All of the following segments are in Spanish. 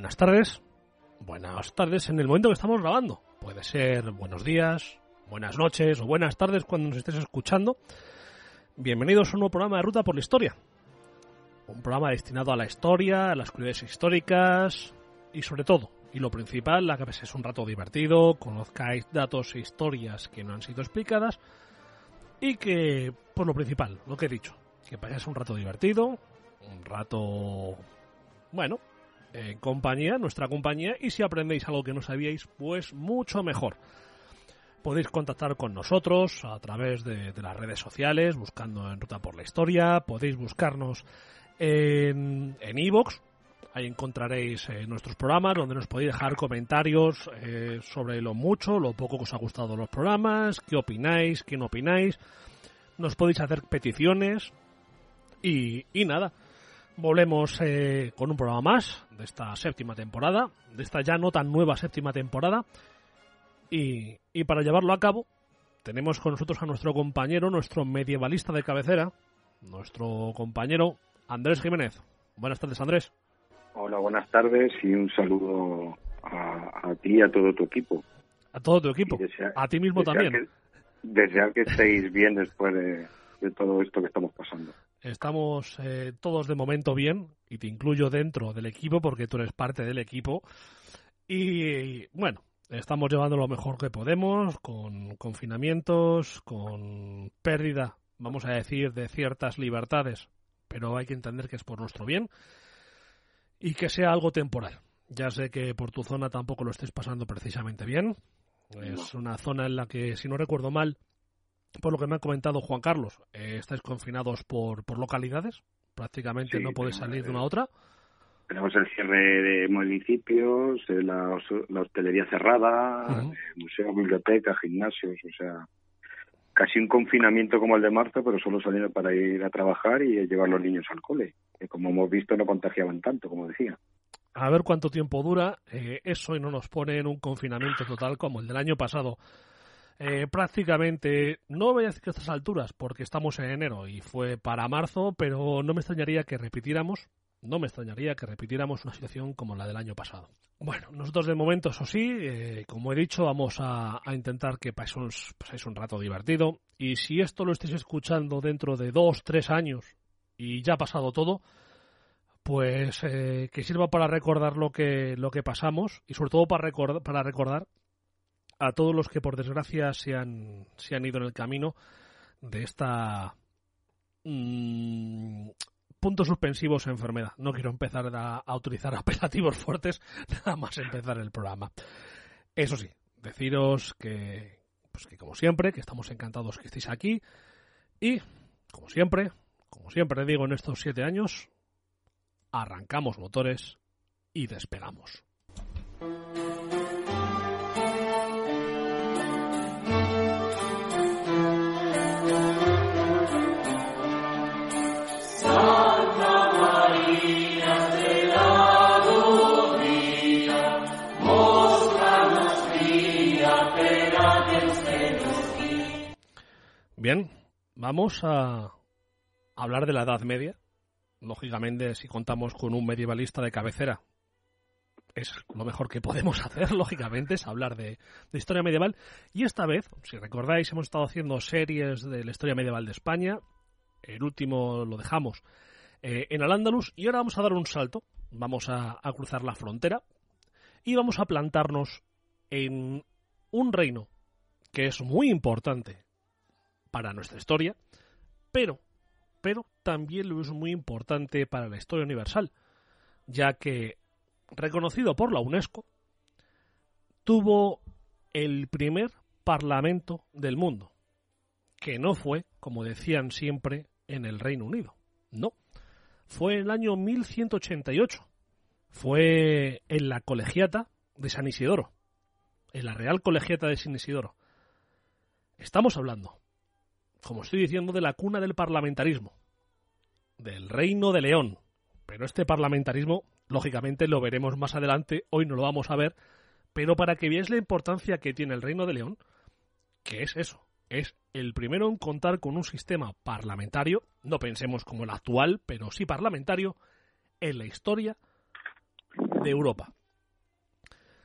Buenas tardes. Buenas tardes en el momento que estamos grabando. Puede ser buenos días, buenas noches o buenas tardes cuando nos estés escuchando. Bienvenidos a un nuevo programa de Ruta por la Historia. Un programa destinado a la historia, a las curiosidades históricas y sobre todo, y lo principal, la que es un rato divertido, conozcáis datos e historias que no han sido explicadas y que, por lo principal, lo que he dicho, que paséis un rato divertido, un rato, bueno, en compañía, nuestra compañía, y si aprendéis algo que no sabíais, pues mucho mejor. Podéis contactar con nosotros a través de, las redes sociales, buscando en Ruta por la Historia, podéis buscarnos en en iVoox, ahí encontraréis eh, nuestros programas donde nos podéis dejar comentarios eh, sobre lo mucho, lo poco que os ha gustado los programas, qué opináis, qué no opináis, nos podéis hacer peticiones y, y nada. Volvemos eh, con un programa más de esta séptima temporada, de esta ya no tan nueva séptima temporada. Y, y para llevarlo a cabo, tenemos con nosotros a nuestro compañero, nuestro medievalista de cabecera, nuestro compañero Andrés Jiménez. Buenas tardes, Andrés. Hola, buenas tardes y un saludo a, a ti y a todo tu equipo. A todo tu equipo. A ti mismo desear también. que- desear que estéis bien después de, de todo esto que estamos pasando. Estamos eh, todos de momento bien, y te incluyo dentro del equipo porque tú eres parte del equipo. Y bueno, estamos llevando lo mejor que podemos, con confinamientos, con pérdida, vamos a decir, de ciertas libertades, pero hay que entender que es por nuestro bien y que sea algo temporal. Ya sé que por tu zona tampoco lo estés pasando precisamente bien. Es una zona en la que, si no recuerdo mal, por lo que me ha comentado Juan Carlos, eh, estáis confinados por, por localidades. Prácticamente Sí, no podéis salir de eh, una a otra. Tenemos el cierre de municipios, eh, la, la hostelería cerrada, Ujú. eh, museo, biblioteca, gimnasios, o sea, casi un confinamiento como el de marzo, pero solo saliendo para ir a trabajar y llevar los niños al cole, que como hemos visto no contagiaban tanto, como decía. A ver cuánto tiempo dura eh, eso y no nos pone en un confinamiento total como el del año pasado. Eh, prácticamente, no voy a decir que a estas alturas, porque estamos en enero y fue para marzo, pero no me extrañaría que repitiéramos, no me extrañaría que repitiéramos una situación como la del año pasado. Bueno, nosotros de momento, eso sí, eh, como he dicho, vamos a, intentar que paséis, un rato divertido. Y si esto lo estáis escuchando dentro de dos, tres años y ya ha pasado todo, pues eh, que sirva para recordar lo que, lo que pasamos y sobre todo para recordar, para recordar a todos los que por desgracia se han, se han ido en el camino de esta mm, puntos suspensivos enfermedad. No quiero empezar a, a utilizar apelativos fuertes nada más empezar el programa. Eso sí, deciros que, pues que como siempre, que estamos encantados que estéis aquí y como siempre, como siempre digo en estos siete años, arrancamos motores y despegamos. Bien, vamos a hablar de la Edad Media. Lógicamente, si contamos con un medievalista de cabecera, es lo mejor que podemos hacer, lógicamente, es hablar de, historia medieval. Y esta vez, si recordáis, hemos estado haciendo series de la historia medieval de España. El último lo dejamos eh, en Al-Ándalus y ahora vamos a dar un salto. Vamos a cruzar la frontera y vamos a plantarnos en un reino que es muy importante para nuestra historia, pero, pero también lo es muy importante para la historia universal, ya que, reconocido por la UNESCO, tuvo el primer parlamento del mundo, que no fue, como decían siempre, en el Reino Unido. No. Fue en el año 1188. Fue en la colegiata de San Isidoro. En la Real Colegiata de San Isidoro. Estamos hablando, como estoy diciendo, de la cuna del parlamentarismo. Del Reino de León. Pero este parlamentarismo, lógicamente, lo veremos más adelante. Hoy no lo vamos a ver. Pero para que veáis la importancia que tiene el Reino de León, que es eso, es el primero en contar con un sistema parlamentario, no pensemos como el actual, pero sí parlamentario, en la historia de Europa.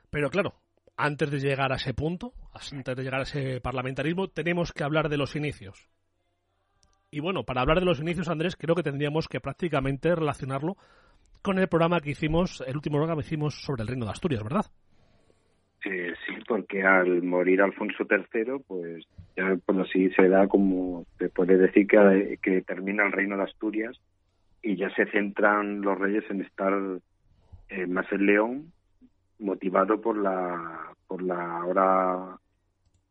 Pero claro, antes de llegar a ese punto, antes de llegar a ese parlamentarismo, tenemos que hablar de los inicios. Y bueno, para hablar de los inicios, Andrés, creo que tendríamos que prácticamente relacionarlo con el programa que hicimos, el último programa que hicimos sobre el Reino de Asturias, ¿verdad? sí, porque al morir Alfonso III, pues ya pues así se da como, se puede decir que, que termina el reino de Asturias y ya se centran los reyes en estar eh, más en León, motivado por la, por la ahora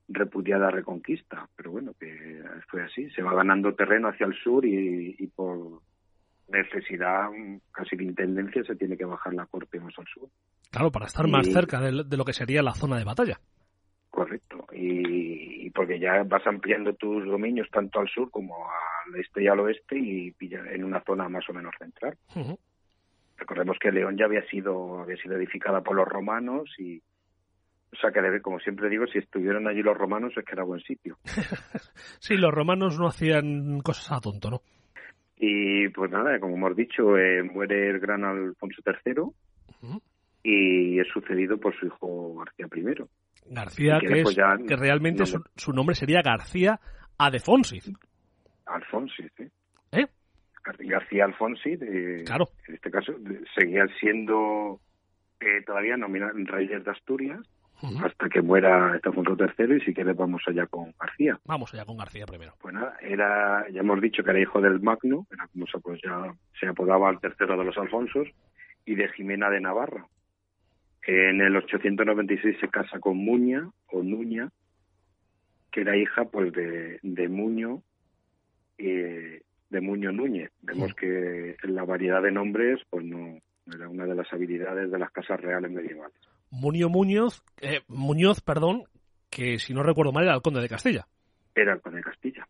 repudiada reconquista. Pero bueno, que fue así, se va ganando terreno hacia el sur y, y por necesidad casi de intendencia se tiene que bajar la corte más al sur. Claro, para estar más cerca de, lo que sería la zona de batalla. Correcto, y, porque ya vas ampliando tus dominios tanto al sur como al este y al oeste y en una zona más o menos central. Recordemos que León ya había sido había sido edificada por los romanos y o sea que como siempre digo, si estuvieron allí los romanos es que era buen sitio. sí, los romanos no hacían cosas a tonto, ¿no? Y pues nada, como hemos dicho, eh, muere el gran Alfonso III y es sucedido por su hijo García I. García, que, es, que realmente su, nombre sería García Adefonsiz. Alfonsiz, ¿eh? ¿Eh? García Alfonsiz, claro. en este caso, seguía siendo eh, todavía nominado Reyes de Asturias hasta que muera este Alfonso III y si quieres vamos allá con García. Vamos allá con García primero. Pues nada, era, ya hemos dicho que era hijo del Magno, era como se, pues ya se apodaba al tercero de los Alfonsos, y de Jimena de Navarra. En el 896 se casa con Muña o Nuña, que era hija pues de, de Muño eh, de Muño Núñez. Vemos que la variedad de nombres pues no era una de las habilidades de las casas reales medievales. Muño Muñoz, eh, Muñoz, perdón, que si no recuerdo mal era el conde de Castilla. Era el conde de Castilla.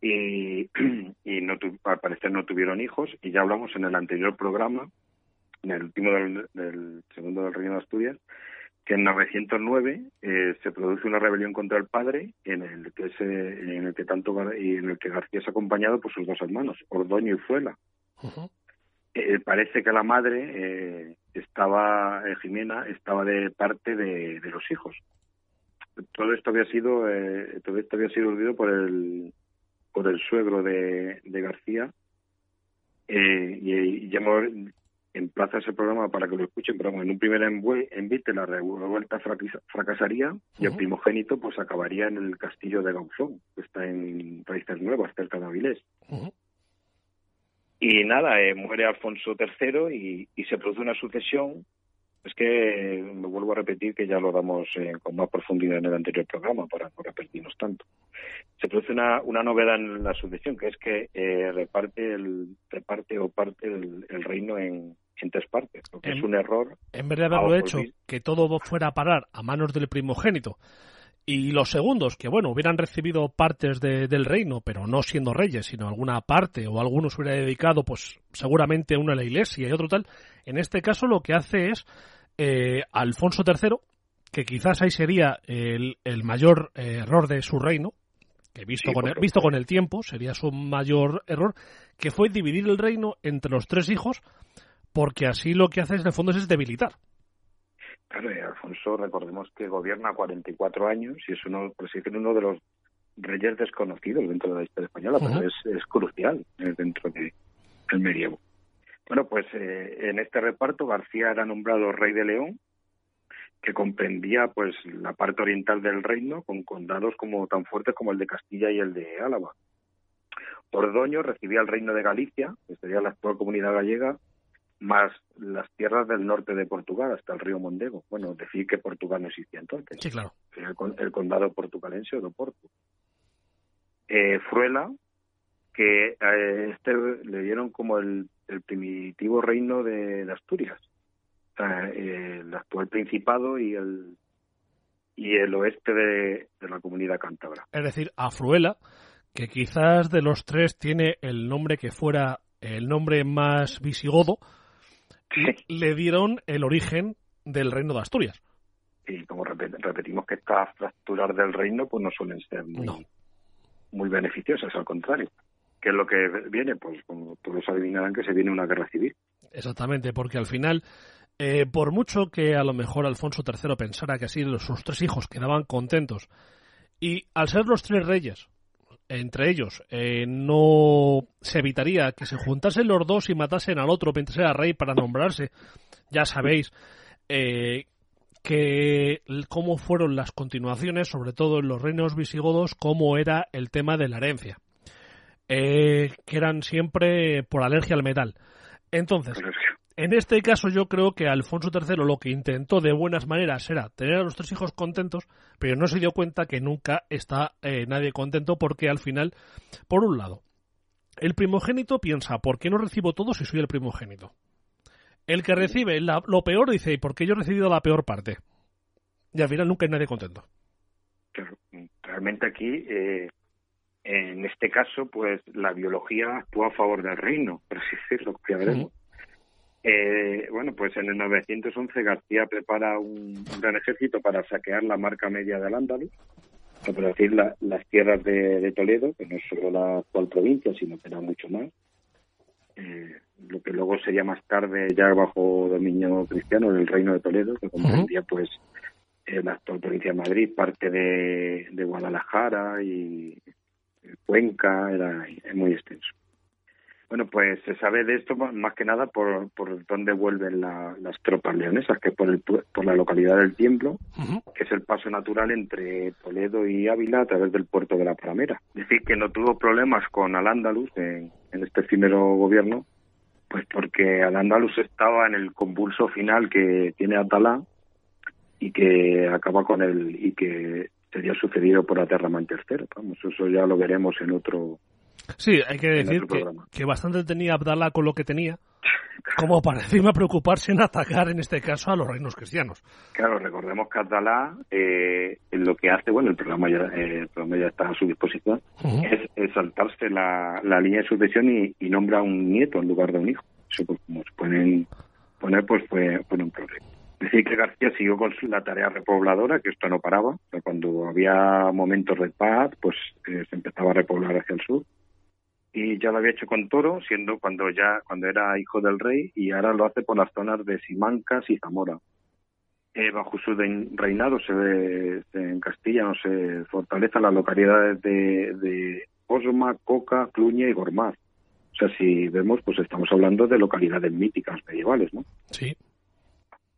Y, y no al parecer no tuvieron hijos y ya hablamos en el anterior programa en el último del, segundo del Reino de Asturias, que en 909 eh, se produce una rebelión contra el padre en el que se, en el que tanto y en el que García es acompañado por sus dos hermanos, Ordoño y Fuela. Eh, parece que la madre eh, estaba, Jimena, estaba de parte de, los hijos. Todo esto había sido, todo esto había sido olvidado por el por el suegro de, García y, y ya emplaza ese programa para que lo escuchen, pero en un primer envite la revuelta fracasaría y el primogénito pues acabaría en el castillo de Gauzón, que está en Raíces Nuevas, cerca de Avilés. Y nada, eh, muere Alfonso III y, se produce una sucesión. Es que me vuelvo a repetir que ya lo damos eh, con más profundidad en el anterior programa para no repetirnos tanto. Se produce una, una novedad en la sucesión, que es que eh, reparte el reparte o parte el reino en, en tres partes, porque es un error. En vez de haberlo hecho, que todo fuera a parar a manos del primogénito, y los segundos, que bueno, hubieran recibido partes del reino, pero no siendo reyes, sino alguna parte, o algunos hubiera dedicado, pues seguramente uno a la iglesia y otro tal, en este caso lo que hace es eh, Alfonso III, que quizás ahí sería el, mayor eh, error de su reino, que visto, con el, visto con el tiempo sería su mayor error, que fue dividir el reino entre los tres hijos, porque así lo que hace en el fondo es debilitar. Claro, y Alfonso, recordemos que gobierna 44 años y es uno, por uno de los reyes desconocidos dentro de la historia española, pero es, crucial eh, dentro del medievo. Bueno, pues eh, en este reparto García era nombrado rey de León, que comprendía pues la parte oriental del reino con condados como tan fuertes como el de Castilla y el de Álava. Ordoño recibía el reino de Galicia, que sería la actual comunidad gallega, más las tierras del norte de Portugal hasta el río Mondego. Bueno, decir que Portugal no existía entonces. Sí, claro. El, condado portugalense o de Porto. eh, Fruela, que a este le dieron como el, primitivo reino de, Asturias, el actual Principado y el y el oeste de, la comunidad cántabra. Es decir, a Fruela, que quizás de los tres tiene el nombre que fuera el nombre más visigodo, le dieron el origen del reino de Asturias. Y como repetimos que estas fracturas del reino pues no suelen ser muy, muy beneficiosas, al contrario. ¿Qué es lo que viene? Pues como todos adivinarán que se viene una guerra civil. Exactamente, porque al final, eh, por mucho que a lo mejor Alfonso III pensara que así sus tres hijos quedaban contentos, y al ser los tres reyes, entre ellos, eh, no se evitaría que se juntasen los dos y matasen al otro mientras era rey para nombrarse. Ya sabéis eh, que cómo fueron las continuaciones, sobre todo en los reinos visigodos, cómo era el tema de la herencia, eh, que eran siempre por alergia al metal. Entonces, en este caso yo creo que Alfonso III lo que intentó de buenas maneras era tener a los tres hijos contentos, pero no se dio cuenta que nunca está eh, nadie contento porque al final, por un lado, el primogénito piensa, ¿por qué no recibo todo si soy el primogénito? El que recibe lo peor dice, ¿y por qué yo he recibido la peor parte? Y al final nunca hay nadie contento. Realmente aquí, eh, en este caso, pues la biología actúa a favor del reino, por así decirlo, ya veremos. Eh, bueno, pues en el 911 García prepara un, gran ejército para saquear la marca media del Ándalus, por decir las tierras de, Toledo, que no es solo la actual provincia, sino que era mucho más. Eh, lo que luego sería más tarde, ya bajo dominio cristiano, el reino de Toledo, que comprendía pues eh, la actual provincia de Madrid, parte de, de Guadalajara y Cuenca, era muy extenso. Bueno, pues se sabe de esto más que nada por, por dónde vuelven las tropas leonesas, que por, el, por la localidad del Tiemblo, que es el paso natural entre Toledo y Ávila a través del puerto de la Paramera. Es decir, que no tuvo problemas con Al-Ándalus en, este primero gobierno, pues porque Al-Ándalus estaba en el convulso final que tiene Atalá y que acaba con él y que sería sucedido por Aterramán III. Vamos, eso ya lo veremos en otro Sí, hay que decir que, bastante tenía Abdalá con lo que tenía, como para encima preocuparse en atacar, en este caso, a los reinos cristianos. Claro, recordemos que Abdalá eh, lo que hace, bueno, el programa ya, eh, el programa ya está a su disposición, es, saltarse la, línea de sucesión y, y, nombra un nieto en lugar de un hijo. Eso, pues, como se pueden poner, pues fue, fue un problema. Decir que García siguió con la tarea repobladora, que esto no paraba. cuando había momentos de paz, pues eh, se empezaba a repoblar hacia el sur y ya lo había hecho con Toro, siendo cuando ya cuando era hijo del rey, y ahora lo hace por las zonas de Simancas y Zamora. Eh, bajo su reinado se ve en Castilla, no se fortaleza las localidades de, de Osma, Coca, Cluña y Gormaz. O sea, si vemos, pues estamos hablando de localidades míticas medievales, ¿no? Sí.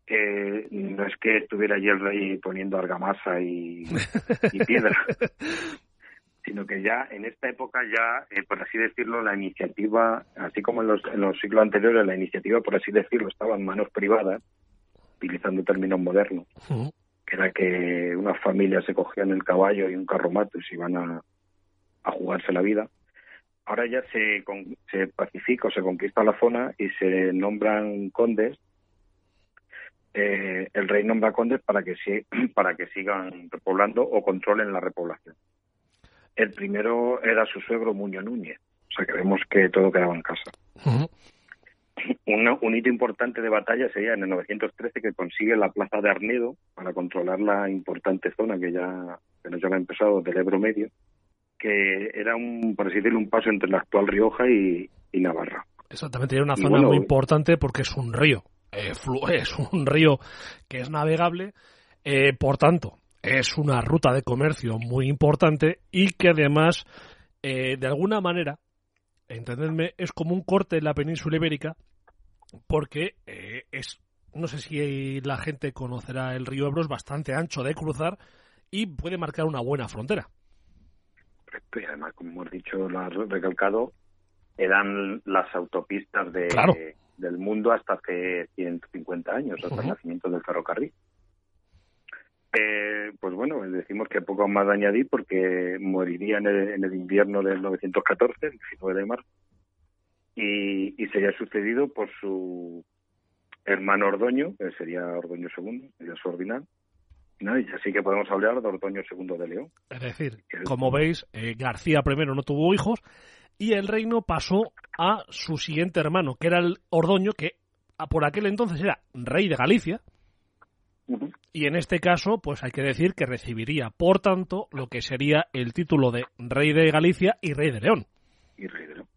Eh, no es que estuviera allí el rey poniendo argamasa y, y piedra. sino que ya en esta época ya, eh, por así decirlo, la iniciativa, así como en los, en los siglos anteriores, la iniciativa, por así decirlo, estaba en manos privadas, utilizando términos modernos, que era que unas familias se cogían el caballo y un carromato y se iban a, a jugarse la vida. Ahora ya se, se pacifica o se conquista la zona y se nombran condes eh, el rey nombra condes para que para que sigan repoblando o controlen la repoblación. El primero era su suegro Muñoz Núñez, o sea que vemos que todo quedaba en casa. un, hito importante de batalla sería en el 913 que consigue la plaza de Arnedo para controlar la importante zona que ya, que nos había empezado del Ebro Medio, que era un, por así decirlo, un paso entre la actual Rioja y, Navarra. Exactamente, era una zona muy importante porque es un río, eh, es un río que es navegable, eh, por tanto, es una ruta de comercio muy importante y que además, eh, de alguna manera, entendedme, es como un corte en la península ibérica porque eh, es, no sé si la gente conocerá el río Ebro, es bastante ancho de cruzar y puede marcar una buena frontera. Y además, como hemos dicho, lo has recalcado, eran las autopistas de, del mundo hasta hace 150 años, hasta el nacimiento del ferrocarril. Eh, pues bueno, decimos que poco más de añadir porque moriría en el, invierno del 914, el 19 de marzo, y, y sería sucedido por su hermano Ordoño, que sería Ordoño II, sería su ordinal, ¿no? y así que podemos hablar de Ordoño II de León. Es decir, como veis, eh, García I no tuvo hijos y el reino pasó a su siguiente hermano, que era el Ordoño, que por aquel entonces era rey de Galicia, y en este caso, pues hay que decir que recibiría, por tanto, lo que sería el título de rey de Galicia y rey de León. Y rey de León.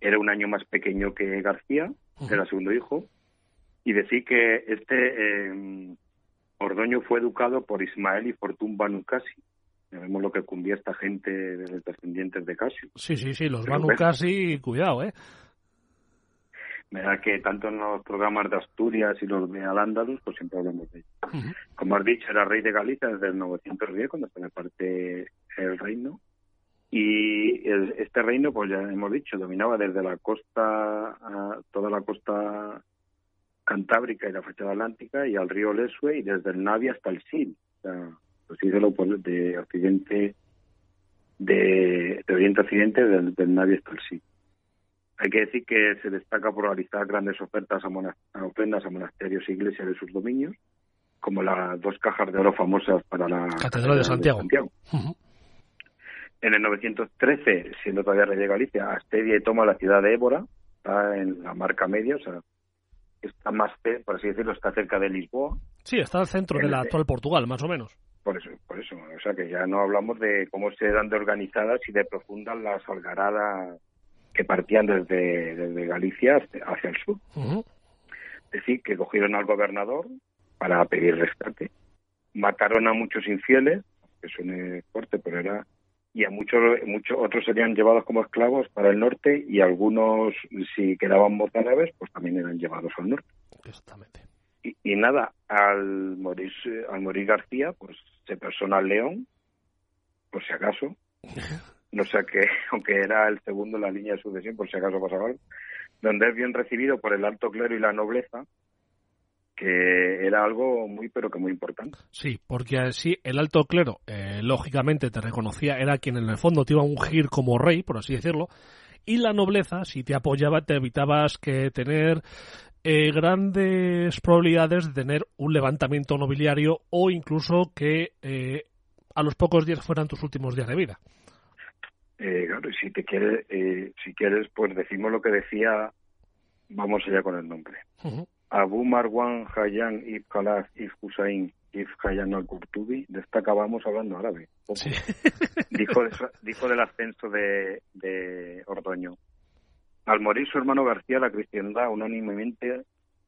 Era un año más pequeño que García, era segundo hijo, y decir que este eh, Ordoño fue educado por Ismael y Fortún Banu Casi. Vemos lo que cundía esta gente de los descendientes de Casio. Sí, sí, sí, los Banu Casi, cuidado, ¿eh? Mira que tanto en los programas de Asturias y los de Al-Ándalus, pues siempre hablamos de ellos. Como has dicho, era rey de Galicia desde el 910, cuando se parte el reino. Y este reino, pues ya hemos dicho, dominaba desde la costa, a toda la costa cantábrica y la fachada atlántica y al río Lesue y desde el Navi hasta el Sil. O sea, pues de occidente, de, de oriente a occidente, del, del Navi hasta el Sil. Hay que decir que se destaca por realizar grandes ofertas a, ofrendas a monasterios e iglesias de sus dominios, como las dos cajas de oro famosas para la Catedral de Santiago. En el 913, siendo todavía rey de Galicia, Astedia toma la ciudad de Évora, está en la marca media, o sea, está más, por así decirlo, está cerca de Lisboa. Sí, está al centro de la actual Portugal, más o menos. Por eso, por eso, o sea que ya no hablamos de cómo se dan de organizadas y de profundas las algaradas que partían desde, desde Galicia hacia el sur. Es decir, que cogieron al gobernador para pedir rescate, mataron a muchos infieles, que suene fuerte, pero era y a muchos muchos otros serían llevados como esclavos para el norte y algunos si quedaban mozárabes pues también eran llevados al norte. Exactamente. Y, y, nada al morir al morir García pues se persona al león por si acaso no sé que aunque era el segundo en la línea de sucesión por si acaso pasaba algo donde es bien recibido por el alto clero y la nobleza que era algo muy pero que muy importante. Sí, porque así el alto clero, eh, lógicamente te reconocía, era quien en el fondo te iba a ungir como rey, por así decirlo, y la nobleza, si te apoyaba, te evitabas que tener eh, grandes probabilidades de tener un levantamiento nobiliario o incluso que eh, a los pocos días fueran tus últimos días de vida. Claro, si te quieres, si quieres, pues decimos lo que decía, vamos allá con el nombre. Abu Marwan Hayyan ibn Khalaf ibn Hussein ibn Hayyan al-Qurtubi, de esta acabamos hablando árabe. Dijo, dijo del ascenso de, de Ordoño. Al morir su hermano García, la cristiandad unánimemente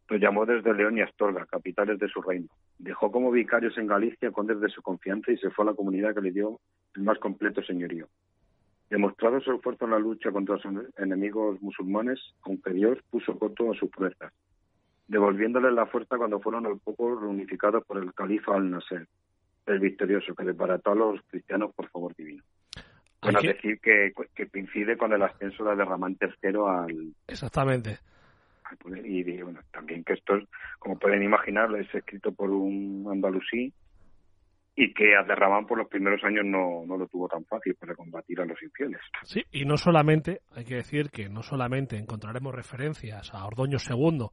lo llamó desde León y Astorga, capitales de su reino. Dejó como vicarios en Galicia condes de su confianza y se fue a la comunidad que le dio el más completo señorío. Demostrado su esfuerzo en la lucha contra sus enemigos musulmanes, aunque Dios puso coto a sus fuerzas devolviéndole la fuerza cuando fueron al poco reunificados por el califa al-Nasser, el victorioso, que desbarató a los cristianos por favor divino. Bueno, decir que, que coincide con el ascenso de Ramán III al... Exactamente. y bueno, también que esto, como pueden imaginar, es escrito por un andalusí y que Abderramán por los primeros años no, no lo tuvo tan fácil para combatir a los infieles. Sí, y no solamente, hay que decir que no solamente encontraremos referencias a Ordoño II,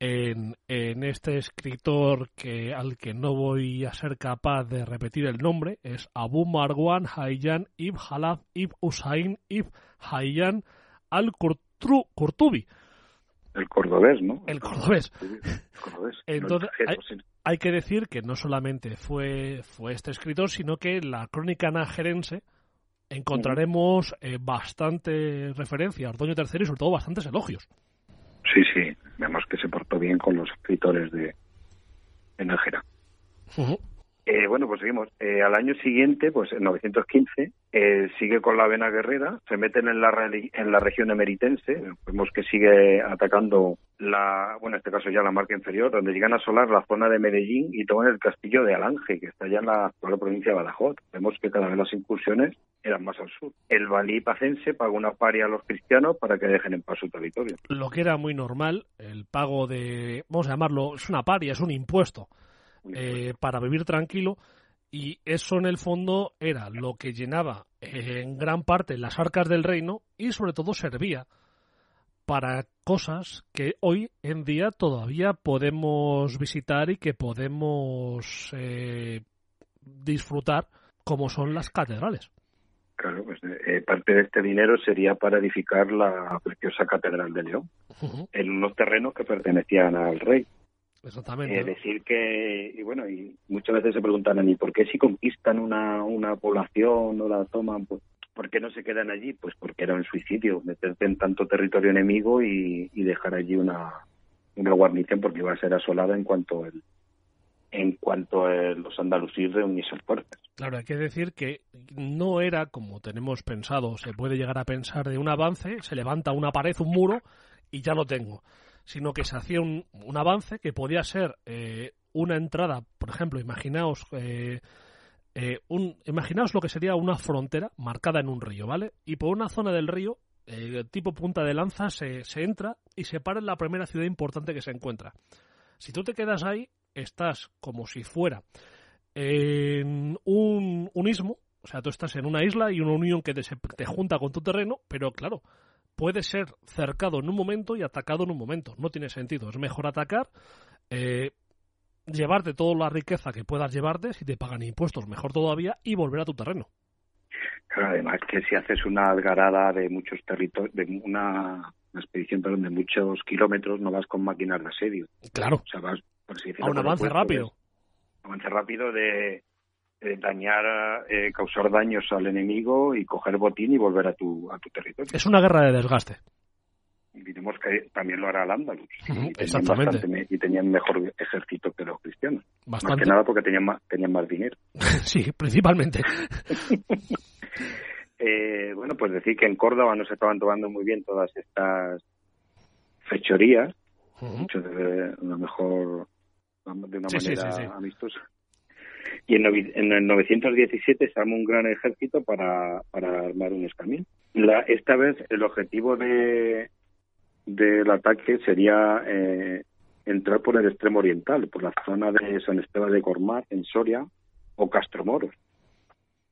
en, en, este escritor que al que no voy a ser capaz de repetir el nombre es Abu Marwan Hayyan ibn Halaf ibn Usain ibn Hayyan al-Qurtubi. El cordobés, ¿no? El cordobés. Entonces, hay, que decir que no solamente fue, fue este escritor, sino que en la crónica najerense encontraremos eh, bastante referencia a Ardoño III y sobre todo bastantes elogios. Sí, sí, vemos que se portó bien con los escritores de, de Nájera. Eh, bueno, pues seguimos. Eh, al año siguiente, pues en 915, eh, sigue con la vena guerrera, se meten en la, en la región emeritense, vemos que sigue atacando la, bueno, en este caso ya la marca inferior, donde llegan a asolar la zona de Medellín y toman el castillo de Alange, que está ya en la actual provincia de Badajoz. Vemos que cada vez las incursiones eran más al sur. El valí pacense paga una paria a los cristianos para que dejen en paz su territorio. Lo que era muy normal, el pago de, vamos a llamarlo, es una paria, es un impuesto eh, para vivir tranquilo y eso en el fondo era lo que llenaba en gran parte las arcas del reino y sobre todo servía para cosas que hoy en día todavía podemos visitar y que podemos eh, disfrutar como son las catedrales. Claro, pues eh, parte de este dinero sería para edificar la preciosa Catedral de León, en unos terrenos que pertenecían al rey. Exactamente. Es decir que, y bueno, y muchas veces se preguntan ¿y por qué si conquistan una, una población o la toman, pues, ¿por qué no se quedan allí? Pues porque era un suicidio, meterte en tanto territorio enemigo y, dejar allí una, una guarnición porque iba a ser asolada en cuanto el, en cuanto los andalusíes reuniesen fuerzas. Claro, hay que decir que no era como tenemos pensado, se puede llegar a pensar de un avance, se levanta una pared, un muro y ya lo tengo sino que se hacía un, avance que podía ser eh, una entrada, por ejemplo, imaginaos, eh, eh, un, imaginaos lo que sería una frontera marcada en un río, ¿vale? Y por una zona del río, tipo punta de lanza, se, se entra y se para en la primera ciudad importante que se encuentra. Si tú te quedas ahí, estás como si fuera en un, un istmo, o sea, tú estás en una isla y una unión que te junta con tu terreno, pero claro, puede ser cercado en un momento y atacado en un momento. No tiene sentido. Es mejor atacar, eh, llevarte toda la riqueza que puedas llevarte, si te pagan impuestos, mejor todavía, y volver a tu terreno. Claro, además que si haces una algarada de muchos territorios, de una, expedición perdón, de muchos kilómetros, no vas con máquinas de asedio. Claro. O sea, vas, a un avance rápido. avance rápido de eh, dañar, eh, causar daños al enemigo y coger botín y volver a tu, a tu territorio. Es una guerra de desgaste. Y diremos que también lo hará el Andalus. exactamente. y tenían mejor ejército que los cristianos. Más que nada porque tenían más, tenían más dinero. sí, principalmente. eh, bueno, pues decir que en Córdoba no se estaban tomando muy bien todas estas fechorías, mucho de, una mejor de una manera amistosa y en, en el 917 se arma un gran ejército para, para armar un escamín. La, esta vez el objetivo de del ataque sería eh, entrar por el extremo oriental, por la zona de San Esteban de Cormar, en Soria, o Castromoros.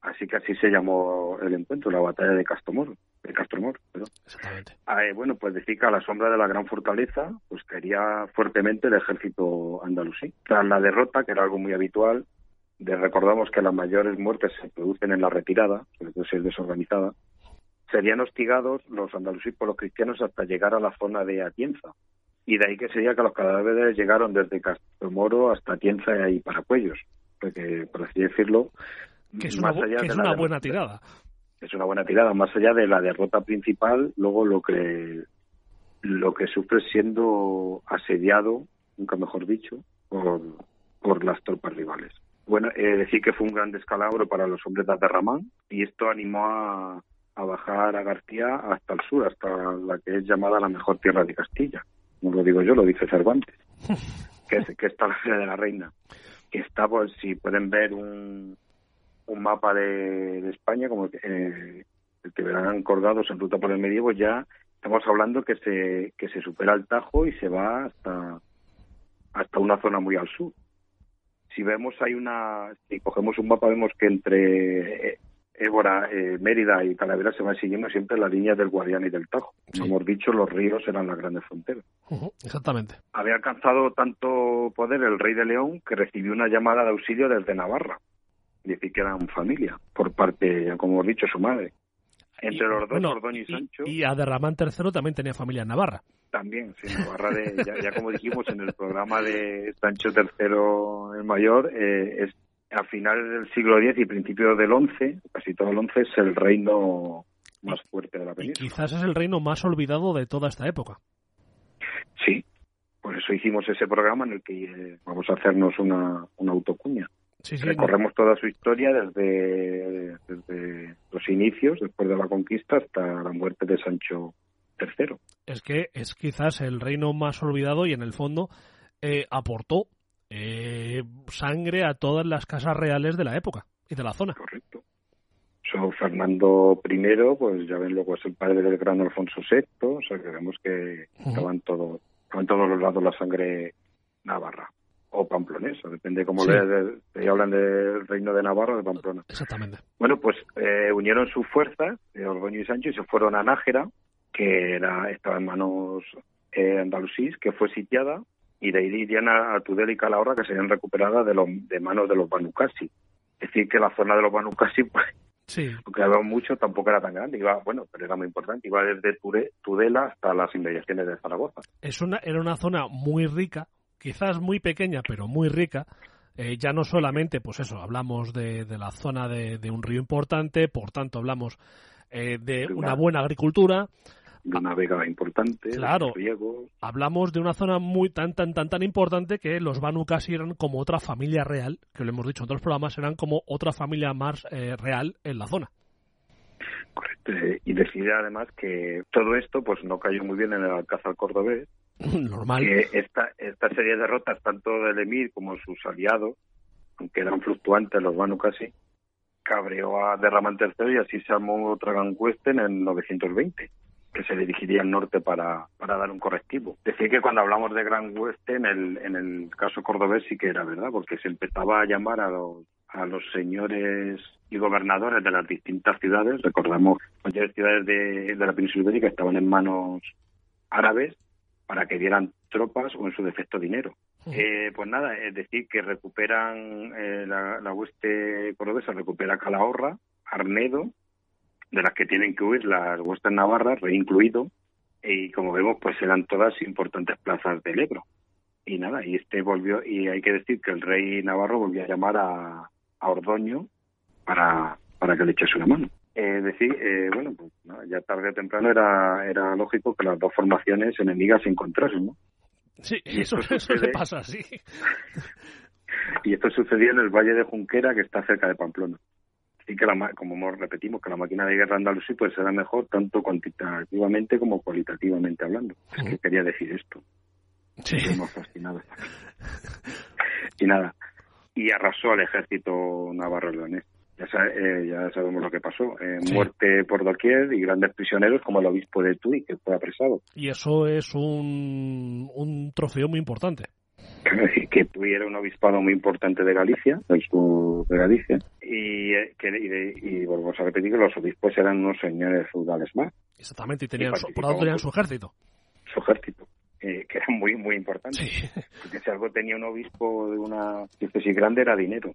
Así que así se llamó el encuentro, la batalla de Castromoros. De Castromoros Exactamente. Ah, eh, bueno, pues decir que a la sombra de la gran fortaleza, pues quería fuertemente el ejército andalusí. Tras la derrota, que era algo muy habitual, recordamos que las mayores muertes se producen en la retirada, sobre todo si es desorganizada, serían hostigados los andalusíes por los cristianos hasta llegar a la zona de Atienza. Y de ahí que sería que los cadáveres llegaron desde Castromoro hasta Atienza y Paracuellos. Porque, por así decirlo, que es una, buena tirada. Es una buena tirada, más allá de la derrota principal, luego lo que lo que sufre siendo asediado, nunca mejor dicho, por, por las tropas rivales. Bueno, eh, decir que fue un gran descalabro para los hombres de Aterramán y esto animó a, bajar a García hasta el sur, hasta la que es llamada la mejor tierra de Castilla. No lo digo yo, lo dice Cervantes, que, es, que está la ciudad de la reina. Que está, pues, si pueden ver un, un mapa de, España, como eh, el que verán colgados en ruta por el medievo, ya estamos hablando que se, que se supera el Tajo y se va hasta, hasta una zona muy al sur si vemos hay una, si cogemos un mapa vemos que entre eh, Évora, eh, Mérida y Talavera se va siguiendo siempre la línea del Guadiana y del Tajo. Como hemos dicho, los ríos eran las grandes fronteras. exactamente. Había alcanzado tanto poder el rey de León que recibió una llamada de auxilio desde Navarra. Decir que eran familia, por parte, como hemos dicho, su madre. Entre los dos, bueno, y Sancho. Y Aderramán III también tenía familia en Navarra. También, sí, Navarra, de, ya, como dijimos en el programa de Sancho III el Mayor, eh, es a finales del siglo X y principios del XI, casi todo el XI, es el reino más fuerte de la península. Y quizás es el reino más olvidado de toda esta época. Sí, por eso hicimos ese programa en el que eh, vamos a hacernos una, una autocuña. Recorremos toda su historia desde, desde los inicios, después de la conquista, hasta la muerte de Sancho III. Es que es quizás el reino más olvidado y en el fondo eh, aportó eh, sangre a todas las casas reales de la época y de la zona. Correcto. So, Fernando I, pues ya ven luego es el padre del gran Alfonso VI, o sea que vemos que estaban, todo, estaban todos los lados la sangre navarra. O pamplonesa, depende cómo le, hablan del reino de Navarra o de Pamplona. Exactamente. Bueno, pues eh, unieron sus fuerzas, de Ordoño y Sancho, y se fueron a Nájera, que era, estaba en manos eh, andalusís, que fue sitiada, y de ahí irían a, Tudela y Calahorra, que serían recuperadas de, los, de manos de los Banucasi. Es decir, que la zona de los Banucasi, pues, sí. había mucho, tampoco era tan grande. Iba, bueno, pero era muy importante. Iba desde Tudela hasta las inmediaciones de Zaragoza. Es una, era una zona muy rica, quizás muy pequeña, pero muy rica. Eh, ya no solamente, pues eso, hablamos de, de la zona de, de, un río importante, por tanto hablamos eh, de una buena agricultura, de una vega importante. Claro. Hablamos de una zona muy tan tan tan tan importante que los Banu casi eran como otra familia real, que lo hemos dicho en otros programas, eran como otra familia más eh, real en la zona. Correcto. Y decide además que todo esto pues no cayó muy bien en el Alcázar cordobés. Normal. Que esta, esta serie de derrotas, tanto del emir como sus aliados, aunque eran fluctuantes los Banu casi, cabreó a Derramán III y así se armó otra gancueste en el 920 que se dirigiría al norte para, para dar un correctivo. Decir que cuando hablamos de Gran Oeste, en el, en el caso cordobés sí que era verdad, porque se empezaba a llamar a los, a los señores y gobernadores de las distintas ciudades, recordamos, mayores ciudades de, de la península ibérica estaban en manos árabes para que dieran tropas o en su defecto dinero. Eh, pues nada, es decir, que recuperan eh, la, la hueste cordobesa, recupera Calahorra, Arnedo, de las que tienen que huir las huestes navarras, reincluido, y como vemos, pues eran todas importantes plazas del Ebro. Y nada, y este volvió, y hay que decir que el rey navarro volvió a llamar a, a Ordoño para, para que le echase una mano. Es decir, eh, bueno, pues ya tarde o temprano era, era lógico que las dos formaciones enemigas se encontrasen, ¿no? Sí, eso, eso le pasa, sí. y esto sucedió en el Valle de Junquera, que está cerca de Pamplona. Y que la, como repetimos que la máquina de guerra andalusí pues será mejor tanto cuantitativamente como cualitativamente hablando. Es que quería decir esto. Sí. hemos fascinado. Y nada. Y arrasó al ejército navarro ya, eh, ya sabemos lo que pasó eh, muerte por doquier y grandes prisioneros como el obispo de Tui que fue apresado y eso es un, un trofeo muy importante que tuviera un obispado muy importante de Galicia, de Galicia, y, eh, que, y, volvemos a repetir que los obispos eran unos señores feudales más. Exactamente, y tenían, por lado tenían su ejército. Su ejército, eh, que era muy, muy importante. Porque si algo tenía un obispo de una diócesis grande era dinero.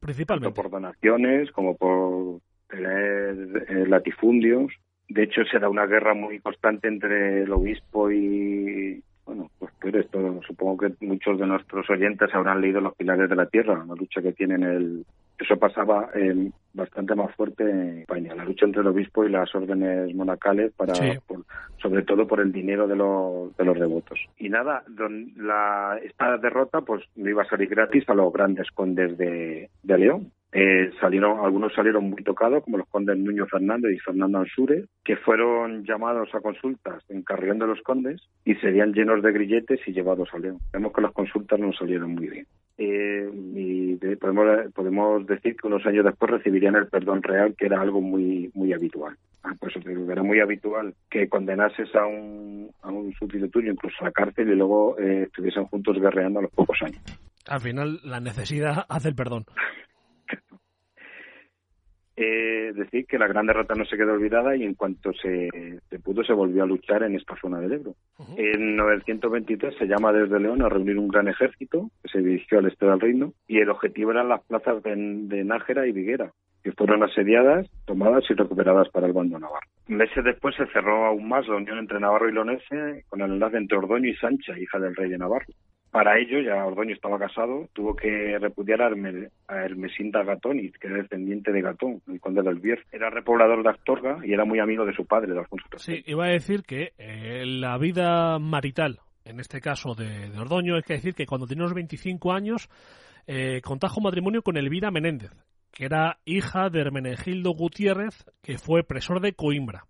Principalmente. Tanto por donaciones como por tener eh, latifundios. De hecho, se da una guerra muy constante entre el obispo y, bueno, pues pero esto supongo que muchos de nuestros oyentes habrán leído Los Pilares de la Tierra, una lucha que tienen el... Eso pasaba eh, bastante más fuerte en España, la lucha entre el obispo y las órdenes monacales, para, sobre todo por el dinero de los, de los devotos. Y nada, la, esta derrota pues no iba a salir gratis a los grandes condes de, de León. Eh, salieron, algunos salieron muy tocados, como los condes Nuño Fernández y Fernando Ansure, que fueron llamados a consultas en Carrión de los Condes y serían llenos de grilletes y llevados a León. Vemos que las consultas no salieron muy bien. Eh, y podemos, podemos decir que unos años después recibirían el perdón real, que era algo muy muy habitual. Ah, pues era muy habitual que condenases a un, a un súbdito tuyo, incluso a la cárcel, y luego eh, estuviesen juntos guerreando a los pocos años. Al final, la necesidad hace el perdón. Eh, decir que la gran derrota no se quedó olvidada y en cuanto se, pudo se volvió a luchar en esta zona del Ebro. En 923 se llama desde León a reunir un gran ejército que se dirigió al este del reino y el objetivo eran las plazas de, Nájera y Viguera, que fueron asediadas, tomadas y recuperadas para el bando navarro. Meses después se cerró aún más la unión entre Navarro y Lonese con el enlace entre Ordoño y Sancha, hija del rey de Navarro. Para ello, ya Ordoño estaba casado, tuvo que repudiar a, Hermesinda Gatoniz, que era descendiente de Gatón, el conde del Bier. Era repoblador de Astorga y era muy amigo de su padre, de Alfonso III. Sí, iba a decir que eh, la vida marital, en este caso de, Ordoño, es que decir que cuando tenía unos 25 años eh, contrajo matrimonio con Elvira Menéndez, que era hija de Hermenegildo Gutiérrez, que fue presor de Coimbra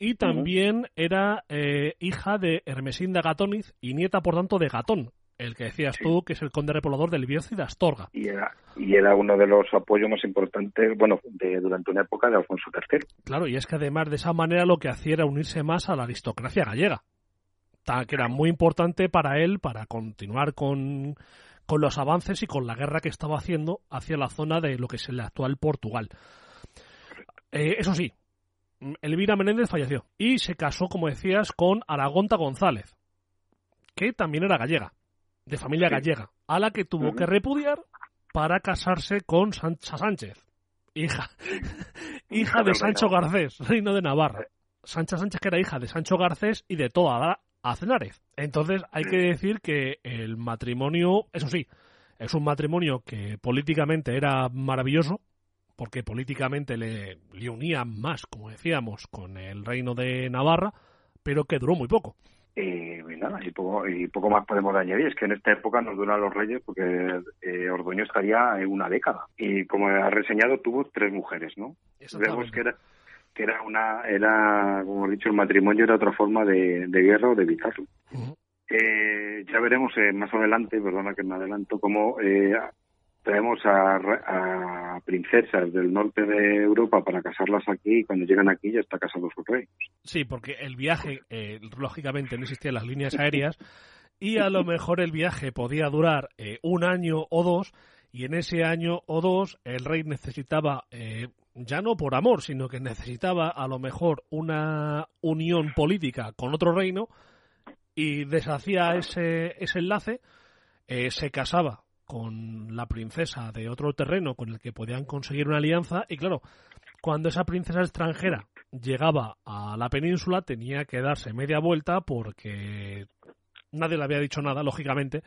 y también era eh, hija de Hermesinda Gatoniz y nieta, por tanto, de Gatón, el que decías tú, que es el conde repoblador del Bierzo y de Astorga. Y era, y era uno de los apoyos más importantes, bueno, de, durante una época de Alfonso III. Claro, y es que además de esa manera lo que hacía era unirse más a la aristocracia gallega, que era muy importante para él para continuar con, con los avances y con la guerra que estaba haciendo hacia la zona de lo que es el actual Portugal. Eh, eso sí, Elvira Menéndez falleció y se casó, como decías, con Aragonta González, que también era gallega, de familia gallega, a la que tuvo que repudiar para casarse con Sancha Sánchez, hija, hija de Sancho Garcés, reino de Navarra. Sancha Sánchez que era hija de Sancho Garcés y de toda Acenárez. Entonces hay que decir que el matrimonio, eso sí, es un matrimonio que políticamente era maravilloso, porque políticamente le, le unía más, como decíamos, con el reino de Navarra, pero que duró muy poco. Y, nada, y poco, y poco más podemos añadir. Es que en esta época nos duran los reyes porque eh, Ordoño estaría en una década. Y como ha reseñado, tuvo tres mujeres, ¿no? Vemos que era, que era una, era, como he dicho, el matrimonio era otra forma de, guerra o de evitarlo. eh, ya veremos eh, más adelante, perdona que me adelanto, cómo eh, traemos a, princesas del norte de Europa para casarlas aquí y cuando llegan aquí ya está casado su rey. Sí, porque el viaje, eh, lógicamente, no existían las líneas aéreas y a lo mejor el viaje podía durar eh, un año o dos y en ese año o dos el rey necesitaba, eh, ya no por amor, sino que necesitaba a lo mejor una unión política con otro reino y deshacía ese, ese enlace, se casaba con la princesa de otro terreno con el que podían conseguir una alianza y claro, cuando esa princesa extranjera llegaba a la península tenía que darse media vuelta porque nadie le había dicho nada, lógicamente,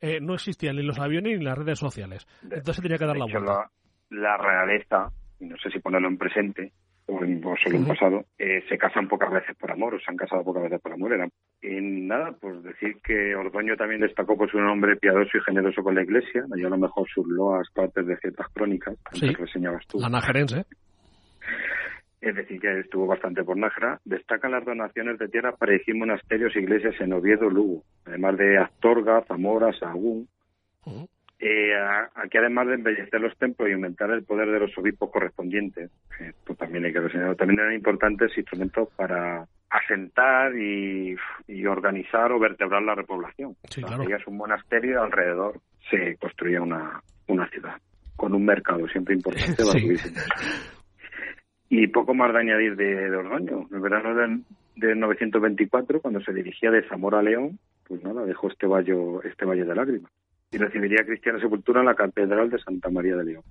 eh, no existían ni los aviones ni las redes sociales. Entonces tenía que dar la vuelta. La, la realeza, no sé si ponerlo en presente, o, en, solo en pasado, eh, se casan pocas veces por amor, o se han casado pocas veces por amor. Era, y nada, pues decir que Ordoño también destacó por ser un hombre piadoso y generoso con la Iglesia, yo a lo mejor sus loas partes de ciertas crónicas, que reseñabas tú. La najerense. Es decir, que estuvo bastante por Nájera. Destacan las donaciones de tierra para dirigir monasterios e iglesias en Oviedo, Lugo, además de Astorga, Zamora, Sahagún. Eh, aquí además de embellecer los templos y aumentar el poder de los obispos correspondientes, esto también hay que reseñarlo, también eran importantes instrumentos para asentar y, organizar o vertebrar la repoblación. Sí, un monasterio y alrededor se construía una, una ciudad con un mercado siempre importante. Y poco más de añadir de, de Ordoño. El verano de, de 924, cuando se dirigía de Zamora a León, pues nada, dejó este valle, este valle de lágrimas y recibiría cristiana sepultura en la Catedral de Santa María de León.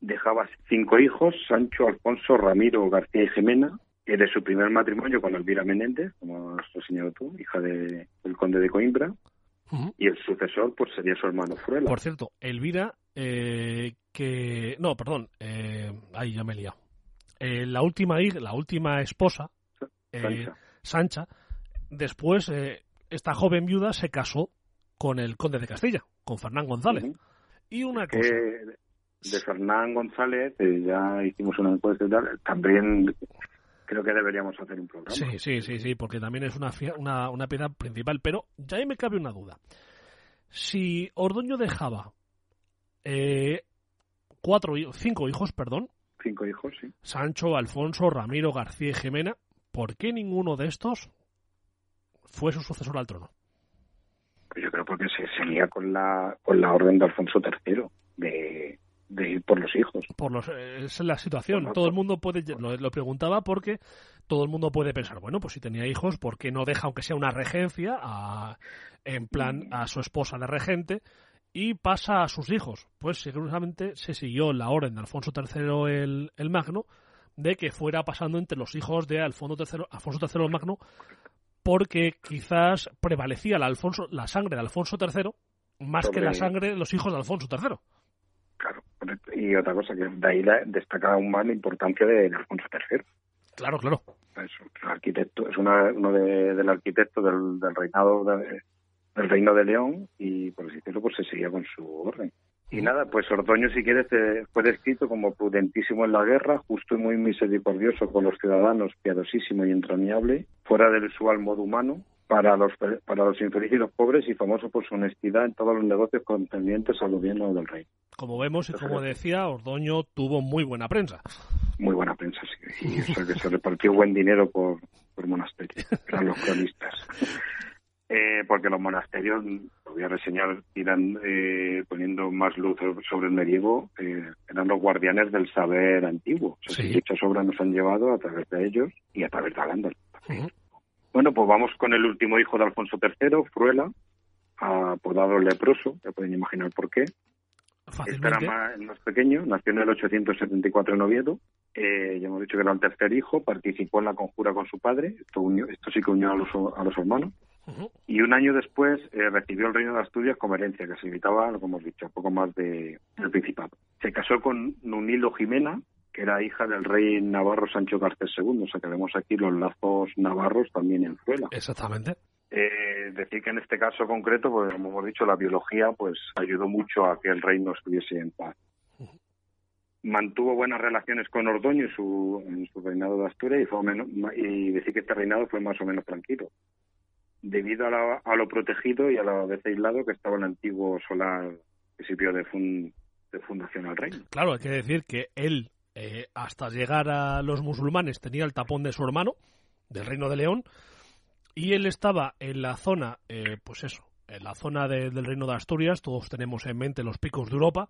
Dejaba cinco hijos, Sancho, Alfonso, Ramiro, García y Jimena, de su primer matrimonio con Elvira Menéndez, como has señalado tú, hija de, del conde de Coimbra, y el sucesor pues sería su hermano Fruela. Por cierto, Elvira, eh, que... No, perdón, eh, ahí ya me he liado. Eh, la, última, la última esposa, eh, Sancha, después, esta joven viuda se casó con el conde de Castilla, con Fernán González. Y una cosa. de Fernán González, eh, ya hicimos una encuesta y tal, también creo que deberíamos hacer un programa. Sí, sí, sí, sí, porque también es una, una, una piedra principal. Pero ya ahí me cabe una duda. Si Ordoño dejaba eh, cuatro, cinco hijos, perdón. Cinco hijos, sí. Sancho, Alfonso, Ramiro, García y Jimena. ¿Por qué ninguno de estos fue su sucesor al trono? Pues yo creo porque se seguía con la, con la orden de Alfonso III de, de ir por los hijos. Por los, es la situación. todo el mundo puede, lo, preguntaba porque todo el mundo puede pensar, bueno, pues si tenía hijos, ¿por qué no deja, aunque sea una regencia, a, en plan a su esposa de regente y pasa a sus hijos? Pues seguramente se siguió la orden de Alfonso III el, el Magno de que fuera pasando entre los hijos de Alfonso III, Alfonso III el Magno porque quizás prevalecía la, Alfonso, la sangre de Alfonso III más que la sangre de los hijos de Alfonso III. Claro, y otra cosa que de ahí destaca aún más la importancia de, Alfonso III. Claro, claro. Es un arquitecto, es uno de, del arquitecto del, reinado del reino de León y por así decirlo pues se seguía con su orden. Y nada, pues Ordoño, si quieres, fue descrito como prudentísimo en la guerra, justo y muy misericordioso con los ciudadanos, piadosísimo y entrañable, fuera del usual modo humano, para los, para los infelices y los pobres y famoso por su honestidad en todos los negocios contendientes al gobierno del rey. Como vemos y como decía, Ordoño tuvo muy buena prensa. Muy buena prensa, sí. Y eso que se repartió buen dinero por, por monasterio. Eran los cronistas. Eh, porque los monasterios, lo voy a reseñar, irán eh, poniendo más luz sobre el medievo, eh, eran los guardianes del saber antiguo. Muchas obras nos han llevado a través de ellos y a través de Alándar. Bueno, pues vamos con el último hijo de Alfonso III, Fruela, apodado leproso, ya pueden imaginar por qué. Este era más, más, pequeño, nació en el 874 en Oviedo. Eh, ya hemos dicho que era el tercer hijo, participó en la conjura con su padre, esto, esto sí que unió a los, a los hermanos. Y un año después eh, recibió el reino de Asturias como herencia, que se limitaba, como hemos dicho, un poco más de, del Principado. Se casó con Nunilo Jimena, que era hija del rey navarro Sancho Garcés II. O sea que vemos aquí los lazos navarros también en Fuela. Exactamente. Eh, decir que en este caso concreto, pues como hemos dicho, la biología pues ayudó mucho a que el reino estuviese en paz. Mantuvo buenas relaciones con Ordoño en su, en su reinado de Asturias y, fue menos, y decir que este reinado fue más o menos tranquilo debido a, lo protegido y a la vez aislado que estaba el antiguo solar principio de, de fundación al reino. Claro, hay que decir que él, eh, hasta llegar a los musulmanes, tenía el tapón de su hermano, del reino de León, y él estaba en la zona, eh, pues eso, en la zona del reino de Asturias, todos tenemos en mente los picos de Europa,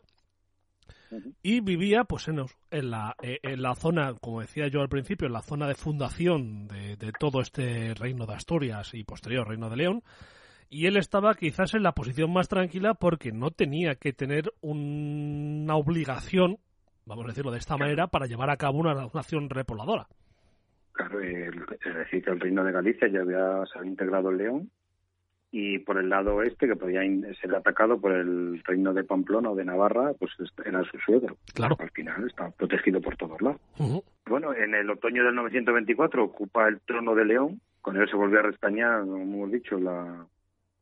y vivía pues en, en, la, eh, en la zona, como decía yo al principio, en la zona de fundación de, todo este reino de Asturias y posterior reino de León, y él estaba quizás en la posición más tranquila porque no tenía que tener una obligación, vamos a decirlo de esta manera, para llevar a cabo una nación repobladora. Claro, es decir, que el reino de Galicia ya había, se había integrado en León y por el lado oeste, que podía ser atacado por el reino de Pamplona o de Navarra, pues era su suegro. Claro. Al final está protegido por todos lados. Bueno, en el otoño del 924 ocupa el trono de León. Con él se volvió a restañar, como hemos dicho, la,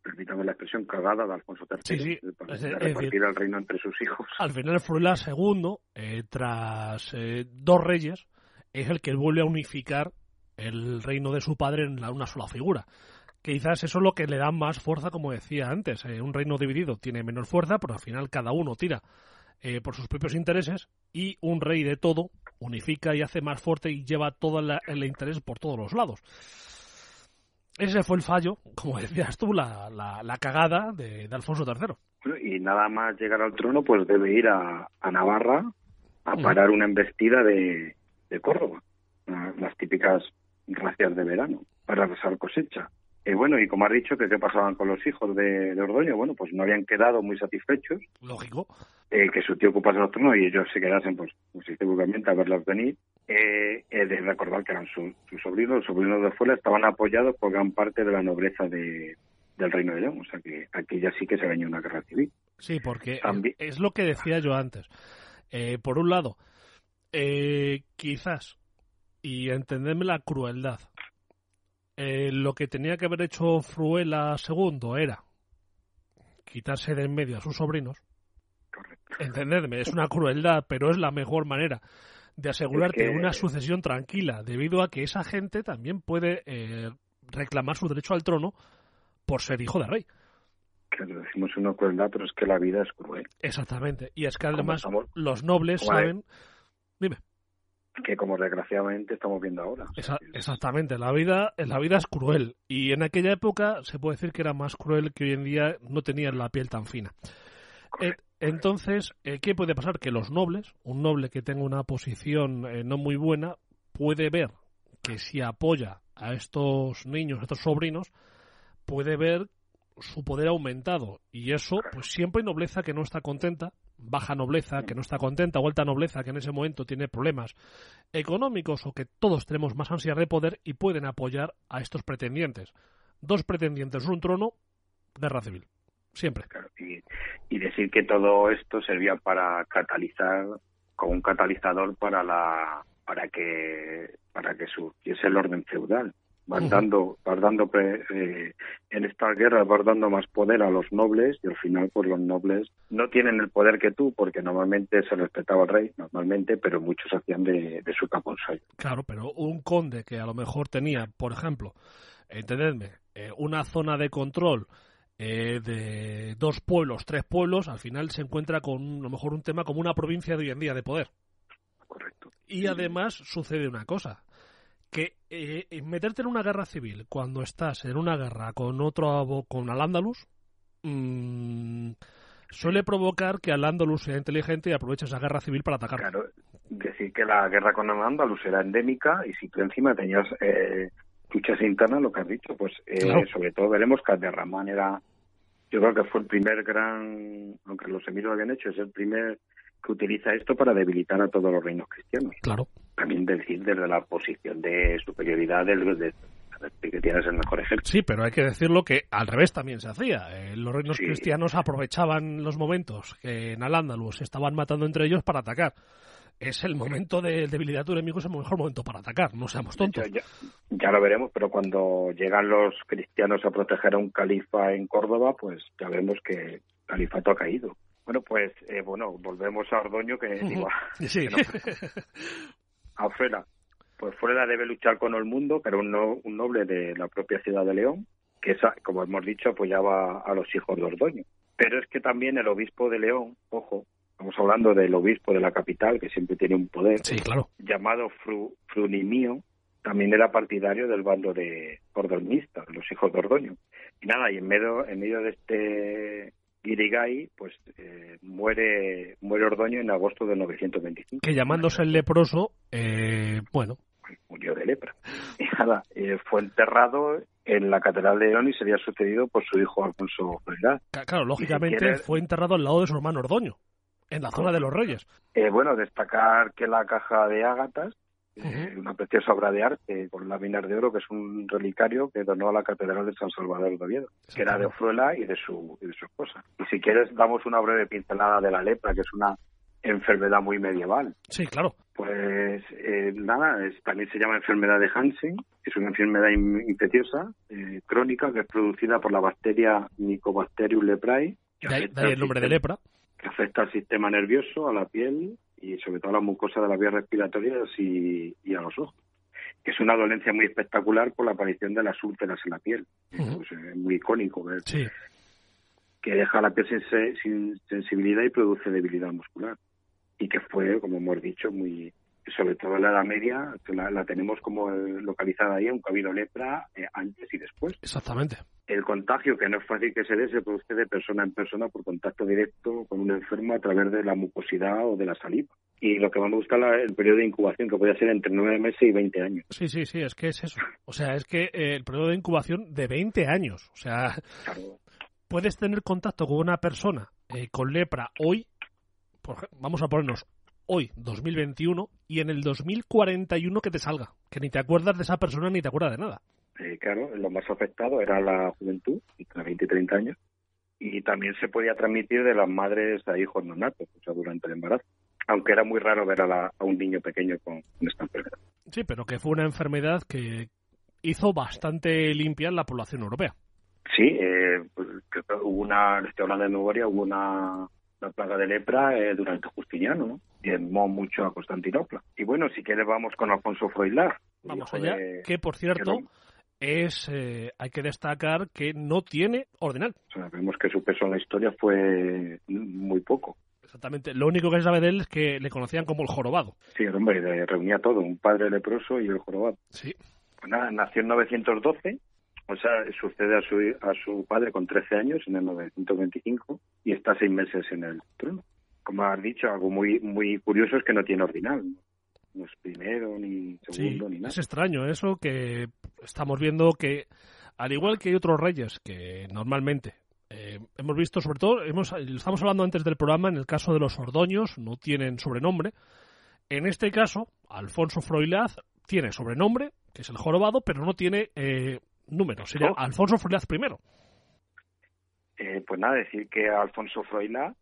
permítame la expresión, cagada de Alfonso III. Sí, sí. Para repartir el reino entre sus hijos. Al final Fruela II, eh, tras eh, dos reyes, es el que vuelve a unificar el reino de su padre en una sola figura quizás eso es lo que le da más fuerza, como decía antes. Eh, un reino dividido tiene menos fuerza, pero al final cada uno tira eh, por sus propios intereses y un rey de todo unifica y hace más fuerte y lleva todo el interés por todos los lados. Ese fue el fallo, como decías tú, la, la, cagada de, Alfonso III. y nada más llegar al trono, pues debe ir a, Navarra a parar una embestida de, de Córdoba, las típicas gracias de verano, para arrasar cosecha. Y bueno, y como has dicho, que qué pasaban con los hijos de, Ordoño, bueno, pues no habían quedado muy satisfechos. Lógico. Eh, que su tío ocupase el trono y ellos se quedasen, pues, pues a verlos venir. Eh, de recordar que eran sus sobrinos, los sobrinos de fuera, estaban apoyados por gran parte de la nobleza de, del Reino de León. O sea que aquí ya sí que se venía una guerra civil. Sí, porque es lo que decía yo antes. Eh, por un lado, eh, quizás, y entendedme la crueldad, eh, lo que tenía que haber hecho Fruela II era quitarse de en medio a sus sobrinos. Entendedme, es una crueldad, pero es la mejor manera de asegurarte una sucesión tranquila, debido a que esa gente también puede eh, reclamar su derecho al trono por ser hijo de rey. Que decimos una crueldad, pero es que la vida es cruel. Exactamente, y es que además los nobles saben... Dime que como desgraciadamente estamos viendo ahora. exactamente, la vida, la vida es cruel y en aquella época se puede decir que era más cruel que hoy en día no tenían la piel tan fina. Eh, entonces, eh, ¿qué puede pasar? Que los nobles, un noble que tenga una posición eh, no muy buena, puede ver que si apoya a estos niños, a estos sobrinos, puede ver su poder aumentado y eso pues siempre hay nobleza que no está contenta baja nobleza que no está contenta o alta nobleza que en ese momento tiene problemas económicos o que todos tenemos más ansia de poder y pueden apoyar a estos pretendientes. Dos pretendientes un trono guerra civil. Siempre. Y, y, decir que todo esto servía para catalizar como un catalizador para la para que para que surgiese el orden feudal van dando, dando eh, en estas guerras vas dando más poder a los nobles y al final pues los nobles no tienen el poder que tú porque normalmente se respetaba al rey normalmente pero muchos hacían de, su caponsay. Claro, pero un conde que a lo mejor tenía, por ejemplo, entendedme, eh, una zona de control eh, de dos pueblos, tres pueblos, al final se encuentra con a lo mejor un tema como una provincia de hoy en día de poder. Correcto. Y además sucede una cosa, que eh, meterte en una guerra civil cuando estás en una guerra con otro, con Al-Ándalus, mmm, suele provocar que Al-Ándalus sea inteligente y aproveche esa guerra civil para atacar. Claro, decir que la guerra con Al-Ándalus era endémica y si tú encima tenías eh, luchas internas, lo que has dicho, pues eh, sobre todo veremos que Abderramán era, yo creo que fue el primer gran, aunque los emiros habían hecho, es el primer que utiliza esto para debilitar a todos los reinos cristianos. Claro. También decir desde la posición de superioridad del, de, que tienes el mejor ejército. Sí, pero hay que decirlo que al revés también se hacía. Eh, los reinos cristianos aprovechaban los momentos que en Al-Ándalus estaban matando entre ellos para atacar es el momento de debilidad tu enemigo, es el mejor momento para atacar, no seamos tontos. Ya, lo veremos, pero cuando llegan los cristianos a proteger a un califa en Córdoba, pues ya vemos que el califato ha caído. Bueno, pues eh, bueno, volvemos a Ordoño que digo, sí. a Frela. Pues Frela debe luchar con el mundo, pero un, un noble de la propia ciudad de León, que esa, como hemos dicho apoyaba a los hijos de Ordoño. Pero es que también el obispo de León, ojo, Estamos hablando del obispo de la capital, que siempre tiene un poder, claro. llamado Fru, Frunimio, también era partidario del bando de Ordonista, los hijos de Ordoño. Y nada, y en medio, en medio de este Guirigay, pues eh, muere muere Ordoño en agosto de 925. Que llamándose el leproso, eh, bueno. Murió de lepra. Y nada, eh, fue enterrado en la Catedral de León y sería sucedido por su hijo Alfonso Ferdinand. Claro, lógicamente fue enterrado al lado de su hermano Ordoño en la zona de los Reyes. Eh, bueno, destacar que la caja de ágatas, eh, una preciosa obra de arte con láminas de oro, que es un relicario que donó a la Catedral de San Salvador de Oviedo, que era de Ofruela y de su, y de su esposa. Y si quieres, damos una breve pincelada de la lepra, que es una enfermedad muy medieval. Sí, claro. Pues eh, nada, también se llama enfermedad de Hansen, es una enfermedad infecciosa, crónica, que es producida por la bacteria Mycobacterium leprae. De ahí, el nombre de lepra que afecta al sistema nervioso, a la piel y sobre todo a la mucosa de las vías respiratorias y, a los ojos. Que es una dolencia muy espectacular por la aparición de las úlceras en la piel. Pues, es muy icónico ver. Que deja la piel sin, sensibilidad y produce debilidad muscular. Y que fue, como hemos dicho, muy sobre todo en la Edad Media, la, tenemos como localizada ahí, aunque ha habido lepra eh, antes y después. Exactamente el contagio, que no es fácil que se dé, se produce de persona en persona por contacto directo con un enfermo a través de la mucosidad o de la saliva. Y lo que más me gusta es el periodo de incubación, que puede ser entre nueve meses y 20 años. Sí, sí, sí, es que es eso. O sea, es que eh, el periodo de incubación de 20 años. O sea, puedes tener contacto con una persona eh, con lepra hoy, vamos a ponernos hoy, 2021, y en el 2041 que te salga. Que ni te acuerdas de esa persona ni te acuerdas de nada eh, claro, lo más afectado era la juventud, entre 20 y 30 años, y también se podía transmitir de las madres a hijos no natos, o sea, durante el embarazo, aunque era muy raro ver a, un niño pequeño con, esta enfermedad. Sí, pero que fue una enfermedad que hizo bastante limpia en la población europea. Sí, eh, pues, hubo una, estoy hablando de memoria, hubo una, plaga de lepra eh, durante Justiniano, ¿no? Y mucho a Constantinopla. Y bueno, si quieres vamos con Alfonso Froilaz. Vamos allá, que por cierto, es eh, hay que destacar que no tiene ordinal. Sabemos que su peso en la historia fue muy poco. Exactamente. Lo único que se sabe de él es que le conocían como el jorobado. Sí, el hombre reunía todo, un padre leproso y el jorobado. Sí. Pues nada, nació en 912, o sea, sucede a su, a su padre con 13 años en el 925 y está seis meses en el trono. Como has dicho, algo muy muy curioso es que no tiene ordinal no es primero, ni segundo, ni nada. Es extraño eso que estamos viendo que, al igual que hay otros reyes que normalmente eh, hemos visto, sobre todo, hemos, estamos hablando antes del programa, en el caso de los ordoños, no tienen sobrenombre. En este caso, Alfonso Froilaz tiene sobrenombre, que es el jorobado, pero no tiene eh, número. Sería oh. Alfonso Froilaz primero. Eh, pues nada, decir que Alfonso Froilaz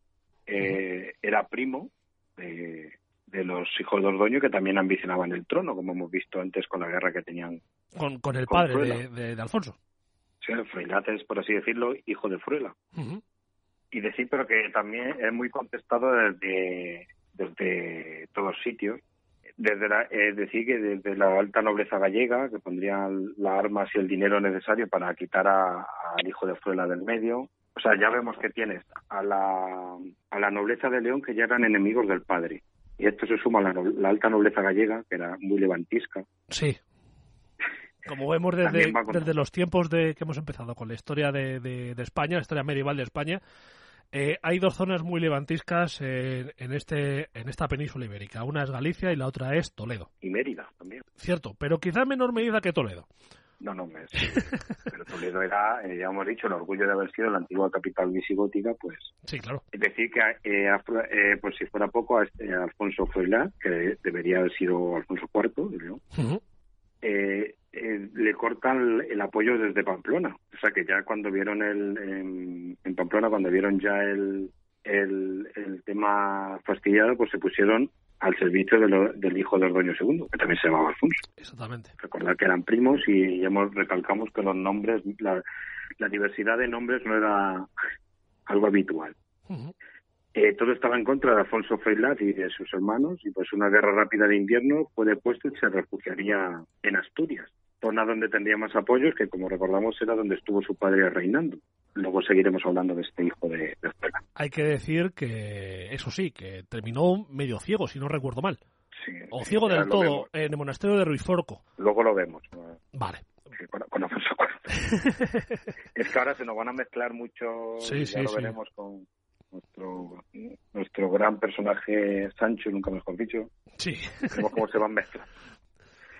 eh, era primo de, de los hijos de Ordoño que también ambicionaban el trono, como hemos visto antes con la guerra que tenían con, con el padre de, Alfonso. Sí, Freilat es, por así decirlo, hijo de Fruela. Y decir, pero que también es muy contestado desde, desde todos sitios. Desde la, es decir, que desde la alta nobleza gallega, que pondrían las armas y el dinero necesario para quitar al hijo de Fruela del medio. O sea, ya vemos que tienes a la, a la nobleza de León que ya eran enemigos del padre y esto se suma a la, alta nobleza gallega, que era muy levantisca. Sí. Como vemos desde, desde los tiempos de que hemos empezado con la historia de, de, España, la historia medieval de España, eh, hay dos zonas muy levantiscas en, este, en esta península ibérica. Una es Galicia y la otra es Toledo. Y Mérida también. Cierto, pero quizá en menor medida que Toledo. No, no, me, pero Toledo era, eh, ya hemos dicho, el orgullo de haber sido la antigua capital visigótica, pues. Sí, claro. Es decir, que, eh, eh, pues si fuera poco, a este Alfonso Froilá, que debería haber sido Alfonso IV, eh, le cortan el, apoyo desde Pamplona. O sea que ya cuando vieron el, en, Pamplona, cuando vieron ya el, el, el tema fastidiado, pues se pusieron al servicio del hijo de Ordoño II, que también se llamaba Alfonso. Exactamente. Recordar que eran primos y ya hemos, recalcamos que los nombres, la, diversidad de nombres no era algo habitual. Eh, todo estaba en contra de Alfonso Freilat y de sus hermanos, y pues una guerra rápida de invierno fue depuesto y se refugiaría en Asturias, zona donde tendría más apoyos, que como recordamos era donde estuvo su padre reinando luego seguiremos hablando de este hijo de, de Hay que decir que, eso sí, que terminó medio ciego, si no recuerdo mal. Sí, o ciego del todo, en el monasterio de Ruiforco. Luego lo vemos. Vale. con, Alfonso es que ahora se nos van a mezclar mucho, sí, ya lo veremos con nuestro nuestro gran personaje Sancho, nunca mejor dicho. Sí. Vemos cómo se van a mezclar.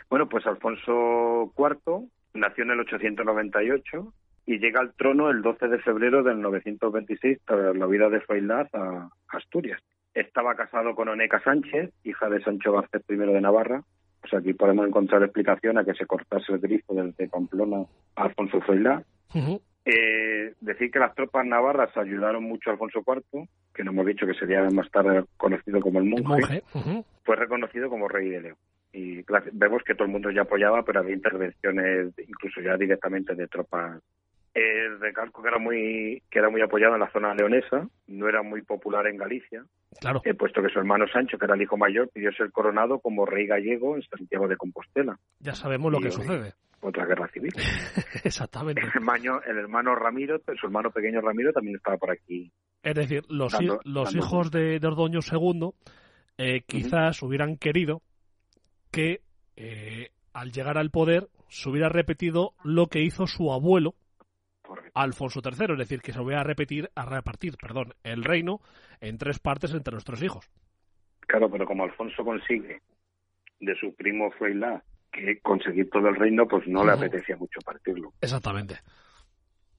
Bueno, pues Alfonso IV nació en el 898 y llega al trono el 12 de febrero del 926 tras la vida de Froilaz a Asturias. Estaba casado con Oneca Sánchez, hija de Sancho Garcés I de Navarra. Pues aquí podemos encontrar explicación a que se cortase el grifo desde Pamplona a Alfonso Froilaz. eh, decir que las tropas navarras ayudaron mucho a Alfonso IV, que no hemos dicho que sería más tarde conocido como el monje, fue reconocido como rey de León. Y vemos que todo el mundo ya apoyaba, pero había intervenciones incluso ya directamente de tropas eh, recalco que era muy que era muy apoyado en la zona leonesa, no era muy popular en Galicia, claro. He puesto que su hermano Sancho, que era el hijo mayor, pidió ser coronado como rey gallego en Santiago de Compostela. Ya sabemos lo que sucede. Otra guerra civil. Exactamente. El hermano, el hermano Ramiro, su hermano pequeño Ramiro también estaba por aquí. Es decir, los, los hijos de, Ordoño II eh, quizás hubieran querido que eh, al llegar al poder se hubiera repetido lo que hizo su abuelo, Alfonso III, es decir, que se voy a repetir, a repartir, perdón, el reino en tres partes entre nuestros hijos. Claro, pero como Alfonso consigue de su primo Froilá que conseguir todo el reino, pues no le apetecía mucho partirlo. Exactamente.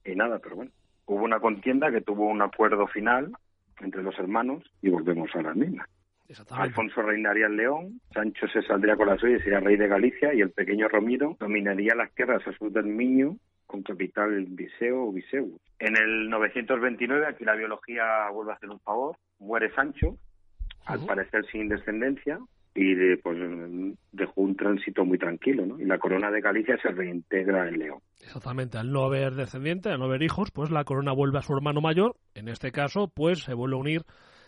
Y nada, pero bueno, hubo una contienda que tuvo un acuerdo final entre los hermanos y volvemos a las mismas. Alfonso reinaría en León, Sancho se saldría con la suya y sería rey de Galicia y el pequeño Romiro dominaría las tierras a sur del Miño con capital Viseo o Viseu. En el 929, aquí la biología vuelve a hacer un favor, muere Sancho, al parecer sin descendencia, y pues dejó un tránsito muy tranquilo, ¿no? Y la corona de Galicia se reintegra en León. Exactamente, al no haber descendiente, al no haber hijos, pues la corona vuelve a su hermano mayor, en este caso, pues se vuelve a unir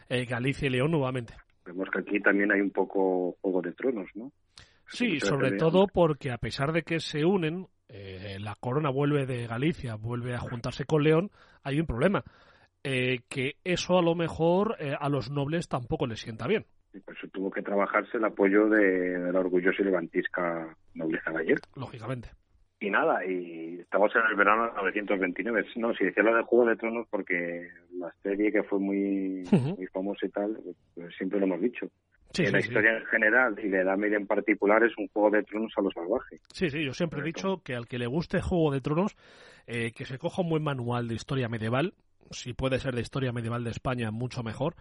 eh, Galicia y León nuevamente. Vemos que aquí también hay un poco Juego de Tronos, ¿no? Sí, sobre todo porque a pesar de que se unen, eh, la corona vuelve de Galicia, vuelve a juntarse con León, hay un problema. Eh, que eso a lo mejor eh, a los nobles tampoco les sienta bien. Y por eso tuvo que trabajarse el apoyo de, la orgullosa y levantisca nobleza gallega. Lógicamente. Y nada, y estamos en el verano de 1929. No, si decía lo de Juego de Tronos porque la serie que fue muy, muy famosa y tal, pues siempre lo hemos dicho la historia en general y la Edad Media en particular es un Juego de Tronos a lo salvaje. Sí, sí, yo siempre he dicho que al que le guste Juego de Tronos, eh, que se coja un buen manual de historia medieval, si puede ser de historia medieval de España, mucho mejor,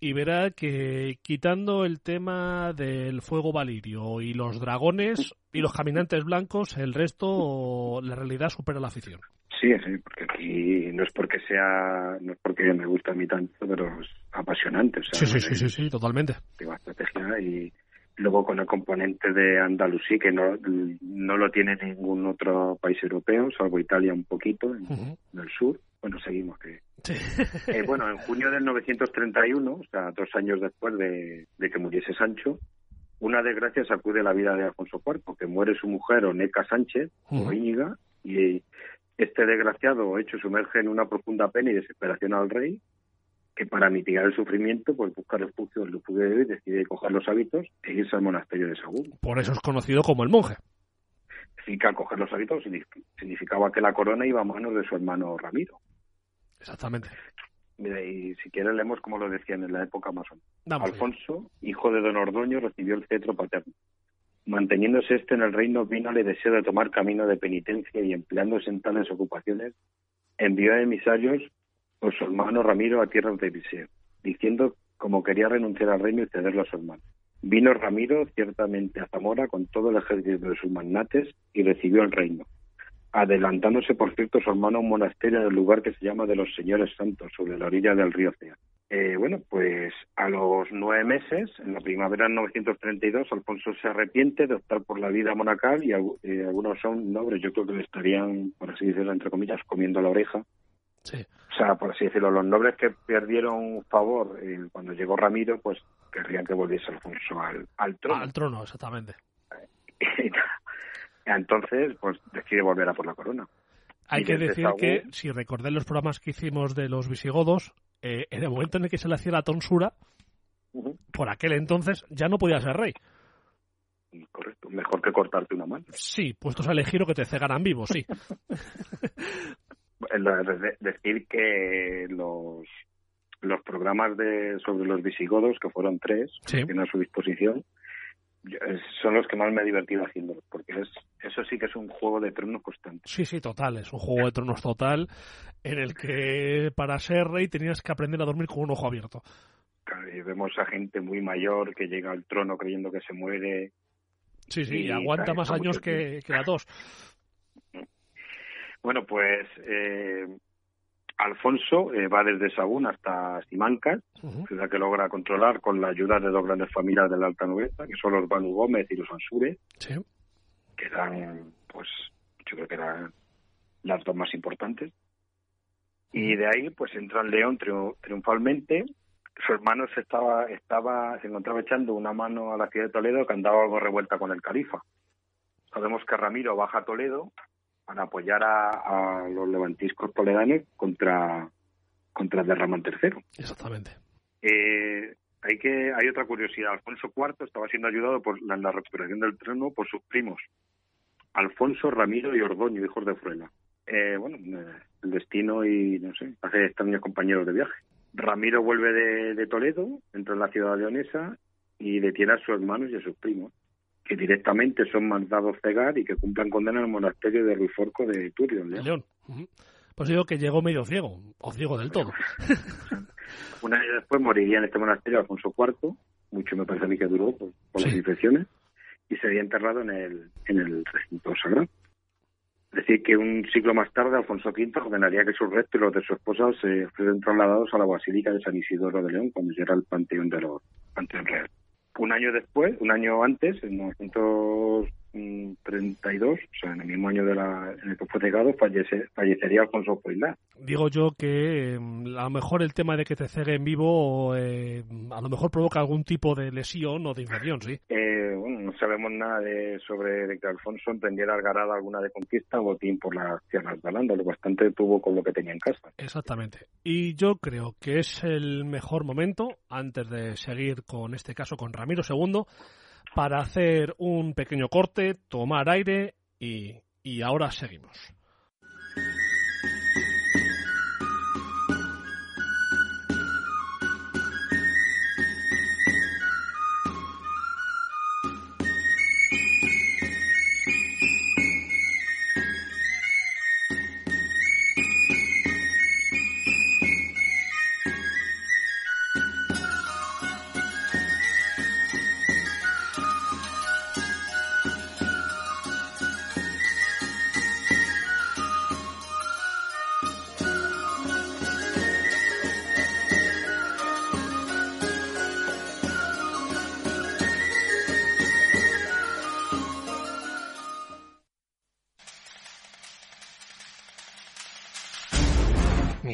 y verá que quitando el tema del fuego valirio y los dragones y los caminantes blancos, el resto, la realidad supera la afición. Sí, sí, porque aquí no es porque sea, no es porque me gusta a mí tanto, pero es apasionante. O sea, sí, sí, sí, sí, totalmente. estrategia y luego con el componente de Andalusí, que no, no lo tiene ningún otro país europeo, salvo Italia un poquito, en, el sur. Bueno, seguimos que... Eh, bueno, en junio del 931, o sea, dos años después de, que muriese Sancho, una desgracia sacude la vida de Alfonso IV, que muere su mujer Oneca Sánchez, o Íñiga, y este desgraciado hecho sumerge en una profunda pena y desesperación al rey, que para mitigar el sufrimiento, pues busca refugio en Lufugueo y decide coger los hábitos e irse al monasterio de Sagún. Por eso es conocido como el monje. significa coger los hábitos, significaba que la corona iba a manos de su hermano Ramiro. Exactamente. y si quieres leemos como lo decían en la época más o menos. Alfonso, hijo de don Ordoño, recibió el cetro paterno. Manteniéndose este en el reino, vino le deseo de tomar camino de penitencia y empleándose en tales ocupaciones, envió a emisarios por su hermano Ramiro a tierras de Viseo, diciendo como quería renunciar al reino y cederlo a su hermano. Vino Ramiro ciertamente a Zamora con todo el ejército de sus magnates y recibió el reino, adelantándose, por cierto, su hermano a un monasterio en el lugar que se llama de los Señores Santos, sobre la orilla del río Cea. Eh, bueno, pues a los nueve meses, en la primavera de 932, Alfonso se arrepiente de optar por la vida monacal y eh, algunos son nobles, yo creo que le estarían, por así decirlo, entre comillas, comiendo la oreja. Sí. O sea, por así decirlo, los nobles que perdieron favor eh, cuando llegó Ramiro, pues querrían que volviese Alfonso al, al trono. Al trono, exactamente. Entonces, pues decide volver a por la corona. Hay que decir que, si recordé los programas que hicimos de los visigodos, eh, en el momento en el que se le hacía la tonsura, por aquel entonces ya no podía ser rey. Correcto, mejor que cortarte una mano. Sí, puestos a elegir o que te cegaran vivo, sí. decir que los los programas de sobre los visigodos, que fueron tres, que tienen a su disposición, son los que más me he divertido haciendo, porque es, eso sí que es un juego de tronos constante. Sí, sí, total, es un juego de tronos total en el que para ser rey tenías que aprender a dormir con un ojo abierto. y vemos a gente muy mayor que llega al trono creyendo que se muere. Sí, sí, y, aguanta más años que, que la dos. Bueno, pues eh, Alfonso eh, va desde Sagún hasta Simancas, ciudad que logra controlar con la ayuda de dos grandes familias de la Alta Noguera, que son los Banu Gómez y los Ansure, que eran, pues, yo creo que eran las dos más importantes. Y de ahí, pues, entra el León triunfalmente. Su hermano se estaba, estaba, se encontraba echando una mano a la ciudad de Toledo que andaba algo revuelta con el califa. Sabemos que Ramiro baja a Toledo para apoyar a, los levantiscos toledanos contra, contra Derramán III. Exactamente. Eh, hay que hay otra curiosidad. Alfonso IV estaba siendo ayudado por la, la recuperación del trono por sus primos, Alfonso, Ramiro y Ordoño, hijos de Fruela. Eh, bueno, eh, el destino y, no sé, hace extraños compañeros de viaje. Ramiro vuelve de, de Toledo, entra en la ciudad leonesa y detiene a sus hermanos y a sus primos que directamente son mandados cegar y que cumplan condena en el monasterio de Ruiforco de Turio, León. León. Pues digo que llegó medio ciego, o ciego del todo. Un año después moriría en este monasterio Alfonso IV, mucho me parece a mí que duró por, las infecciones, y sería enterrado en el, en el recinto sagrado. Es decir, que un siglo más tarde Alfonso V ordenaría que sus restos y los de su esposa se fueran trasladados a la Basílica de San Isidoro de León, cuando ya era el panteón de los panteón real un año después, un año antes, en 1932, o sea, en el mismo año de la, en el que fue cegado, fallece, fallecería Alfonso Poilá. Digo yo que mm, a lo mejor el tema de que te cegue en vivo eh, a lo mejor provoca algún tipo de lesión o de infección, ¿sí? Eh, bueno, no sabemos nada de, sobre que Alfonso emprendiera Algarada alguna de conquista o botín por las tierras de Alanda, lo bastante tuvo con lo que tenía en casa. Exactamente. Y yo creo que es el mejor momento, antes de seguir con este caso con Ramiro II, para hacer un pequeño corte, tomar aire y, y ahora seguimos.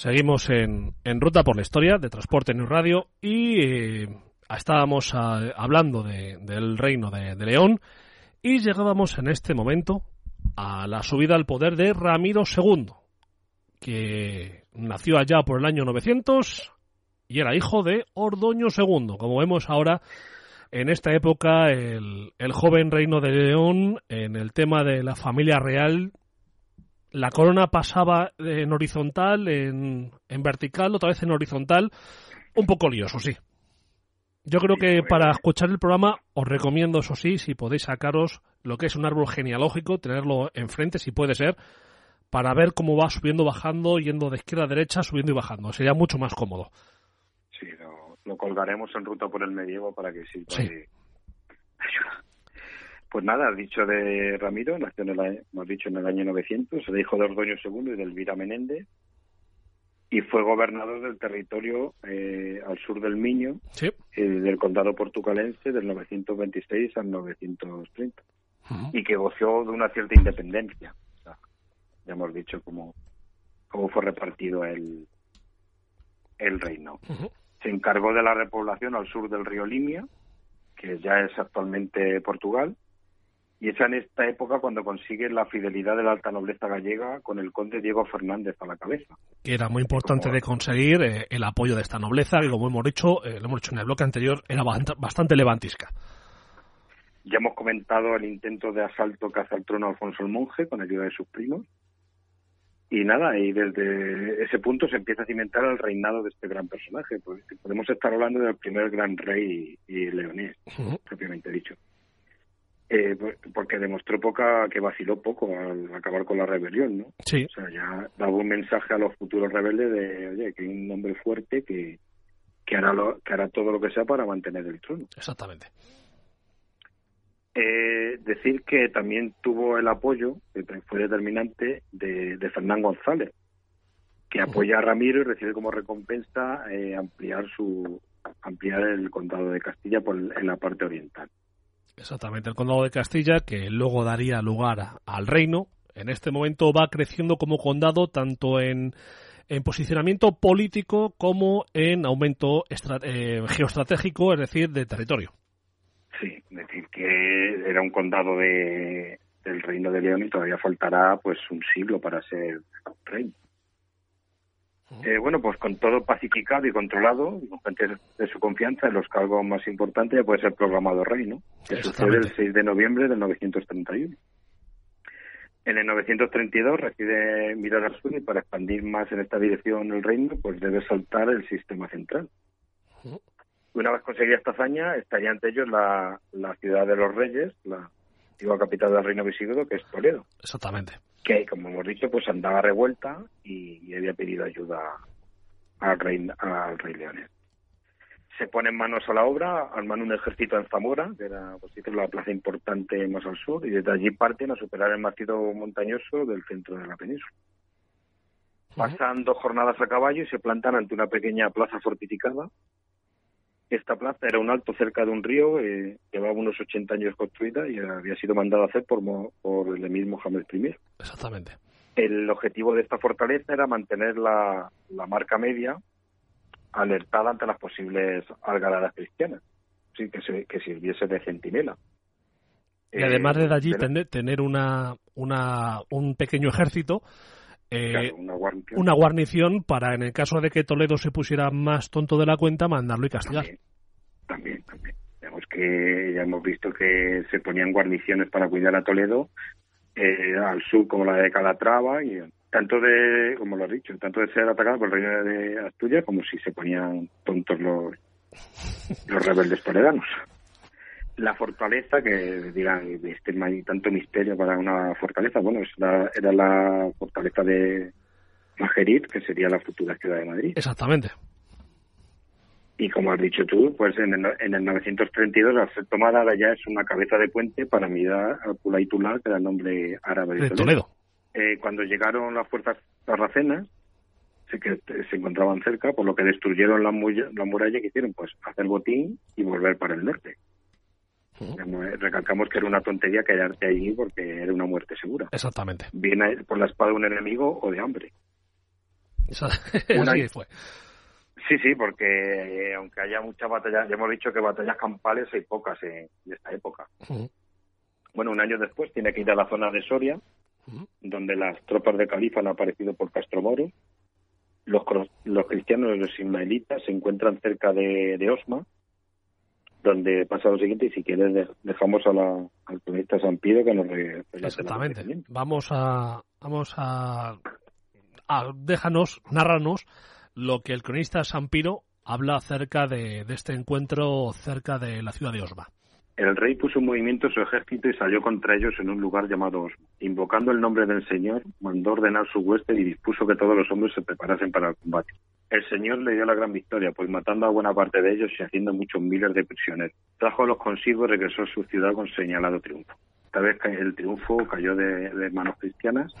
Seguimos en, en, Ruta por la Historia de Transporte News Radio y eh, estábamos a, hablando de, del reino de, de, León y llegábamos en este momento a la subida al poder de Ramiro II, que nació allá por el año 900 y era hijo de Ordoño II. Como vemos ahora, en esta época, el, el joven reino de León, en el tema de la familia real, la corona pasaba en horizontal, en, en vertical, otra vez en horizontal, un poco lioso, sí. Yo creo que para escuchar el programa os recomiendo, eso sí, si podéis sacaros lo que es un árbol genealógico, tenerlo enfrente, si puede ser, para ver cómo va subiendo, bajando, yendo de izquierda a derecha, subiendo y bajando. Sería mucho más cómodo. Sí, lo, lo colgaremos en ruta por el medievo para que sirva sí. de ayuda. Pues nada, dicho de Ramiro, nació en el, hemos dicho en el año 900, era hijo de Ordoño II y de Elvira Menéndez, y fue gobernador del territorio eh, al sur del Miño, sí. eh, del condado portucalense, del 926 al 930, uh -huh. y que goció de una cierta independencia. O sea, ya hemos dicho cómo, cómo fue repartido el, el reino. Uh -huh. Se encargó de la repoblación al sur del río Limia, que ya es actualmente Portugal, y es en esta época cuando consigue la fidelidad de la alta nobleza gallega con el conde Diego Fernández a la cabeza. Que era muy importante como... de conseguir eh, el apoyo de esta nobleza, que como hemos dicho, eh, lo hemos dicho en el bloque anterior, era bastante levantisca. Ya hemos comentado el intento de asalto que hace al trono Alfonso el Monje con ayuda de sus primos. Y nada, y desde ese punto se empieza a cimentar el reinado de este gran personaje. Pues podemos estar hablando del primer gran rey y leonés, uh -huh. propiamente dicho eh, porque demostró poca que vaciló poco al acabar con la rebelión, ¿no? Sí. O sea, ya daba un mensaje a los futuros rebeldes de, oye, que hay un hombre fuerte que, que, hará lo, que hará todo lo que sea para mantener el trono. Exactamente. Eh, decir que también tuvo el apoyo, que fue determinante, de, de Fernán González, que apoya a Ramiro y recibe como recompensa eh, ampliar su ampliar el condado de Castilla por, en la parte oriental. Exactamente, el condado de Castilla, que luego daría lugar al reino, en este momento va creciendo como condado tanto en, en posicionamiento político como en aumento eh, geoestratégico, es decir, de territorio. Sí, es decir, que era un condado de, del reino de León y todavía faltará pues un siglo para ser reino. Eh, bueno, pues con todo pacificado y controlado, con gente de su confianza, en los cargos más importantes ya puede ser programado rey, ¿no? Que sucede el 6 de noviembre del 931. En el 932 recibe mirar al sur y para expandir más en esta dirección el reino, pues debe soltar el sistema central. Una vez conseguida esta hazaña, estaría ante ellos la, la ciudad de los reyes, la antigua capital del reino visigodo, que es Toledo. Exactamente que como hemos dicho pues andaba revuelta y, y había pedido ayuda al rey al rey Leones se ponen manos a la obra arman un ejército en Zamora que era pues, la plaza importante más al sur y desde allí parten a superar el macizo montañoso del centro de la península. Pasan dos jornadas a caballo y se plantan ante una pequeña plaza fortificada esta plaza era un alto cerca de un río, eh, llevaba unos 80 años construida y había sido mandada a hacer por, por el emir Mohamed I. Exactamente. El objetivo de esta fortaleza era mantener la, la marca media alertada ante las posibles algaradas cristianas, sí, que, se, que sirviese de centinela. Y además de allí eh, tener, tener una, una, un pequeño ejército eh, una, guarnición. para, en el caso de que Toledo se pusiera más tonto de la cuenta, mandarlo y castigar. También, también. Digamos que ya hemos visto que se ponían guarniciones para cuidar a Toledo, eh, al sur como la de Calatrava, y tanto de, como lo has dicho, tanto de ser atacado por el reino de Asturias como si se ponían tontos los, los rebeldes toledanos la fortaleza, que dirán, este, hay tanto misterio para una fortaleza, bueno, era la fortaleza de Majerit, que sería la futura ciudad de Madrid. Exactamente. Y como has dicho tú, pues en el, en el 932, al ser tomada, ahora ya es una cabeza de puente para mirar a Pulaitulá, que era el nombre árabe de, Toledo. Eh, cuando llegaron las fuerzas sarracenas, que se encontraban cerca, por lo que destruyeron la, la muralla que hicieron, pues hacer botín y volver para el norte. Recalcamos que era una tontería quedarte allí porque era una muerte segura. Exactamente. Viene por la espada de un enemigo o de hambre. Así fue. Sí, sí, porque eh, aunque haya muchas batallas, ya hemos dicho que batallas campales hay pocas en, esta época. Bueno, un año después tiene que ir a la zona de Soria, donde las tropas de Califa han aparecido por Castromoro. Los, los cristianos y los ismaelitas se encuentran cerca de, de Osma, donde pasa lo siguiente y si quieres dejamos a la, al cronista San Pío que nos Exactamente. Vamos a vamos a, a déjanos, narranos lo que el cronista San Piro habla acerca de, de este encuentro cerca de la ciudad de Osma. El rey puso en movimiento su ejército y salió contra ellos en un lugar llamado Osma. Invocando el nombre del Señor, mandó ordenar su hueste y dispuso que todos los hombres se preparasen para el combate. El Señor le dio la gran victoria, pues matando a buena parte de ellos y haciendo muchos miles de prisioneros. Trajo los consigo y regresó a su ciudad con señalado triunfo. Esta vez el triunfo cayó de, manos cristianas.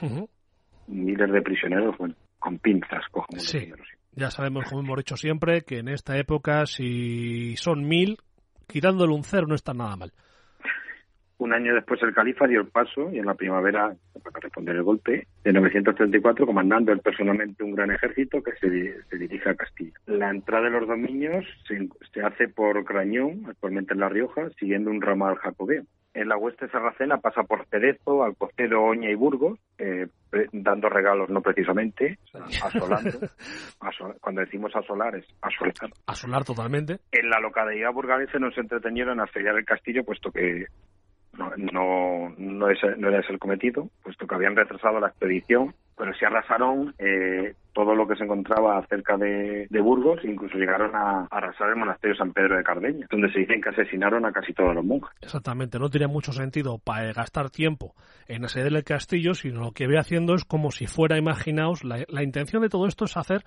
Miles de prisioneros, bueno, con pinzas, cogemos sí. Ya sabemos, como hemos dicho siempre, que en esta época, si son mil, quitándole un cero no está nada mal. Un año después el califa dio el paso y en la primavera, para responder el golpe, de 934, comandando él personalmente un gran ejército que se, dirige a Castilla. La entrada de los dominios se, hace por Crañón, actualmente en La Rioja, siguiendo un ramal jacobeo. En la hueste sarracena pasa por Cerezo, Alcocedo, Oña y Burgos, eh, dando regalos no precisamente, asolando. cuando decimos asolar es asolar. Asolar totalmente. En la localidad burgalesa nos entretenieron a sellar el castillo, puesto que no, no, no, no era ese el cometido, puesto que habían retrasado la expedición, pero sí arrasaron eh, todo lo que se encontraba cerca de, Burgos, incluso llegaron a, arrasar el monasterio San Pedro de Cardeña, donde se dicen que asesinaron a casi todos los monjes. Exactamente, no tiene mucho sentido para gastar tiempo en asediar el castillo, sino lo que ve haciendo es como si fuera, imaginaos, la, la intención de todo esto es hacer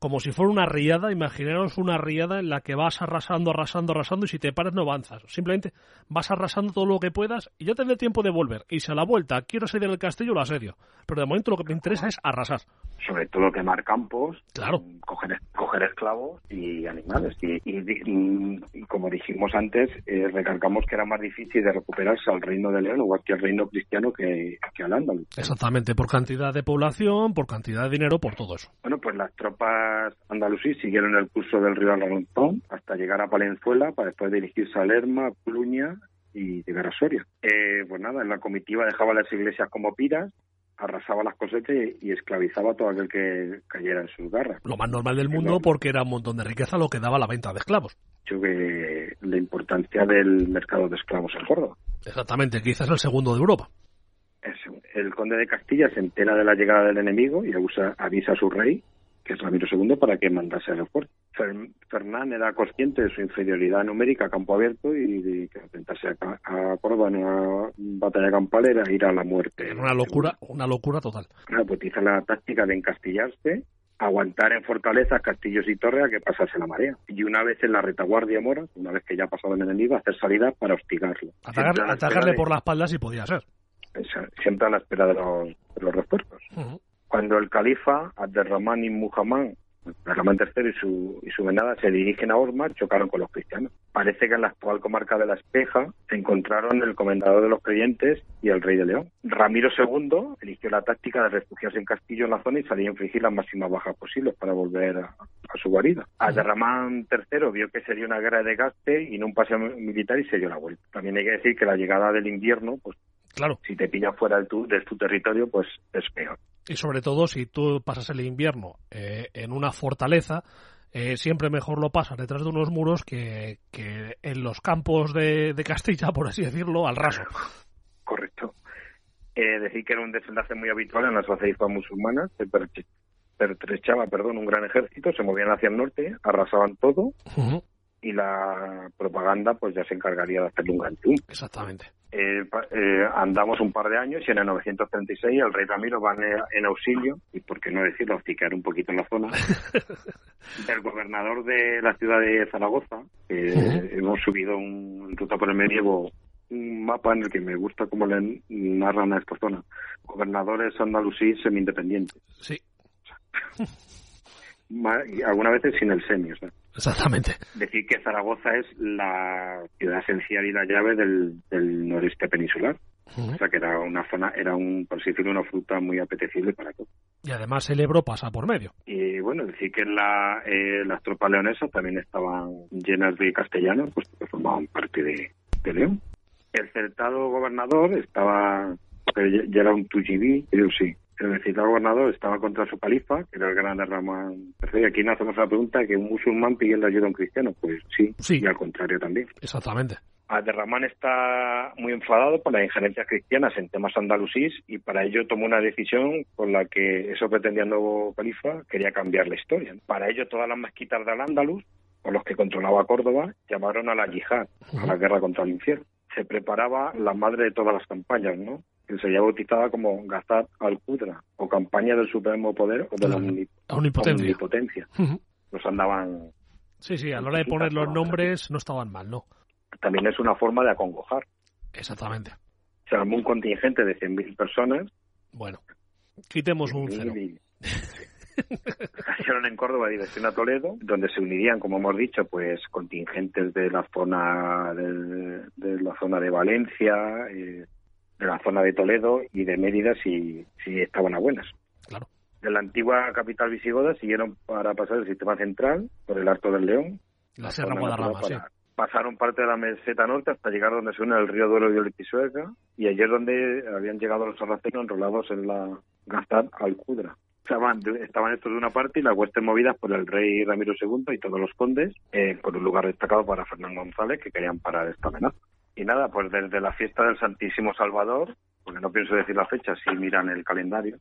como si fuera una riada, imaginaros una riada en la que vas arrasando, arrasando, arrasando y si te paras no avanzas. Simplemente vas arrasando todo lo que puedas y ya tendré tiempo de volver. Y si a la vuelta quiero asediar el castillo, lo asedio. Pero de momento lo que me interesa es arrasar. Sobre todo quemar campos, claro. coger, coger esclavos y animales. Y, como dijimos antes, eh, recalcamos que era más difícil de recuperarse al reino de León o cualquier reino cristiano que, que al. Exactamente, por cantidad de población, por cantidad de dinero, por todo eso. Bueno, pues las tropas andalusí siguieron el curso del río Aragón hasta llegar a Palenzuela para después dirigirse a Lerma, Pluña y llegar a Soria. Eh, pues nada, en la comitiva dejaba las iglesias como piras, arrasaba las cosechas y, esclavizaba a todo aquel que cayera en sus garras. Lo más normal del mundo porque era un montón de riqueza lo que daba la venta de esclavos. Yo que la importancia del mercado de esclavos en Córdoba. Exactamente, quizás el segundo de Europa. El conde de Castilla se entera de la llegada del enemigo y avisa a su rey que es Ramiro II, para que mandase al fuerte. Fernán era consciente de su inferioridad numérica a campo abierto y de que enfrentarse a, Córdoba en una batalla campal era ir a la muerte. Una locura, una locura total. Claro, pues utiliza la táctica de encastillarse, aguantar en fortalezas, castillos y torres a que pasase la marea. Y una vez en la retaguardia mora, una vez que ya ha pasado el enemigo, hacer salida para hostigarlo. atacarle por la espalda si podía ser. Siempre a la espera de los, de los refuerzos cuando el califa Abderrahman y Muhammad, Abderrahman III y su, y su venada se dirigen a Osma, chocaron con los cristianos. Parece que en la actual comarca de La Espeja se encontraron el comendador de los creyentes y el rey de León. Ramiro II eligió la táctica de refugiarse en Castillo en la zona y salir a infligir las máximas bajas posibles para volver a, su guarida. Abderrahman III vio que sería una guerra de gaste y no un paseo militar y se dio la vuelta. También hay que decir que la llegada del invierno, pues Claro. Si te pillas fuera de tu, de tu territorio, pues es peor. Y sobre todo si tú pasas el invierno eh, en una fortaleza, eh, siempre mejor lo pasas detrás de unos muros que, que en los campos de, de, Castilla, por así decirlo, al raso. Correcto. Eh, decir que era un desenlace muy habitual en las batallas musulmanas, se pertrechaba perdón, un gran ejército, se movían hacia el norte, arrasaban todo y la propaganda pues ya se encargaría de hacerle un gran triunfo. Exactamente. Eh, eh, andamos un par de años y en el 936 el rey Ramiro va en, auxilio, y por qué no decirlo, hosticar un poquito en la zona, del gobernador de la ciudad de Zaragoza. Hemos subido un ruta por el medievo un mapa en el que me gusta cómo le narran a esta zona. Gobernadores andalusí semi-independientes. Sí. Algunas veces sin el semi, o sea. Exactamente. Decir que Zaragoza es la ciudad esencial y la llave del, noreste peninsular. O sea que era una zona, era un, por así decirlo, una fruta muy apetecible para todos. Y además el Ebro pasa por medio. Y bueno, decir que la, eh, las tropas leonesas también estaban llenas de castellanos, pues que formaban parte de, León. El certado gobernador estaba, ya era un tujibí, pero sí, el necesitado gobernador estaba contra su califa, que era el gran Ramán III. Y aquí nos hacemos la pregunta que un musulmán pidiendo ayuda a un cristiano. Pues sí, sí. y al contrario también. Exactamente. Abderramán está muy enfadado por las injerencias cristianas en temas andalusíes y para ello tomó una decisión con la que eso pretendía el nuevo califa quería cambiar la historia. Para ello todas las mezquitas del Andalus, con los que controlaba Córdoba, llamaron a la yihad, a la guerra contra el infierno. Se preparaba la madre de todas las campañas, ¿no? Que sería bautizada como Gazat al-Qudra, o campaña del supremo poder o de la omnipotencia. Los andaban... Sí, sí, a la hora de poner los nombres no estaban mal, ¿no? También es una forma de acongojar. Exactamente. Se armó un contingente de 100.000 personas. Bueno, quitemos un cero. Cayeron en Córdoba dirección a Toledo, donde se unirían, como hemos dicho, pues contingentes de la zona de, de la zona de Valencia, eh, de la zona de Toledo y de Mérida si, si estaban a buenas. Claro. De la antigua capital visigoda siguieron para pasar el sistema central por el Alto del León. La, Sierra Guadarrama, sí. Pasaron parte de la meseta norte hasta llegar donde se une el río Duero y el Pisuerga y allí es donde habían llegado los sarracenos enrolados en la Gastad Alcudra. Estaban, estaban estos de una parte y las huestes movidas por el rey Ramiro II y todos los condes eh, por un lugar destacado para Fernando González que querían parar esta amenaza. Y nada, pues desde la fiesta del Santísimo Salvador, porque no pienso decir la fecha, si miran el calendario,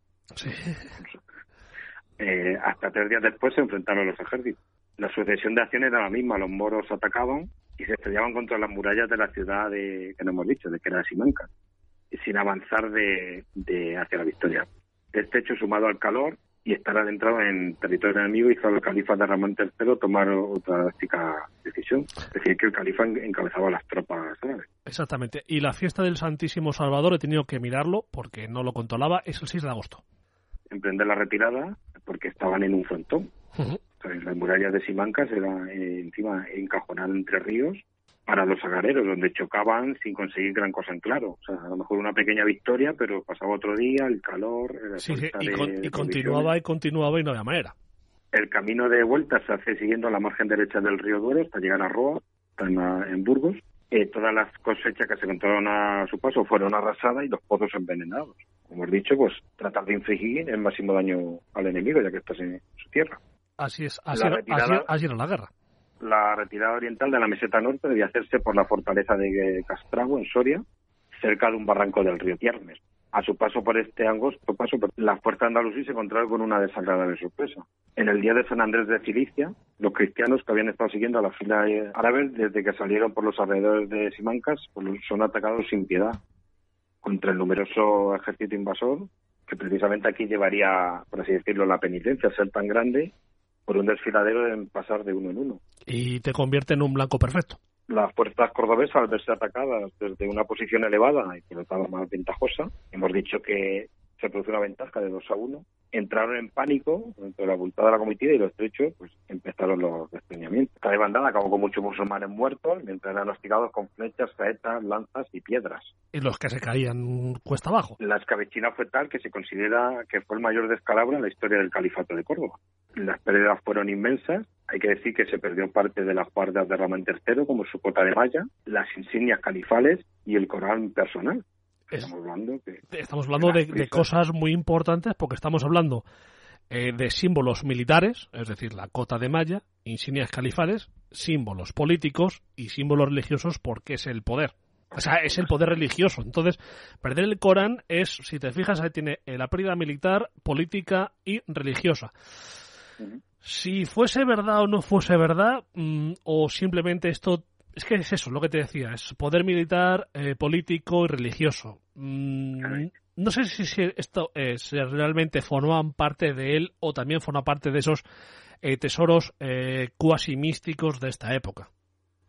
eh, hasta tres días después se enfrentaron los ejércitos. La sucesión de acciones era la misma, los moros atacaban y se estrellaban contra las murallas de la ciudad de, que no hemos dicho, de que era Simanca, sin avanzar de, de hacia la victoria. Este hecho sumado al calor y estar adentrado en territorio enemigo hizo al califa de Ramón III tomar otra drástica decisión. Es decir, que el califa encabezaba las tropas Exactamente. Y la fiesta del Santísimo Salvador, he tenido que mirarlo porque no lo controlaba, es el 6 de agosto. Emprender la retirada porque estaban en un frontón. las murallas de Simancas eran eh, encima encajonadas entre ríos para los agareros, donde chocaban sin conseguir gran cosa en claro. O sea, a lo mejor una pequeña victoria, pero pasaba otro día, el calor... sí, y, continuaba y continuaba y no había manera. El camino de vuelta se hace siguiendo la margen derecha del río Duero hasta llegar a Roa, en, Burgos. Eh, todas las cosechas que se encontraron a su paso fueron arrasadas y los pozos envenenados. Como he dicho, pues tratar de infligir el máximo daño al enemigo, ya que estás en su tierra. Así es, así, así era la guerra la retirada oriental de la meseta norte debía hacerse por la fortaleza de Castrago, en Soria, cerca de un barranco del río Tiermes. A su paso por este angosto paso, las fuerzas andalusí se encontraron con una desagradable sorpresa. En el día de San Andrés de Cilicia, los cristianos que habían estado siguiendo a la fila árabe desde que salieron por los alrededores de Simancas pues, son atacados sin piedad contra el numeroso ejército invasor, que precisamente aquí llevaría, por así decirlo, la penitencia, ser tan grande por un desfiladero en pasar de uno en uno. Y te convierte en un blanco perfecto. Las fuerzas cordobesas, al verse atacadas desde una posición elevada y por lo más ventajosa, hemos dicho que se produce una ventaja de 2 a 1. Entraron en pánico entre la abultada de la comitiva y los estrechos, pues empezaron los despeñamientos. Esta bandada acabó con muchos musulmanes muertos, mientras eran hostigados con flechas, saetas, lanzas y piedras. Y los que se caían cuesta abajo. La escabechina fue tal que se considera que fue el mayor descalabro en la historia del califato de Córdoba. Las pérdidas fueron inmensas. Hay que decir que se perdió parte de las guardias de Ramón III, como su cota de malla, las insignias califales y el Corán personal estamos hablando, estamos hablando de, cosas muy importantes porque estamos hablando eh, de símbolos militares, es decir, la cota de malla, insignias califales, símbolos políticos y símbolos religiosos porque es el poder. O sea, es el poder religioso. Entonces, perder el Corán es, si te fijas, ahí tiene la pérdida militar, política y religiosa. Si fuese verdad o no fuese verdad, mm, o simplemente esto es que es eso, lo que te decía, es poder militar, eh, político y religioso. Mm, no sé si, esto es, realmente forman parte de él o también forma parte de esos eh, tesoros eh, cuasi místicos de esta época.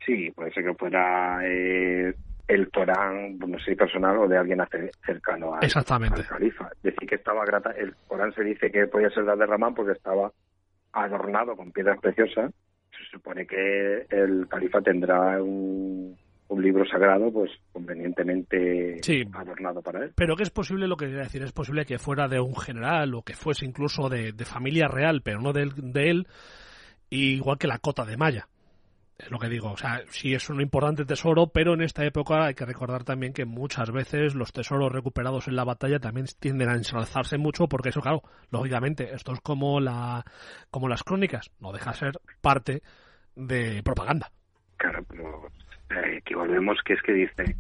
Sí, puede ser que fuera eh, el Corán, no sé, personal o de alguien cercano al, Exactamente. califa. Decir que estaba grata, el Corán se dice que podía ser de Ramán porque estaba adornado con piedras preciosas se supone que el califa tendrá un, libro sagrado, pues convenientemente adornado para él. Pero que es posible, lo que quería decir, es posible que fuera de un general o que fuese incluso de, familia real, pero no de, de él, igual que la cota de Maya. Es lo que digo, o sea, sí es un importante tesoro, pero en esta época hay que recordar también que muchas veces los tesoros recuperados en la batalla también tienden a ensalzarse mucho, porque eso, claro, lógicamente, esto es como, la, como las crónicas, no deja de ser parte de propaganda. Claro, pero eh, que volvemos que es que dice,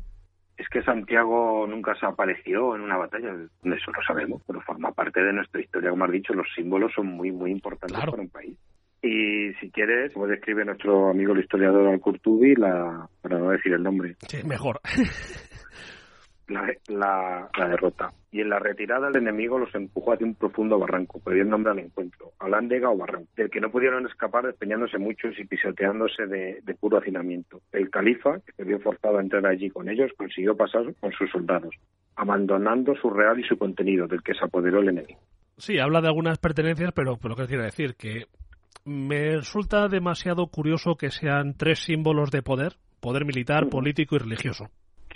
es que Santiago nunca se apareció en una batalla, eso lo sabemos, pero forma parte de nuestra historia, como has dicho, los símbolos son muy, muy importantes para un país. Y si quieres, puede escribir nuestro amigo el historiador Al-Kurtubi, la, para no decir el nombre. Sí, mejor. La, la, derrota. Y en la retirada el enemigo los empujó hacia un profundo barranco, dio el nombre al encuentro, Alándega o Barranco, del que no pudieron escapar despeñándose muchos y pisoteándose de, de, puro hacinamiento. El califa, que se vio forzado a entrar allí con ellos, consiguió pasar con sus soldados, abandonando su real y su contenido, del que se apoderó el enemigo. Sí, habla de algunas pertenencias, pero, pero ¿qué quiere decir? Que me resulta demasiado curioso que sean tres símbolos de poder, poder militar, político y religioso.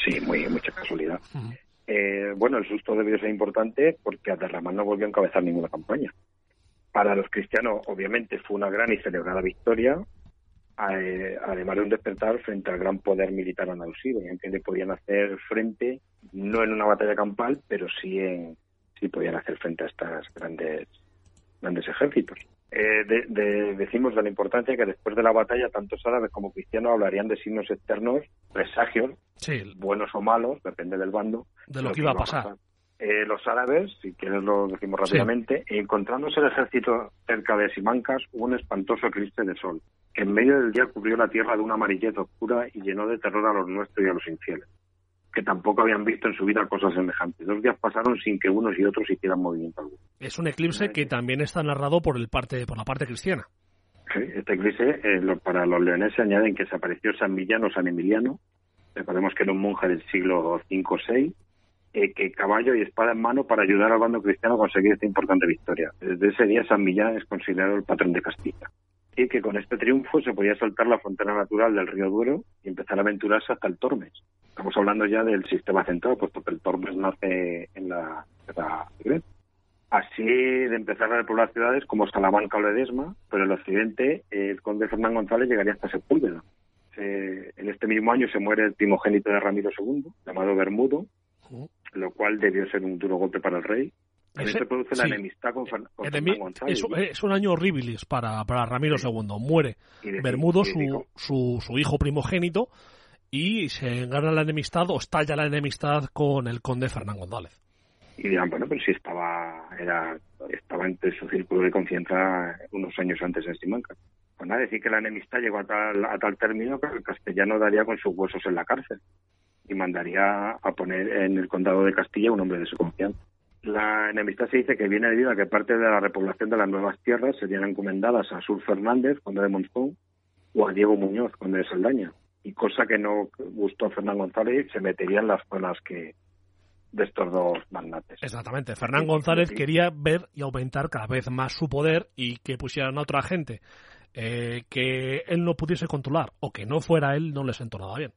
Sí, muy mucha casualidad. Eh, bueno, el susto debió ser importante porque Aterramán no volvió a encabezar ninguna campaña. Para los cristianos, obviamente, fue una gran y celebrada victoria, eh, además de un despertar frente al gran poder militar andalusí, en le podían hacer frente, no en una batalla campal, pero sí, en, sí podían hacer frente a estos grandes, grandes ejércitos. Eh, decimos de la importancia que después de la batalla tantos árabes como cristianos hablarían de signos externos, presagios, buenos o malos, depende del bando. De lo, que iba a pasar. Eh, los árabes, si quieres lo decimos rápidamente, encontrándose el ejército cerca de Simancas, hubo un espantoso eclipse de sol, que en medio del día cubrió la tierra de una amarillez oscura y llenó de terror a los nuestros y a los infieles que tampoco habían visto en su vida cosas semejantes. Dos días pasaron sin que unos y otros hicieran movimiento alguno. Es un eclipse que también está narrado por el parte por la parte cristiana. Sí, este eclipse, eh, para los leoneses añaden que se apareció San Millano, San Emiliano, recordemos que era un monje del siglo V o VI, eh, que caballo y espada en mano para ayudar al bando cristiano a conseguir esta importante victoria. Desde ese día San Millán es considerado el patrón de Castilla. Y que con este triunfo se podía saltar la frontera natural del río Duero y empezar a aventurarse hasta el Tormes, Estamos hablando ya del sistema central, puesto que el Tormes nace en la Guerra Así de empezar a repoblar ciudades como Salamanca o Ledesma, pero en el occidente el conde Fernán González llegaría hasta Sepúlveda. en este mismo año se muere el primogénito de Ramiro II, llamado Bermudo, lo cual debió ser un duro golpe para el rey. También se produce la enemistad con, Fernán González. Es, un año horribilis para, para Ramiro II. Muere Bermudo, su, su, su hijo primogénito, y se gana la enemistad o estalla la enemistad con el conde Fernán González. Y dirán, bueno, pero si estaba, era, estaba entre su círculo de confianza unos años antes en Simancas. Pues nada, decir que la enemistad llegó a tal, a tal término que el castellano daría con sus huesos en la cárcel y mandaría a poner en el condado de Castilla un hombre de su confianza. La enemistad se dice que viene debido a que parte de la repoblación de las nuevas tierras serían encomendadas a Sur Fernández, conde de Monzón, o a Diego Muñoz, conde de Saldaña, y cosa que no gustó a Fernán González, se metería en las zonas que de estos dos magnates. Exactamente. Fernán González quería ver y aumentar cada vez más su poder y que pusieran a otra gente eh, que él no pudiese controlar o que no fuera él, no le sentó nada bien.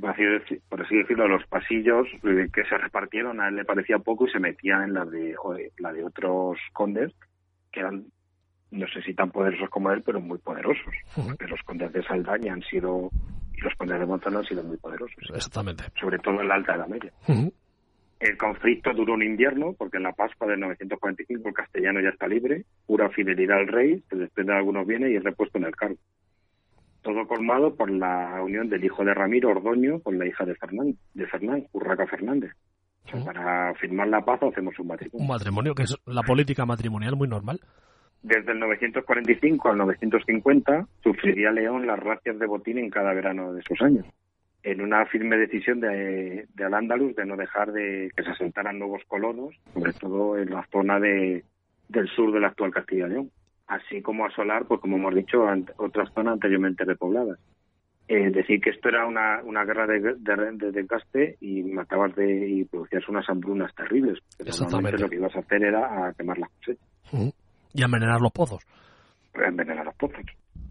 Por así, por así decirlo, los pasillos eh, que se repartieron a él le parecía poco y se metían en la de, la de otros condes que eran no sé si tan poderosos como él, pero muy poderosos. Porque los condes de Saldaña han sido, y los condes de Monzón han sido muy poderosos. Exactamente. Sobre todo en la Alta Edad Media. El conflicto duró un invierno, porque en la Pascua del 945 el castellano ya está libre, pura fidelidad al rey, se desprende de algunos bienes y es repuesto en el cargo. Todo colmado por la unión del hijo de Ramiro, Ordoño, con la hija de Fernán, de Fernán, Urraca Fernández. Para firmar la paz hacemos un matrimonio. Un matrimonio, que es la política matrimonial muy normal. Desde el 945 al 950 sufriría León las racias de botín en cada verano de esos años, en una firme decisión de, de Al-Ándalus de no dejar de que se asentaran nuevos colonos, sobre todo en la zona de, del sur de la actual Castilla y León, así como asolar, pues como hemos dicho, otras zonas anteriormente repobladas. Es decir que esto era una, una guerra de, de, desgaste y matabas de, y producías unas hambrunas terribles. Normalmente lo que ibas a hacer era a quemar las cosechas. Y envenenar los pozos. Envenenar los pozos.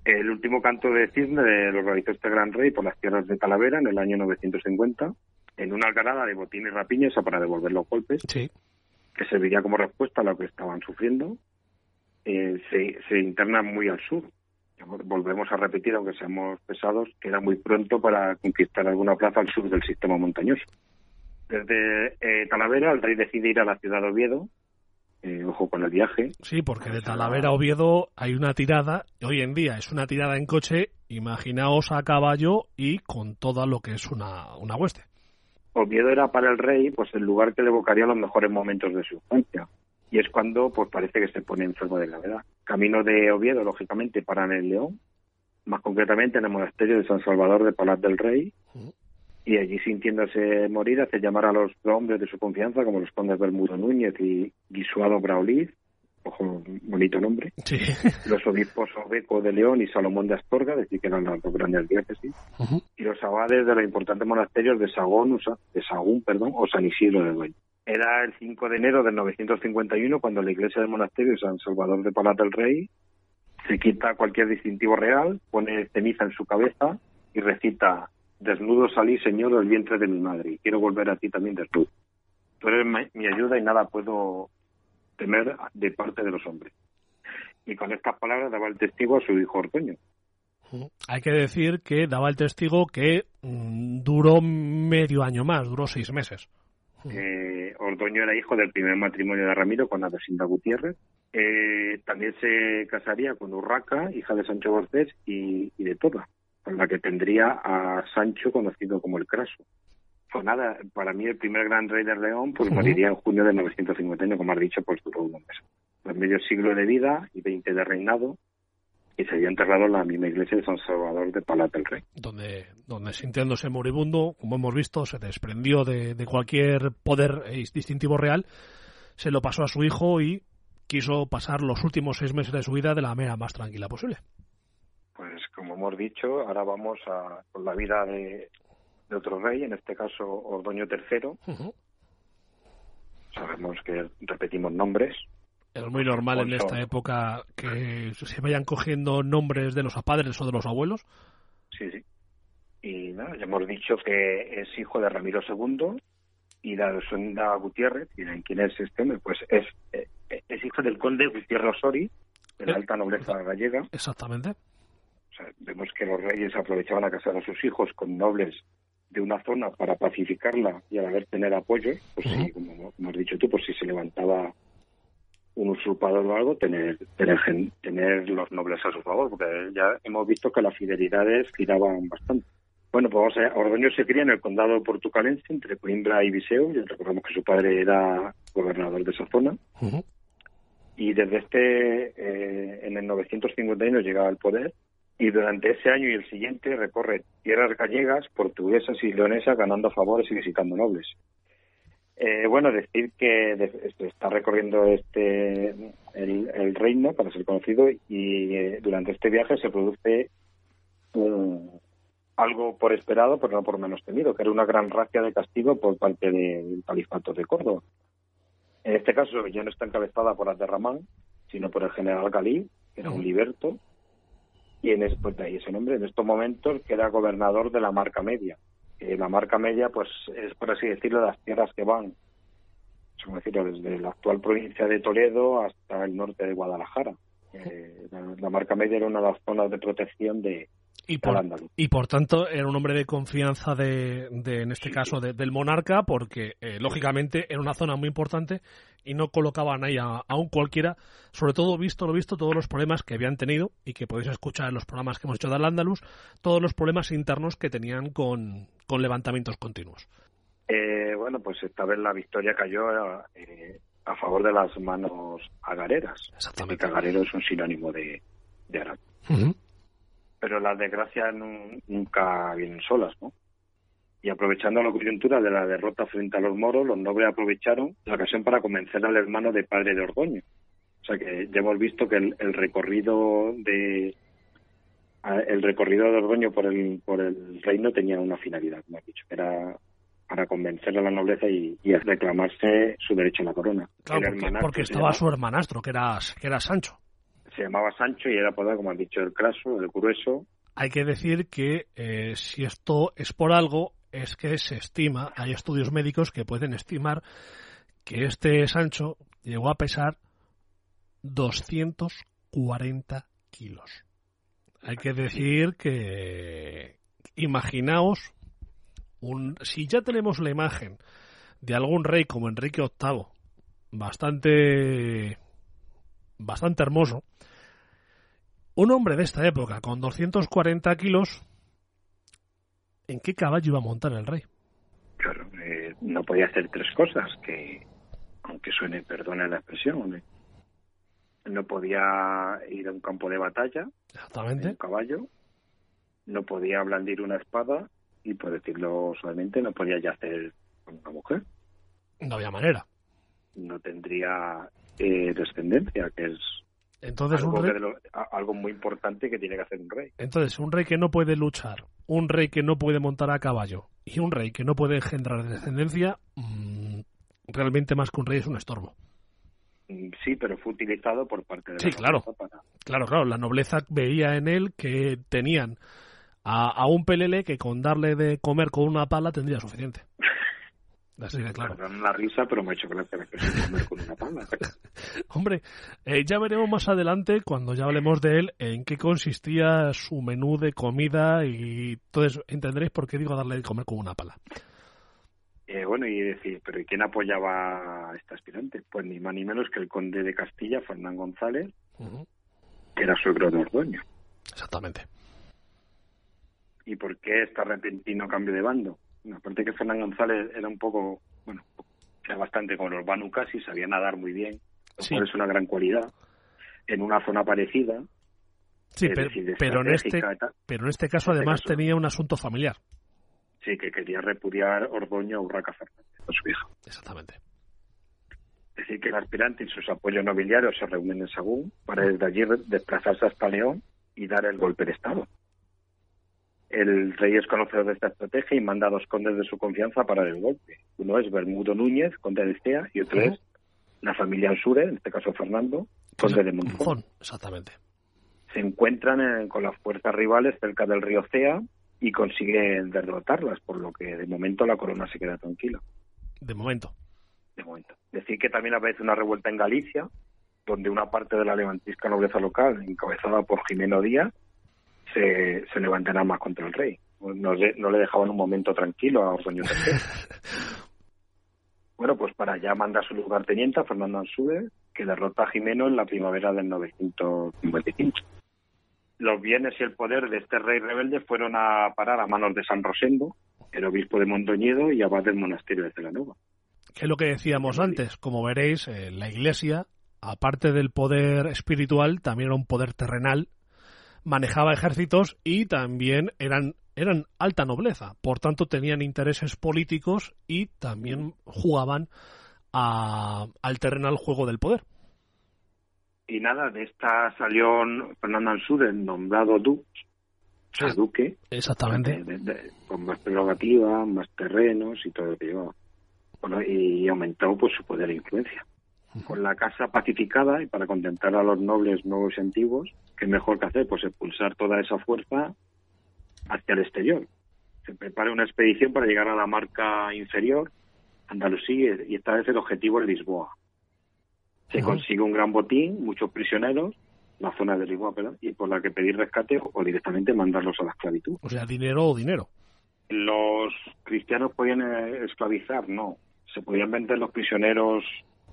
El último canto de cisne lo realizó este gran rey por las tierras de Talavera en el año 950, en una algarada de botín y rapiña, para devolver los golpes, sí. que serviría como respuesta a lo que estaban sufriendo. Eh, se, se interna muy al sur, volvemos a repetir, aunque seamos pesados, que era muy pronto para conquistar alguna plaza al sur del sistema montañoso. Desde eh, Talavera, el rey decide ir a la ciudad de Oviedo, eh, ojo con el viaje. Sí, porque de Talavera a Oviedo hay una tirada, hoy en día es una tirada en coche, imaginaos a caballo y con todo lo que es una, una hueste. Oviedo era para el rey pues el lugar que le evocaría los mejores momentos de su infancia. Y es cuando pues parece que se pone enfermo de gravedad. Camino de Oviedo, lógicamente, para el León, más concretamente en el monasterio de San Salvador de Palat del Rey, y allí sintiéndose morir hace llamar a los hombres de su confianza como los condes Bermudo Núñez y Guisuado Braulid ojo, bonito nombre, los obispos Obeco de León y Salomón de Astorga, decir que eran las dos grandes diócesis, y los abades de los importantes monasterios de Sagún, de Sagún perdón, o San Isidro de Dueño. Era el 5 de enero del 951 cuando la iglesia del monasterio de San Salvador de Palat del Rey se quita cualquier distintivo real, pone ceniza en su cabeza y recita Desnudo salí, Señor, del vientre de mi madre, y quiero volver a ti también desnudo. Tú eres mi ayuda y nada puedo temer de parte de los hombres. Y con estas palabras daba el testigo a su hijo Ordoño. Hay que decir que daba el testigo que mm, duró medio año más, duró seis meses. Eh, Ordoño era hijo del primer matrimonio de Ramiro con Adesinda Gutiérrez. Eh, también se casaría con Urraca, hija de Sancho Borges, y, y de Toda con la que tendría a Sancho conocido como el Craso. Pues nada, para mí el primer gran rey de León pues moriría en junio de 951, como has dicho, pues duró un mes. Pues medio siglo de vida y 20 de reinado y se había enterrado en la misma iglesia de San Salvador de Palat del Rey. Donde, donde sintiéndose moribundo, como hemos visto, se desprendió de, de cualquier poder distintivo real, se lo pasó a su hijo y quiso pasar los últimos seis meses de su vida de la manera más tranquila posible pues como hemos dicho, ahora vamos a con la vida de, otro rey, en este caso Ordoño III. Sabemos que repetimos nombres. Es muy normal en esta época que se vayan cogiendo nombres de los padres o de los abuelos. Sí, sí. Y nada, ya hemos dicho que es hijo de Ramiro II y de Alessandra Gutiérrez. ¿Y de quién es este hombre? Pues es, eh, es hijo del conde Gutiérrez Osori, de la eh, alta nobleza gallega. Exactamente vemos que los reyes aprovechaban a casar a sus hijos con nobles de una zona para pacificarla y a la vez tener apoyo, pues sí, como, has dicho tú, pues si se levantaba un usurpador o algo, tener, tener, tener los nobles a su favor, porque ya hemos visto que las fidelidades giraban bastante. Bueno, pues vamos Ordoño se cría en el condado portucalense, entre Coimbra y Viseu, y recordamos que su padre era gobernador de esa zona. Y desde este, eh, en el 951 llegaba al poder, y durante ese año y el siguiente recorre tierras gallegas, portuguesas y leonesas ganando favores y visitando nobles. Eh, bueno, decir que está recorriendo este el, reino para ser conocido y eh, durante este viaje se produce algo por esperado, pero no por menos temido, que era una gran racia de castigo por parte del califato de Córdoba. En este caso ya no está encabezada por Aterramán, sino por el general Galí, que era un liberto, y en pues, ahí ese nombre, en estos momentos queda gobernador de la marca media. La marca media, pues es por así decirlo, las tierras que van, como decirlo, desde la actual provincia de Toledo hasta el norte de Guadalajara. Eh, la, marca media era una de las zonas de protección de, y por, y por tanto era un hombre de confianza de, en este caso del monarca porque eh, lógicamente era una zona muy importante y no colocaban ahí a, un cualquiera sobre todo visto lo visto todos los problemas que habían tenido y que podéis escuchar en los programas que hemos hecho de Al-Ándalus todos los problemas internos que tenían con, levantamientos continuos. Eh, bueno pues esta vez la victoria cayó eh, a favor de las manos agareras. Exactamente. Agarero es un sinónimo de, de árabe pero las desgracias nunca vienen solas, ¿no? Y aprovechando la coyuntura de la derrota frente a los moros, los nobles aprovecharon la ocasión para convencer al hermano de padre de Ordoño. O sea que ya hemos visto que el, recorrido de el recorrido de Ordoño por el por el reino tenía una finalidad, como he dicho, era para convencer a la nobleza y, reclamarse su derecho a la corona. Claro, porque, estaba su hermanastro, que era, que era Sancho se llamaba Sancho y era apodado, como han dicho, el craso, el grueso. Hay que decir que eh, si esto es por algo, es que se estima, hay estudios médicos que pueden estimar que este Sancho llegó a pesar 240 kilos. Hay que decir que, imaginaos, un, si ya tenemos la imagen de algún rey como Enrique VIII, bastante, bastante hermoso, un hombre de esta época, con 240 kilos, ¿en qué caballo iba a montar el rey? Claro, eh, no podía hacer tres cosas, que, aunque suene, perdone la expresión, no podía ir a un campo de batalla, Exactamente. un caballo, no podía blandir una espada y, por decirlo suavemente, no podía yacer con una mujer. No había manera. No tendría eh, descendencia, que es entonces, algo, muy importante que tiene que hacer un rey. Entonces, un rey que no puede luchar, un rey que no puede montar a caballo y un rey que no puede engendrar descendencia, mm, realmente más que un rey es un estorbo. Mm, sí, pero fue utilizado por parte de sí, claro. Claro, claro. La nobleza veía en él que tenían a, a un pelele que con darle de comer con una pala tendría suficiente. Claro. una risa, pero me ha hecho gracia se comer con una pala. Hombre, eh, ya veremos más adelante, cuando ya hablemos de él, en qué consistía su menú de comida y eso. Entenderéis por qué digo darle de comer con una pala. Eh, bueno, y decir, ¿pero quién apoyaba a este aspirante? Pues ni más ni menos que el conde de Castilla, Fernán González, que era suegro de Ordoño. Exactamente. ¿Y por qué este repentino cambio de bando? Aparte que Fernán González era un poco, bueno, era bastante como los Banucas y sabía nadar muy bien, lo es una gran cualidad, en una zona parecida. Sí, pero, en este, pero en este caso este además tenía un asunto familiar. Sí, que quería repudiar Ordoño a Urraca Fernández, a su hijo. Exactamente. Es decir, que el aspirante y sus apoyos nobiliarios se reúnen en Sagún para desde allí desplazarse hasta León y dar el golpe de Estado. El rey es conocedor de esta estrategia y manda a dos condes de su confianza para el golpe. Uno es Bermudo Núñez, conde de Estea, y otro es la familia Ansure, en este caso Fernando, conde de Monzón. Exactamente. Se encuentran con las fuerzas rivales cerca del río Cea y consiguen derrotarlas, por lo que de momento la corona se queda tranquila. De momento. De momento. Decir que también aparece una revuelta en Galicia, donde una parte de la levantisca nobleza local, encabezada por Jimeno Díaz, se, se levantará más contra el rey. No, no le dejaban un momento tranquilo a Ordoño III. bueno, pues para allá manda su lugarteniente, Fernando Ansúe, que derrota a Jimeno en la primavera del 955. Los bienes y el poder de este rey rebelde fueron a parar a manos de San Rosendo, el obispo de Mondoñedo y abad del monasterio de Celanova. Que es lo que decíamos antes, como veréis, eh, la iglesia, aparte del poder espiritual, también era un poder terrenal manejaba ejércitos y también eran, eran alta nobleza. Por tanto, tenían intereses políticos y también jugaban a, al terrenal juego del poder. Y nada, de esta salió Fernando Ansúrez nombrado duque, duque. Exactamente. con más prerrogativas, más terrenos y todo lo que llevaba. Bueno, y aumentó pues su poder e influencia con la casa pacificada y para contentar a los nobles nuevos y antiguos, ¿qué mejor que hacer? Pues expulsar toda esa fuerza hacia el exterior. Se prepara una expedición para llegar a la marca inferior, Andalucía, y esta vez el objetivo es Lisboa. Se consigue un gran botín, muchos prisioneros, la zona del Iguapera, y por la que pedir rescate o directamente mandarlos a la esclavitud. O sea, dinero o dinero. Los cristianos podían eh, esclavizar, no. Se podían vender los prisioneros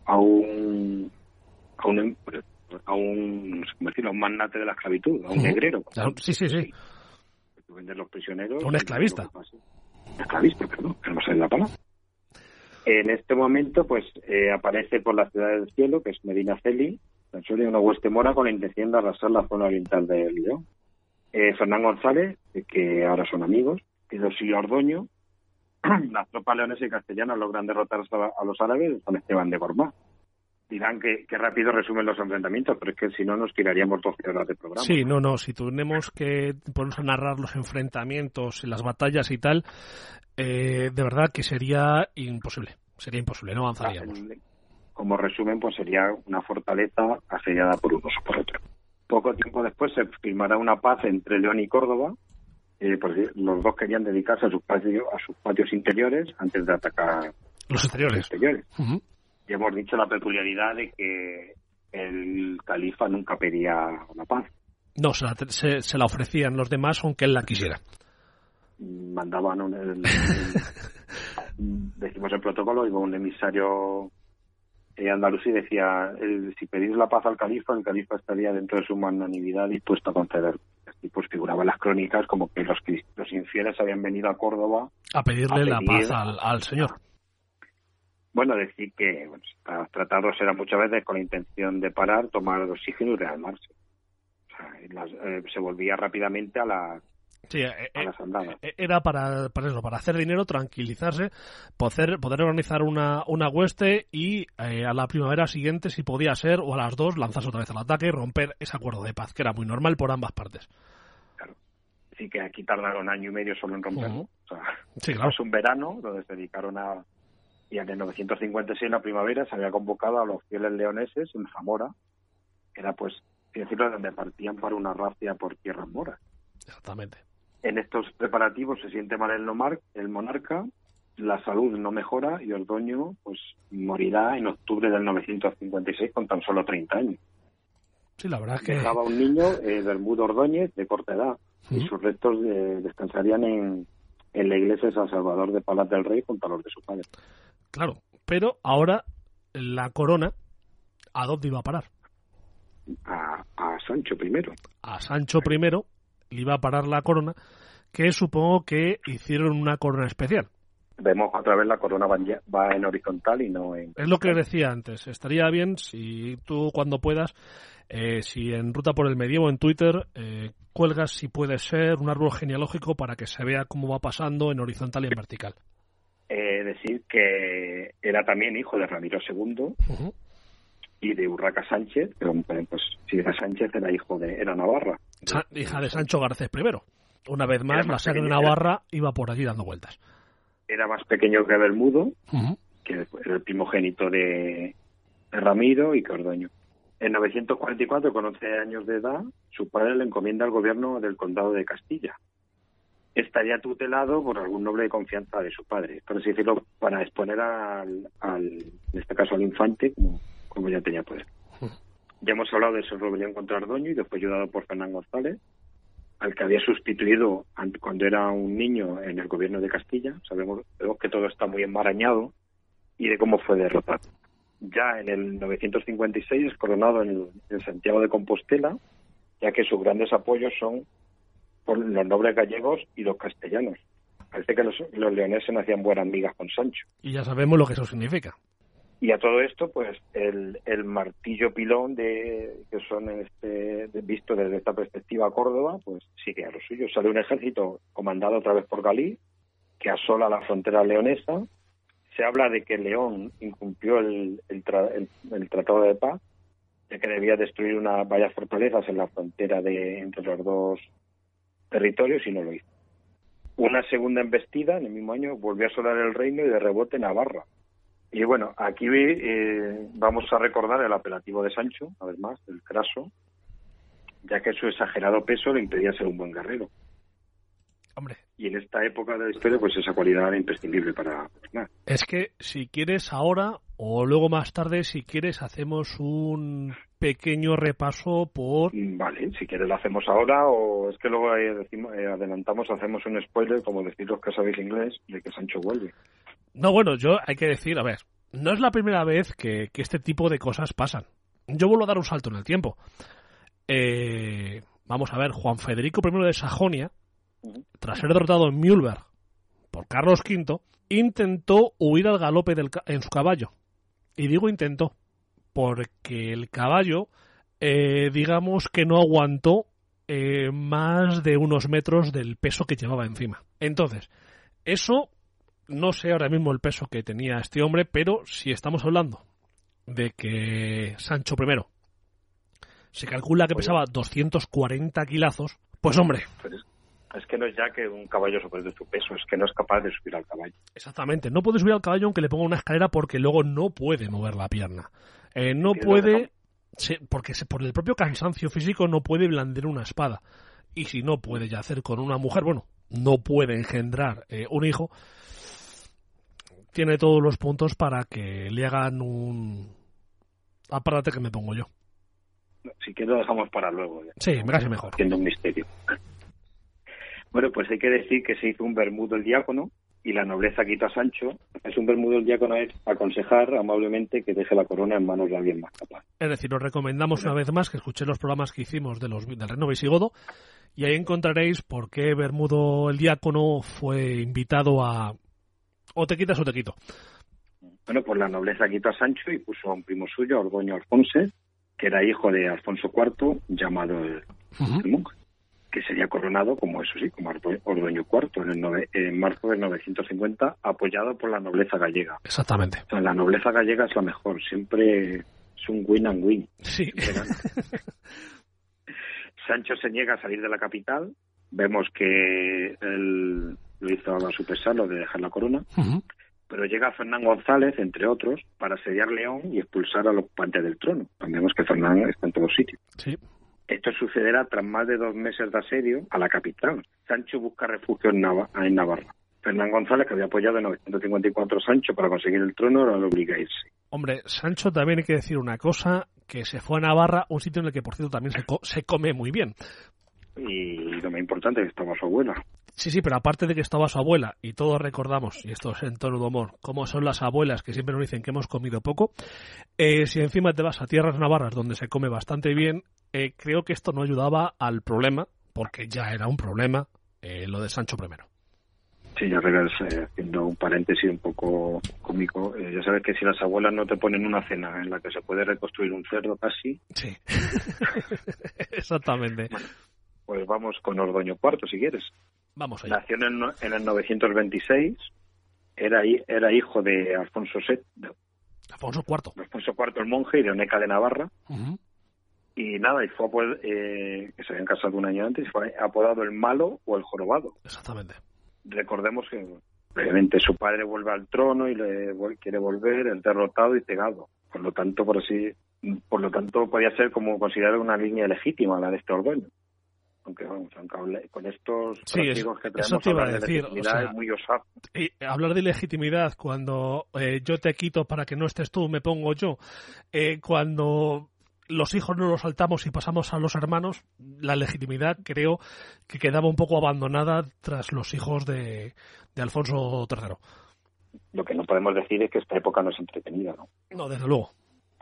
a un a un a un, a un magnate de la esclavitud, a un negrero. Sí, sí, sí. Vender los prisioneros. Un esclavista. Esclavista, perdón, que no sé la palabra. En este momento, pues eh, aparece por la ciudad del cielo, que es Medina Celi, de una hueste mora con la intención de arrasar la zona oriental del León. Eh, Fernán González, que ahora son amigos, y Dosilio Ordoño, las tropas leonesas y castellanas logran derrotar a los árabes con Esteban de Gormaz dirán que, rápido resumen los enfrentamientos, pero es que si no nos tiraríamos 12 horas de programa. Sí, no, no, si tenemos que ponernos a narrar los enfrentamientos, las batallas y tal, eh, de verdad que sería imposible, sería imposible, no avanzaríamos. Como resumen, pues sería una fortaleza asediada por unos o por otro. Poco tiempo después se firmará una paz entre León y Córdoba, eh, porque los dos querían dedicarse a sus patios, a sus patios interiores antes de atacar los exteriores. Y hemos dicho la peculiaridad de que el califa nunca pedía la paz. No, se la, se, la ofrecían los demás aunque él la quisiera. Mandaban un, decimos el protocolo, iba un emisario eh, andalusí decía, si pedís la paz al califa, el califa estaría dentro de su magnanimidad dispuesto a conceder. Y pues figuraban las crónicas como que los, los infieles habían venido a Córdoba a pedirle la paz al, al señor. Bueno, decir que bueno, estos tratados eran muchas veces con la intención de parar, tomar oxígeno y rearmarse. O sea, eh, se volvía rápidamente a, la, sí, eh, las andadas. Eh, era para, para eso, para hacer dinero, tranquilizarse, poder, poder organizar una, una hueste y a la primavera siguiente, si podía ser, o a las dos, lanzarse otra vez al ataque y romper ese acuerdo de paz, que era muy normal por ambas partes. Así que aquí tardaron año y medio solo en romperlo. o sea, sí, claro. Es un verano donde se dedicaron a y en el 956, en la primavera, se había convocado a los fieles leoneses en Zamora, que era, pues, decirlo, donde partían para una racia por tierras moras. Exactamente. En estos preparativos se siente mal el, nomar, el monarca, la salud no mejora y Ordoño pues morirá en octubre del 956 con tan solo 30 años. Sí, la verdad es que... Dejaba un niño, eh, Bermudo Ordóñez, de corta edad, y sus restos eh, descansarían en, en la iglesia de San Salvador de Palas del Rey junto a los de su padre. Claro, pero ahora la corona, ¿a dónde iba a parar? A, Sancho I. A Sancho I le iba a parar la corona, que supongo que hicieron una corona especial. Vemos otra vez la corona va en horizontal y no en... Es lo que decía antes. Estaría bien si tú cuando puedas, eh, si en Ruta por el Medievo en Twitter eh, cuelgas si puede ser un árbol genealógico para que se vea cómo va pasando en horizontal y en vertical. Eh, decir que era también hijo de Ramiro II y de Urraca Sánchez, pero pues si era Sánchez era hijo de era Navarra. hija de Sancho Garcés I. Una vez más, la sangre de Navarra iba por allí dando vueltas. Era más pequeño que Bermudo, que era el primogénito de, Ramiro y Cordoño. En 944, con 11 años de edad, su padre le encomienda al gobierno del condado de Castilla, estaría tutelado por algún noble de confianza de su padre, por así decirlo, para exponer al, en este caso al infante, como, ya tenía poder. Ya hemos hablado de su rebelión contra Ardoño y después ayudado por Fernán González, al que había sustituido cuando era un niño en el gobierno de Castilla. Sabemos, que todo está muy enmarañado y de cómo fue derrotado. Ya en el 956 es coronado en Santiago de Compostela, ya que sus grandes apoyos son por los nobles gallegos y los castellanos. Parece que los, leoneses hacían buenas migas con Sancho. Y ya sabemos lo que eso significa. Y a todo esto, pues el, el martillo pilón de que son este visto desde esta perspectiva Córdoba, pues sigue a lo suyo. Sale un ejército comandado otra vez por Galí, que asola la frontera leonesa. Se habla de que León incumplió el, el, el, tratado de paz, de que debía destruir una varias fortalezas en la frontera de entre los dos territorios y no lo hizo. Una segunda embestida en el mismo año volvió a asolar el reino y de rebote Navarra. Y bueno, aquí eh, vamos a recordar el apelativo de Sancho, una vez más, el craso, ya que su exagerado peso le impedía ser un buen guerrero. Hombre. Y en esta época de la historia, pues esa cualidad era imprescindible para Es que si quieres ahora, o luego más tarde, si quieres, hacemos un pequeño repaso por... Mm, vale, si quieres lo hacemos ahora o es que luego decimos, eh, adelantamos, hacemos un spoiler, como decir los que sabéis inglés, de que Sancho vuelve. No, bueno, yo hay que decir, a ver, no es la primera vez que, este tipo de cosas pasan. Yo vuelvo a dar un salto en el tiempo. Eh, vamos a ver, Juan Federico I de Sajonia, tras ser derrotado en Mühlberg por Carlos V, intentó huir al galope en su caballo. Y digo intentó, porque el caballo, eh, digamos que no aguantó eh, más de unos metros del peso que llevaba encima. Entonces, eso no sé ahora mismo el peso que tenía este hombre, pero si estamos hablando de que Sancho I se calcula que pesaba 240 kilazos, pues hombre. es que no es ya que un caballo sobre su peso, es que no es capaz de subir al caballo. Exactamente, no puede subir al caballo aunque le ponga una escalera porque luego no puede mover la pierna. Eh, no puede, porque por el propio cansancio físico no puede blandir una espada. Y si no puede yacer con una mujer, bueno, no puede engendrar eh, un hijo, tiene todos los puntos para que le hagan un apárate que me pongo yo. Si quieres lo dejamos para luego. Sí, me casi mejor. Haciendo un misterio. Bueno, pues hay que decir que se hizo un bermudo el diácono y la nobleza quitó a Sancho. Es un bermudo el diácono es aconsejar amablemente que deje la corona en manos de alguien más capaz. Es decir, os recomendamos una vez más que escuchéis los programas que hicimos de los, del Reino Visigodo y ahí encontraréis por qué Bermudo el diácono fue invitado a, o te quitas o te quito. Bueno, pues la nobleza quitó a Sancho y puso a un primo suyo, Ordoño Alfonso, que era hijo de Alfonso IV, llamado el, monje, que sería coronado, como eso sí, como Ordoño IV en, el en marzo de 950, apoyado por la nobleza gallega. Exactamente. la nobleza gallega es la mejor, siempre es un win and win. Sí. Sancho se niega a salir de la capital. Vemos que el, lo hizo a su pesar, lo de dejar la corona. Pero llega Fernán González, entre otros, para asediar León y expulsar a los ocupantes del trono. Vemos que Fernán está en todos sitios. Esto sucederá tras más de dos meses de asedio a la capital. Sancho busca refugio en, Navarra. Fernán González, que había apoyado en 954 a Sancho para conseguir el trono, ahora lo obliga a irse. Hombre, Sancho también hay que decir una cosa, que se fue a Navarra, un sitio en el que, por cierto, también se, se come muy bien. Y lo más importante, que estaba su abuela. Sí, sí, pero aparte de que estaba su abuela, y todos recordamos, y esto es en tono de humor, cómo son las abuelas que siempre nos dicen que hemos comido poco, eh, si encima te vas a tierras navarras donde se come bastante bien, eh, creo que esto no ayudaba al problema, porque ya era un problema eh, lo de Sancho I. Sí, ya haciendo un paréntesis un poco cómico, ya sabes que si las abuelas no te ponen una cena en la que se puede reconstruir un cerdo casi. Sí, exactamente. Pues vamos con Ordoño IV, si quieres. Vamos Nació en el, en el 926, era, era hijo de Alfonso VII. Alfonso IV. Alfonso IV el monje y de Oneca de Navarra. Y nada, y fue eh, que se habían casado un año antes, y fue apodado el malo o el jorobado. Exactamente. Recordemos que brevemente su padre vuelve al trono y le quiere volver, el derrotado y cegado. Por lo tanto, por así, por lo tanto podía ser como considerado una línea legítima la de este Ordoño aunque vamos, aunque con estos sí, que tenemos, iba a decir, es muy osado. Y hablar de legitimidad cuando eh, yo te quito para que no estés tú, me pongo yo, eh, cuando los hijos no los saltamos y pasamos a los hermanos, la legitimidad creo que quedaba un poco abandonada tras los hijos de, de Alfonso III. Lo que no podemos decir es que esta época no es entretenida, ¿no? No, desde luego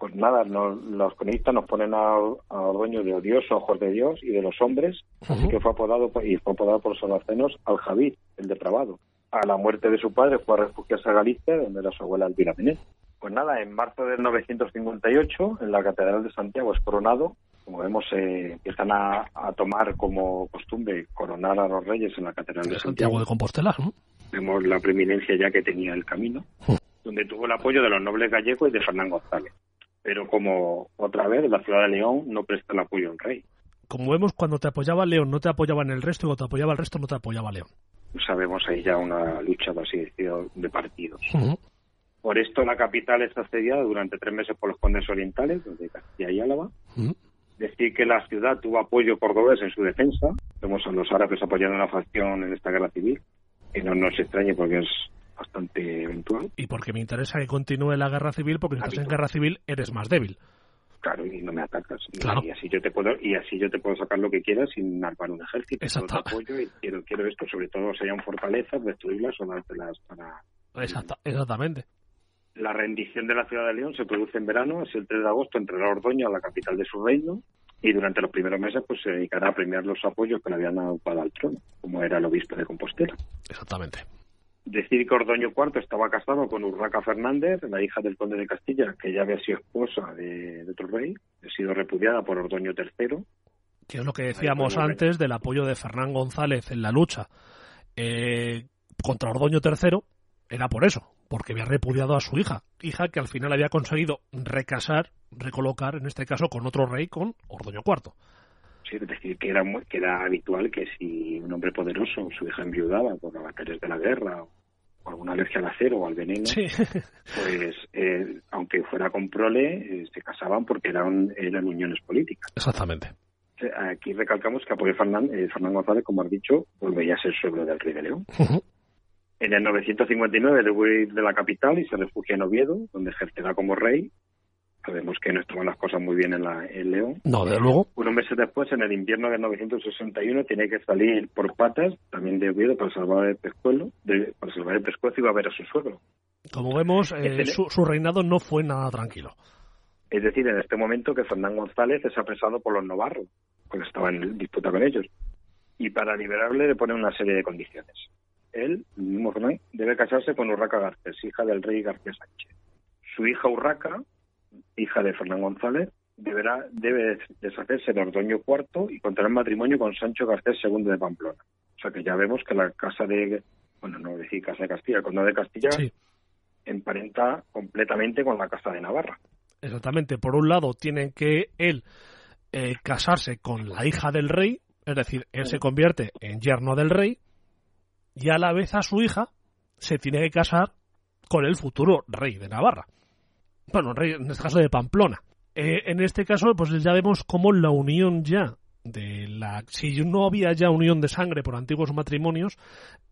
pues nada, los cronistas nos ponen a, a de odioso, ojos de Dios y de los hombres, así que fue apodado y fue apodado por los solacenos al Javid, el depravado. A la muerte de su padre fue a refugiarse a Galicia, donde era su abuela Elvira Pinet. Pues nada, en marzo de 958, en la Catedral de Santiago es coronado. Como vemos, se empiezan a, tomar como costumbre coronar a los reyes en la Catedral de, Santiago. de Compostela, Vemos la preeminencia ya que tenía el camino, donde tuvo el apoyo de los nobles gallegos y de Fernán González pero como otra vez la ciudad de León no presta el apoyo al rey. Como vemos, cuando te apoyaba León no te apoyaba en el resto y cuando te apoyaba el resto no te apoyaba León. Sabemos ahí ya una lucha de partidos. Por esto la capital está asediada durante tres meses por los condes orientales, de Castilla y Álava. Decir que la ciudad tuvo apoyo cordobés en su defensa. Vemos a los árabes apoyando a la facción en esta guerra civil, que no nos extrañe porque es bastante eventual. Y porque me interesa que continúe la guerra civil, porque si estás en guerra civil eres más débil. Claro, y no me atacas. Y así yo te puedo y así yo te puedo sacar lo que quieras sin armar un ejército. Exacto. apoyo y quiero, quiero esto, sobre todo sean fortalezas, destruirlas o dártelas para... exactamente. La rendición de la ciudad de León se produce en verano, así el 3 de agosto entrará Ordoño a la capital de su reino y durante los primeros meses pues se dedicará a premiar los apoyos que le habían ocupado al trono, como era el obispo de Compostela. Exactamente. Decir que Ordoño IV estaba casado con Urraca Fernández, la hija del conde de Castilla, que ya había sido esposa de, otro rey, ha sido repudiada por Ordoño III. Que es lo que decíamos antes del apoyo de Fernán González en la lucha eh, contra Ordoño III, era por eso, porque había repudiado a su hija, hija que al final había conseguido recasar, recolocar, en este caso, con otro rey, con Ordoño IV. Sí, es decir, que era, que era habitual que si un hombre poderoso, su hija enviudaba por las batallas de la guerra o alguna alergia al acero o al veneno, pues eh, aunque fuera con prole, eh, se casaban porque eran, eran uniones políticas. Exactamente. Aquí recalcamos que Fernán, eh, Fernán González, como has dicho, volvería a ser suegro del rey de León. En el 959 debe huir de la capital y se refugia en Oviedo, donde ejercerá como rey. Sabemos que no estaban las cosas muy bien en, la, en León. No, de luego. Unos meses después, en el invierno de 961, tiene que salir por patas, también de Oviedo, para salvar el pescuezo, para salvar el pescuezo y va a ver a su suegro. Como vemos, eh, su, su, reinado no fue nada tranquilo. Es decir, en este momento que Fernán González es apresado por los novarros, porque estaba en disputa con ellos. Y para liberarle le pone una serie de condiciones él, el mismo Fernán, debe casarse con Urraca Garcés, hija del rey García Sánchez. Su hija Urraca, hija de Fernán González, deberá, debe deshacerse de Ordoño IV y contraer matrimonio con Sancho Garcés II de Pamplona. O sea que ya vemos que la casa de, bueno, no decir casa de Castilla, el condado de Castilla emparenta completamente con la casa de Navarra. Exactamente. Por un lado, tienen que él eh, casarse con la hija del rey, es decir, él se convierte en yerno del rey, y a la vez a su hija se tiene que casar con el futuro rey de Navarra. Bueno, en este caso de Pamplona. Eh, en este caso, pues ya vemos cómo la unión ya de la... Si no había ya unión de sangre por antiguos matrimonios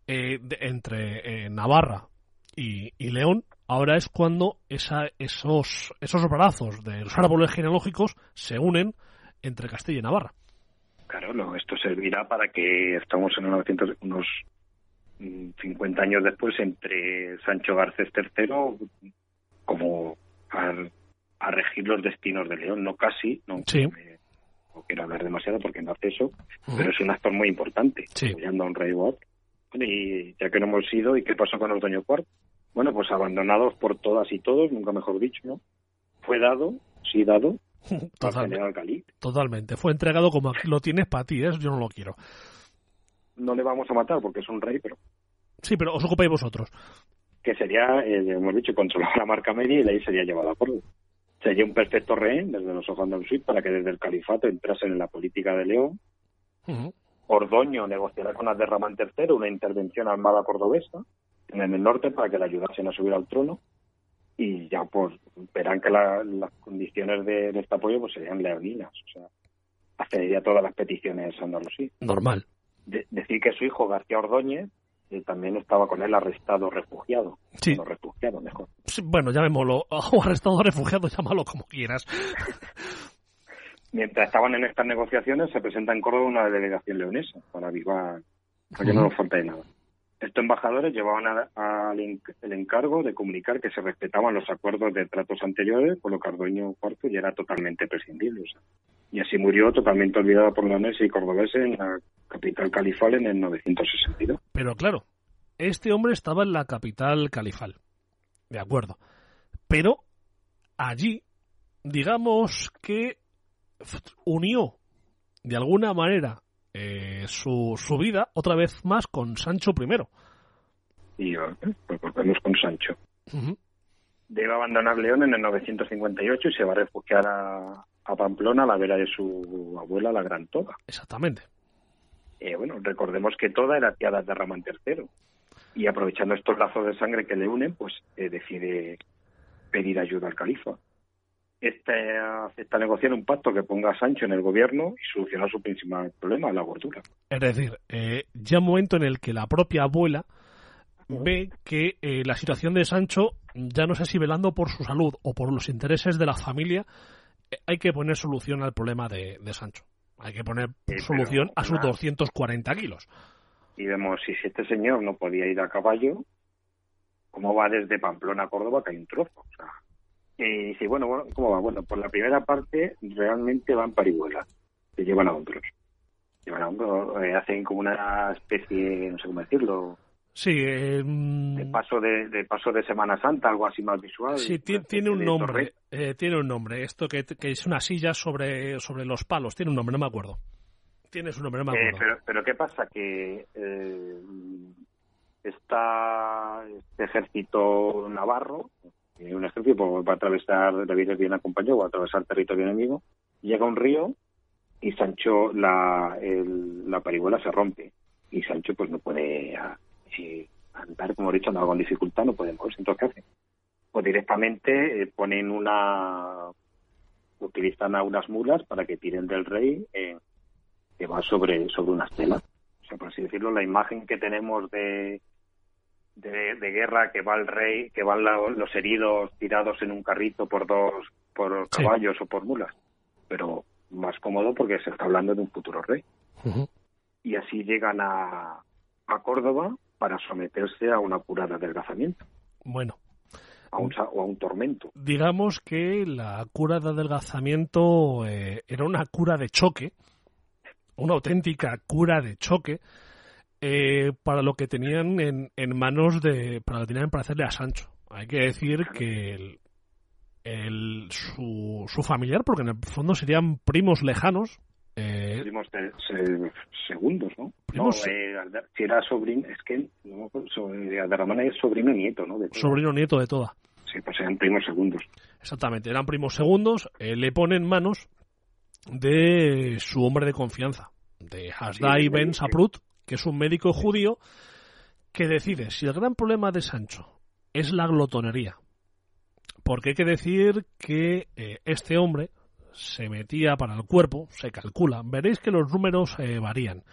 eh, entre eh, Navarra y, León, ahora es cuando esa, esos, esos brazos de los árboles genealógicos se unen entre Castilla y Navarra. Claro, esto servirá para que estamos en 900, unos 50 años después entre Sancho Garcés III como a, regir los destinos de León, no casi, no, quiero hablar demasiado porque no hace eso, pero es un actor muy importante, apoyando a un rey Bueno, y ya que no hemos ido, ¿y qué pasó con Ordoño IV? Bueno, pues abandonados por todas y todos, nunca mejor dicho, ¿no? Fue dado, sí dado, Totalmente. Totalmente. Fue entregado como aquí lo tienes para ti, ¿eh? yo no lo quiero no le vamos a matar porque es un rey, pero... Sí, pero os ocupáis vosotros. Que sería, eh, hemos dicho, controlar la marca media y la ahí sería llevada por Sería un perfecto rey desde los ojos de para que desde el califato entrasen en la política de León. Ordoño negociará con Aderramán III una intervención armada cordobesa en el norte para que le ayudasen a subir al trono. Y ya pues verán que las condiciones de, este apoyo pues serían leoninas, o sea, accedería a todas las peticiones a Andalusí. Normal. Decir que su hijo García Ordóñez también estaba con él arrestado refugiado. Sí. refugiado, mejor. bueno, llamémoslo, o arrestado refugiado, llámalo como quieras. Mientras estaban en estas negociaciones, se presenta en Córdoba una delegación leonesa para avivar, para que no nos falte nada. Estos embajadores llevaban el encargo de comunicar que se respetaban los acuerdos de tratos anteriores, por lo que Ardoño IV ya era totalmente prescindible. Y así murió totalmente olvidado por leoneses y cordobeses en la capital califal en el 962. Pero claro, este hombre estaba en la capital califal. De acuerdo. Pero allí, digamos que unió de alguna manera eh, su, su vida otra vez más con Sancho I. Y pues volvemos con Sancho. Debe abandonar León en el 958 y se va a refugiar a, a Pamplona a la vera de su abuela, la Gran Toga. Exactamente. Eh, bueno, recordemos que toda era tía de Ramán III. Y aprovechando estos lazos de sangre que le unen, pues eh, decide pedir ayuda al califa. Este acepta negociar un pacto que ponga a Sancho en el gobierno y soluciona su principal problema, la gordura. Es decir, eh, ya un momento en el que la propia abuela ve que eh, la situación de Sancho, ya no sé si velando por su salud o por los intereses de la familia, hay que poner solución al problema de, Sancho. Hay que poner solución a sus 240 kilos. Y vemos, si este señor no podía ir a caballo, ¿cómo va desde Pamplona a Córdoba que hay un trozo? O sea, y sí, bueno, bueno, ¿cómo va? Bueno, por la primera parte realmente van parihuelas, se llevan a hombros. Llevan a hombros, eh, hacen como una especie, no sé cómo decirlo, Sí, eh, de paso de, paso de Semana Santa, algo así más visual. Sí, tiene, un nombre, eh, tiene un nombre. Esto que, es una silla sobre, sobre los palos, tiene un nombre, no me acuerdo. Tiene su nombre, no me eh, acuerdo. pero, pero, ¿qué pasa? Que está este ejército navarro, un ejército va a atravesar, David bien acompañado, va a atravesar territorio enemigo, llega a un río y Sancho, la, la parihuela se rompe y Sancho pues no puede si andar, como he dicho, andar con dificultad, no pueden moverse. Entonces, ¿qué hacen? Pues directamente eh, ponen una. utilizan a unas mulas para que tiren del rey eh, que va sobre, sobre una estela. O sea, por así decirlo, la imagen que tenemos de, de, guerra que va el rey, que van los heridos tirados en un carrito por dos por caballos o por mulas, pero más cómodo porque se está hablando de un futuro rey. Y así llegan a, a Córdoba para someterse a una cura de adelgazamiento. Bueno. A un, o a un tormento. Digamos que la cura de adelgazamiento eh, era una cura de choque, una auténtica cura de choque, eh, para lo que tenían en, en, manos de. para lo que tenían para hacerle a Sancho. Hay que decir que el, el, su, su familiar, porque en el fondo serían primos lejanos, eh, primos segundos, ¿no? no eh, si era sobrino, es que no, Ramana es sobrino nieto, ¿no? sobrino nieto de toda. Sí, pues eran primos segundos. Exactamente, eran primos segundos. Eh, le ponen manos de su hombre de confianza, de Hasdai Ben Saprut, que es un médico judío que decide si el gran problema de Sancho es la glotonería. Porque hay que decir que eh, este hombre, se metía para el cuerpo, se calcula. Veréis que los números eh, varían.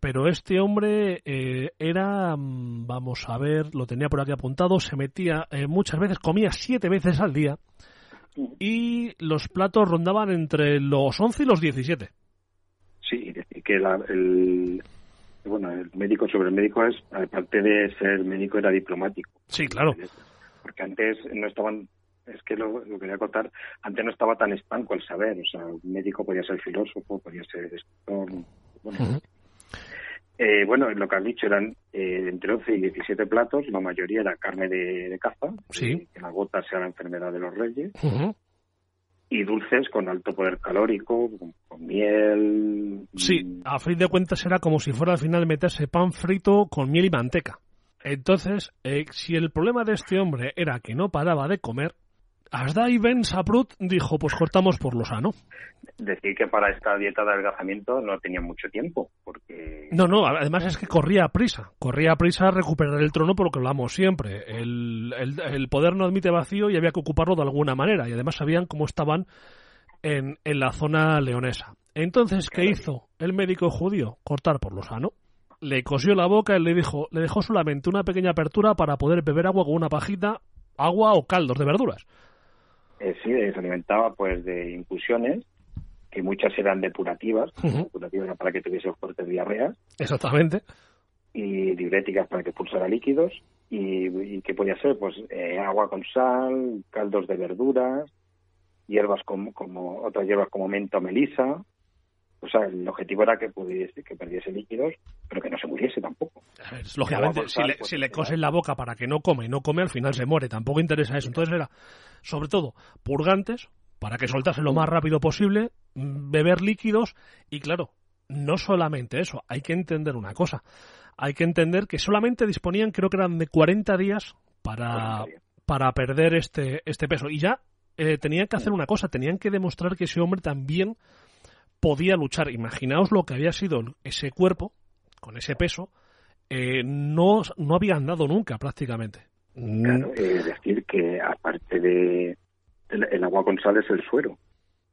Pero este hombre eh, era, mm, vamos a ver, lo tenía por aquí apuntado, se metía eh, muchas veces, comía siete veces al día y los platos rondaban entre los 11 y los 17. Sí, que el, bueno, el médico sobre el médico es, aparte de ser médico, era diplomático. Sí, claro. Porque antes no estaban es que lo, quería contar, antes no estaba tan estanco el saber, o sea, un médico podía ser filósofo, podía ser escritor, bueno. Eh, bueno, lo que has dicho eran eh, entre 11 y 17 platos, la mayoría era carne de, caza, sí. que la gota sea la enfermedad de los reyes, y dulces con alto poder calórico, con, miel. Sí, a fin de cuentas era como si fuera al final meterse pan frito con miel y manteca. Entonces, eh, si el problema de este hombre era que no paraba de comer, Asdai Ben Saprut dijo, pues cortamos por lo sano. Decir que para esta dieta de adelgazamiento no tenía mucho tiempo, porque... No, no, además es que corría a prisa, corría a prisa a recuperar el trono por lo que hablamos siempre. El, el, poder no admite vacío y había que ocuparlo de alguna manera, y además sabían cómo estaban en, en la zona leonesa. Entonces, ¿qué hizo el médico judío? Cortar por lo sano. Le cosió la boca y le dijo, le dejó solamente una pequeña apertura para poder beber agua con una pajita, agua o caldos de verduras eh, sí, se alimentaba pues de infusiones, que muchas eran depurativas, depurativas para que tuviese fuertes diarreas. Exactamente. Y diuréticas para que pulsara líquidos. Y, qué podía ser? Pues eh, agua con sal, caldos de verduras, hierbas como, como otras hierbas como menta o melisa, o sea, el objetivo era que pudiese, que perdiese líquidos, pero que no se muriese tampoco. lógicamente, si, le, si le cosen la boca para que no come y no come, al final se muere. Tampoco interesa eso. Entonces era, sobre todo, purgantes para que soltase lo más rápido posible, mm, beber líquidos y, claro, no solamente eso. Hay que entender una cosa. Hay que entender que solamente disponían, creo que eran de 40 días para, para perder este, este peso. Y ya eh, tenían que hacer una cosa, tenían que demostrar que ese hombre también podía luchar. Imaginaos lo que había sido ese cuerpo, con ese peso, eh, no, no había andado nunca prácticamente. Claro, es decir, que aparte de el, agua con sal es el suero.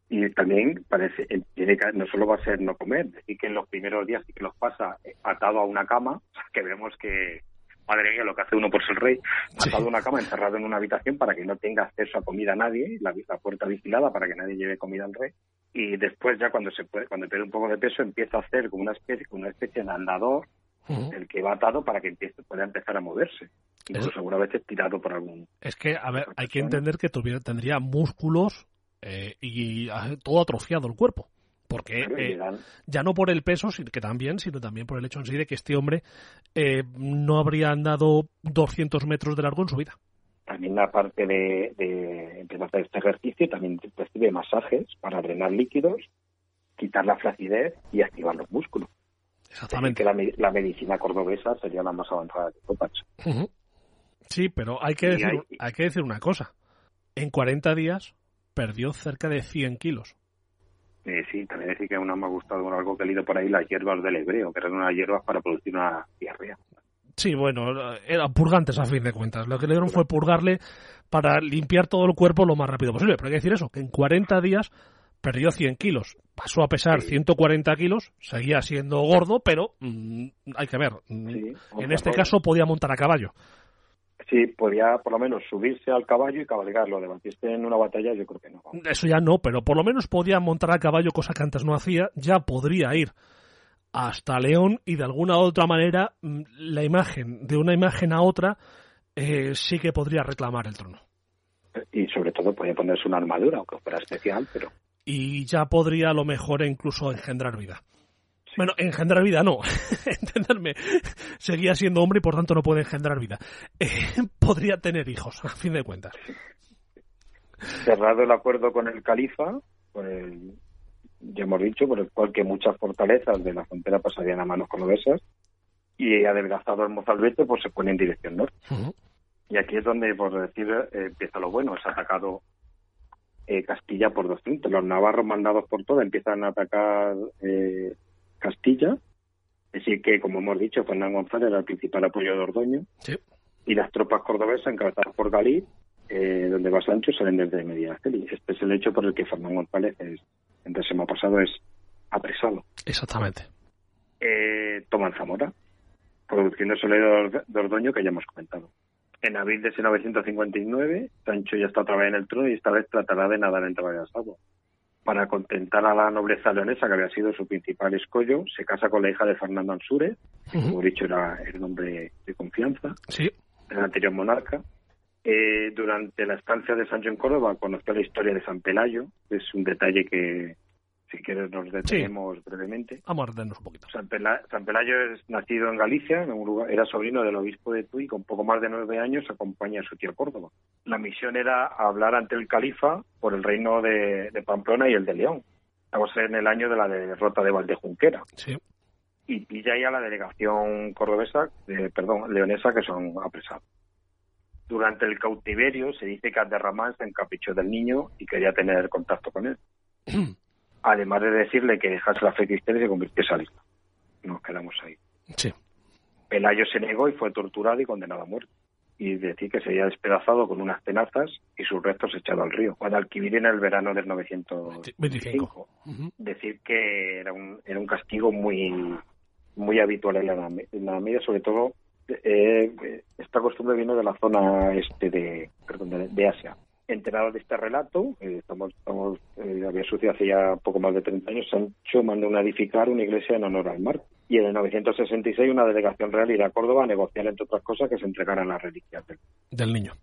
Y también parece, eh, tiene que, no solo va a ser no comer, decir que en los primeros días sí que los pasa atado a una cama, que vemos que madre mía, lo que hace uno por ser rey, atado una cama, encerrado en una habitación para que no tenga acceso a comida a nadie, la, la, puerta vigilada para que nadie lleve comida al rey. Y después ya cuando se puede, cuando pierde un poco de peso, empieza a hacer como una especie, como una especie de andador, el que va atado para que empiece, pueda empezar a moverse. Incluso alguna vez tirado por algún. Es que, a ver, hay que entender que tuviera, tendría músculos eh, y todo atrofiado el cuerpo. Porque eh, ya no por el peso, que también, sino también por el hecho en sí de que este hombre eh, no habría andado 200 metros de largo en su vida. También la parte de, de empezar a este ejercicio, también recibe masajes para drenar líquidos, quitar la flacidez y activar los músculos. Exactamente. que la, medicina cordobesa sería la más avanzada de Copach. Sí, pero hay que, decir, hay... que decir una cosa. En 40 días perdió cerca de 100 kilos. Eh, sí, también decir que uno me ha gustado algo que he leído por ahí, las hierbas del hebreo, que eran unas hierbas para producir una diarrea. Sí, bueno, eran purgantes a fin de cuentas. Lo que le dieron fue purgarle para limpiar todo el cuerpo lo más rápido posible. Pero hay que decir eso, que en 40 días perdió 100 kilos. Pasó a pesar 140 kilos, seguía siendo gordo, pero mm, hay que ver. Mm, en este caso podía montar a caballo. Sí, podía por lo menos subirse al caballo y cabalgarlo. Debatiste en una batalla, yo creo que no. Eso ya no, pero por lo menos podía montar a caballo, cosa que antes no hacía. Ya podría ir hasta León y de alguna u otra manera mm, la imagen, de una imagen a otra, eh, sí que podría reclamar el trono. Y sobre todo podía ponerse una armadura, aunque fuera especial, pero... Y ya podría a lo mejor incluso engendrar vida. Bueno, engendrar vida no, entenderme, seguía siendo hombre y por tanto no puede engendrar vida. Eh, podría tener hijos, a fin de cuentas. Cerrado el acuerdo con el califa, con el, ya hemos dicho, por el cual que muchas fortalezas de la frontera pasarían a manos cordobesas, y adelgazado el mozalbete, pues se pone en dirección norte. Y aquí es donde, por decir, eh, empieza lo bueno, es atacado eh, Castilla por dos frentes. Los navarros mandados por toda empiezan a atacar eh, Castilla. Es decir, que, como hemos dicho, Fernando González era el principal apoyo de Ordoño. Y las tropas cordobesas, encabezadas por Galí, eh, donde va Sancho, salen desde Medinaceli. Este es el hecho por el que Fernando González, es, en el pasado, es apresado. Exactamente. Eh, toman Zamora, produciendo Soledad de Ordoño, que ya hemos comentado. En abril de ese 959, Sancho ya está otra vez en el trono y esta vez tratará de nadar entre varias aguas para contentar a la nobleza leonesa, que había sido su principal escollo, se casa con la hija de Fernando Ansúrez, que como he dicho era el nombre de confianza, sí. el anterior monarca. Eh, durante la estancia de Sancho en Córdoba conoció la historia de San Pelayo, es un detalle que, si quieres nos detenemos brevemente. Vamos a detenernos un poquito. San, Pelayo es nacido en Galicia, en un lugar, era sobrino del obispo de Tui, con poco más de nueve años acompaña a su tío Córdoba. La misión era hablar ante el califa por el reino de, Pamplona y el de León. Estamos en el año de la derrota de Valdejunquera. Sí. Y pilla ya la delegación cordobesa, perdón, leonesa, que son apresados. Durante el cautiverio se dice que Abderramán se encaprichó del niño y quería tener contacto con él. además de decirle que dejase la fe cristiana y se convirtiese al Islam. Nos quedamos ahí. Sí. Pelayo se negó y fue torturado y condenado a muerte. Y decir que sería despedazado con unas tenazas y sus restos echados al río. Guadalquivir en el verano del 925. Decir que era un, era un castigo muy muy habitual en la, en la media, sobre todo eh, esta costumbre vino de la zona este de, perdón, de Asia enterado de este relato, eh, estamos, estamos eh, había sucedido hace ya poco más de 30 años, Sancho mandó a edificar una iglesia en honor al mar. Y en el 966 una delegación real irá a Córdoba a negociar, entre otras cosas, que se entregaran las reliquias del, niño.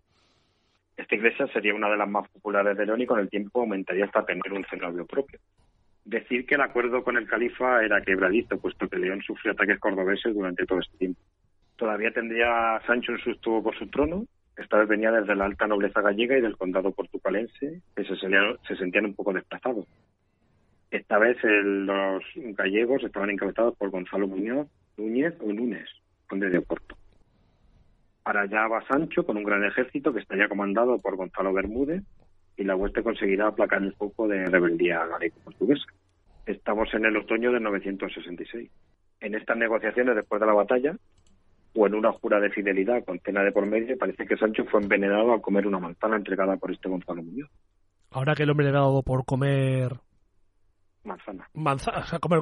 Esta iglesia sería una de las más populares de León y con el tiempo aumentaría hasta tener un cenobio propio. Decir que el acuerdo con el califa era quebradizo, puesto que León sufrió ataques cordobeses durante todo este tiempo. Todavía tendría Sancho en su por su trono, esta vez venía desde la alta nobleza gallega y del condado portucalense, que se, se sentían un poco desplazados. Esta vez los gallegos estaban encabezados por Gonzalo Muñoz, Núñez o Núñez, conde de Oporto. Para allá va Sancho con un gran ejército que estaría comandado por Gonzalo Bermúdez y la hueste conseguirá aplacar el foco de rebeldía galego-portuguesa. Estamos en el otoño de 966. En estas negociaciones, después de la batalla, o en una jura de fidelidad con cena de por medio, parece que Sancho fue envenenado al comer una manzana entregada por este Gonzalo Muñoz. Ahora que el hombre le ha dado por comer manzana. Manzana, o sea, comer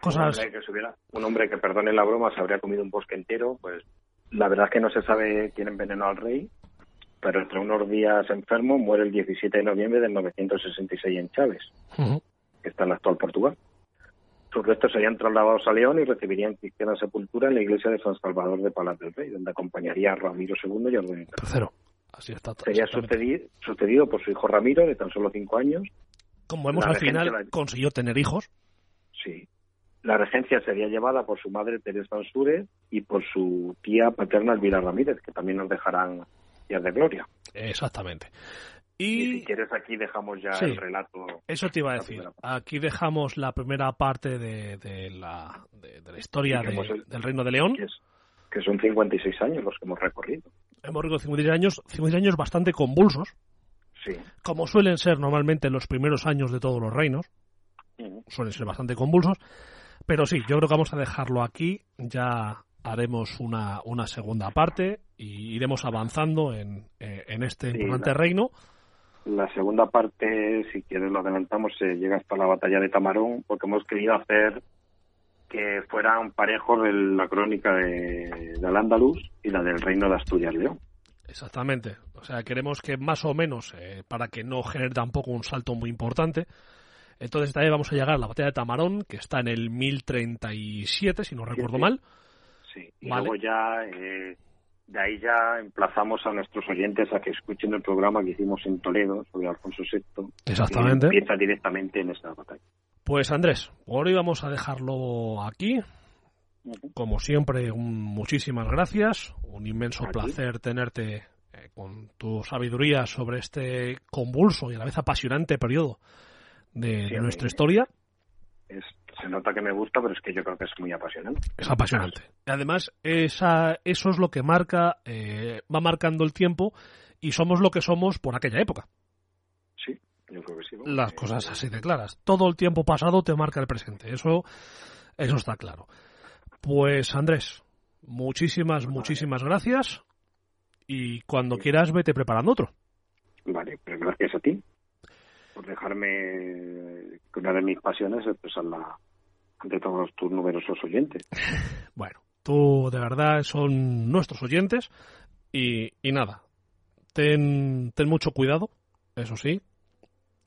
cosas. Un hombre, que un hombre que, perdone la broma, se habría comido un bosque entero, pues La verdad es que no se sabe quién envenenó al rey, pero entre unos días enfermo muere el 17 de noviembre del 966 en Chávez, que está en actual Portugal. Sus restos serían trasladados a León y recibirían cristiana sepultura en la iglesia de San Salvador de Palas del Rey, donde acompañaría a Ramiro II y Orden Tercero. Así está. Sería sucedido, sucedido, por su hijo Ramiro, de tan solo cinco años. Como vemos al final, consiguió tener hijos. Sí. La regencia sería llevada por su madre Teresa Ansúrez y por su tía paterna Elvira Ramírez, que también nos dejarán días de gloria. Exactamente. Y, si quieres aquí dejamos ya el relato. Eso te iba a decir. Aquí dejamos la primera parte de, la, de, la, historia del Reino de León. Que, son 56 años los que hemos recorrido. Hemos recorrido 56 años, 56 años bastante convulsos. Sí. Como suelen ser normalmente los primeros años de todos los reinos. Suelen ser bastante convulsos. Pero sí, yo creo que vamos a dejarlo aquí. Ya haremos una, una segunda parte y iremos avanzando en, eh, en este importante reino. La segunda parte, si quieres lo adelantamos, se llega hasta la batalla de Tamarón, porque hemos querido hacer que fueran parejos de la crónica de, del Andaluz y la del Reino de Asturias-León. Exactamente. O sea, queremos que más o menos, eh, para que no genere tampoco un salto muy importante, entonces vez vamos a llegar a la batalla de Tamarón, que está en el 1037, si no recuerdo mal. Sí, y luego ya eh, de ahí ya emplazamos a nuestros oyentes a que escuchen el programa que hicimos en Toledo sobre Alfonso VI. Exactamente. Que empieza directamente en esta batalla. Pues Andrés, hoy vamos a dejarlo aquí. Como siempre, muchísimas gracias. Un inmenso placer tenerte eh, con tu sabiduría sobre este convulso y a la vez apasionante periodo de, nuestra historia. Se nota que me gusta, pero es que yo creo que es muy apasionante. Es apasionante. Además, esa, eso es lo que marca, eh, va marcando el tiempo y somos lo que somos por aquella época. Sí, yo creo que sí. Las cosas así de claras. Todo el tiempo pasado te marca el presente. Eso, eso está claro. Pues Andrés, muchísimas, muchísimas gracias. Y cuando quieras, vete preparando otro. Vale, pero gracias a ti por dejarme que una de mis pasiones es expresarla ante todos tus numerosos oyentes. Bueno, tú de verdad son nuestros oyentes y, y nada, ten, ten mucho cuidado, eso sí.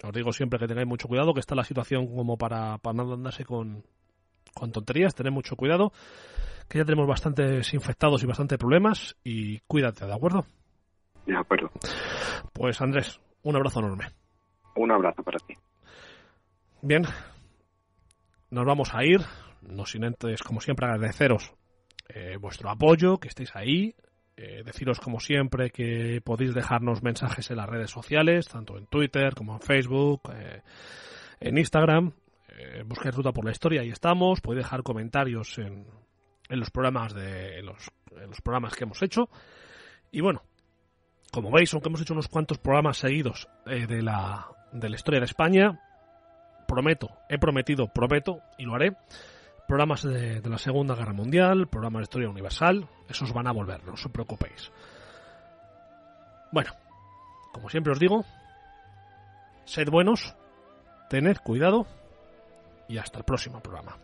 Os digo siempre que tengáis mucho cuidado, que está la situación como para, para no andarse con, con tonterías, tened mucho cuidado, que ya tenemos bastantes infectados y bastantes problemas y cuídate, ¿de acuerdo? De acuerdo. Pues Andrés, un abrazo enorme. Un abrazo para ti. Bien, nos vamos a ir, no sin antes, como siempre, agradeceros eh, vuestro apoyo, que estéis ahí, eh, deciros como siempre que podéis dejarnos mensajes en las redes sociales, tanto en Twitter como en Facebook, eh, en Instagram, busquéis Ruta por la Historia, ahí estamos, podéis dejar comentarios en, en los programas de los programas que hemos hecho y bueno, como veis, aunque hemos hecho unos cuantos programas seguidos de la de la historia de España. Prometo, he prometido, prometo y lo haré. Programas de, la Segunda Guerra Mundial, programas de historia universal, esos van a volver, no os preocupéis. Bueno, como siempre os digo, sed buenos, tened cuidado y hasta el próximo programa.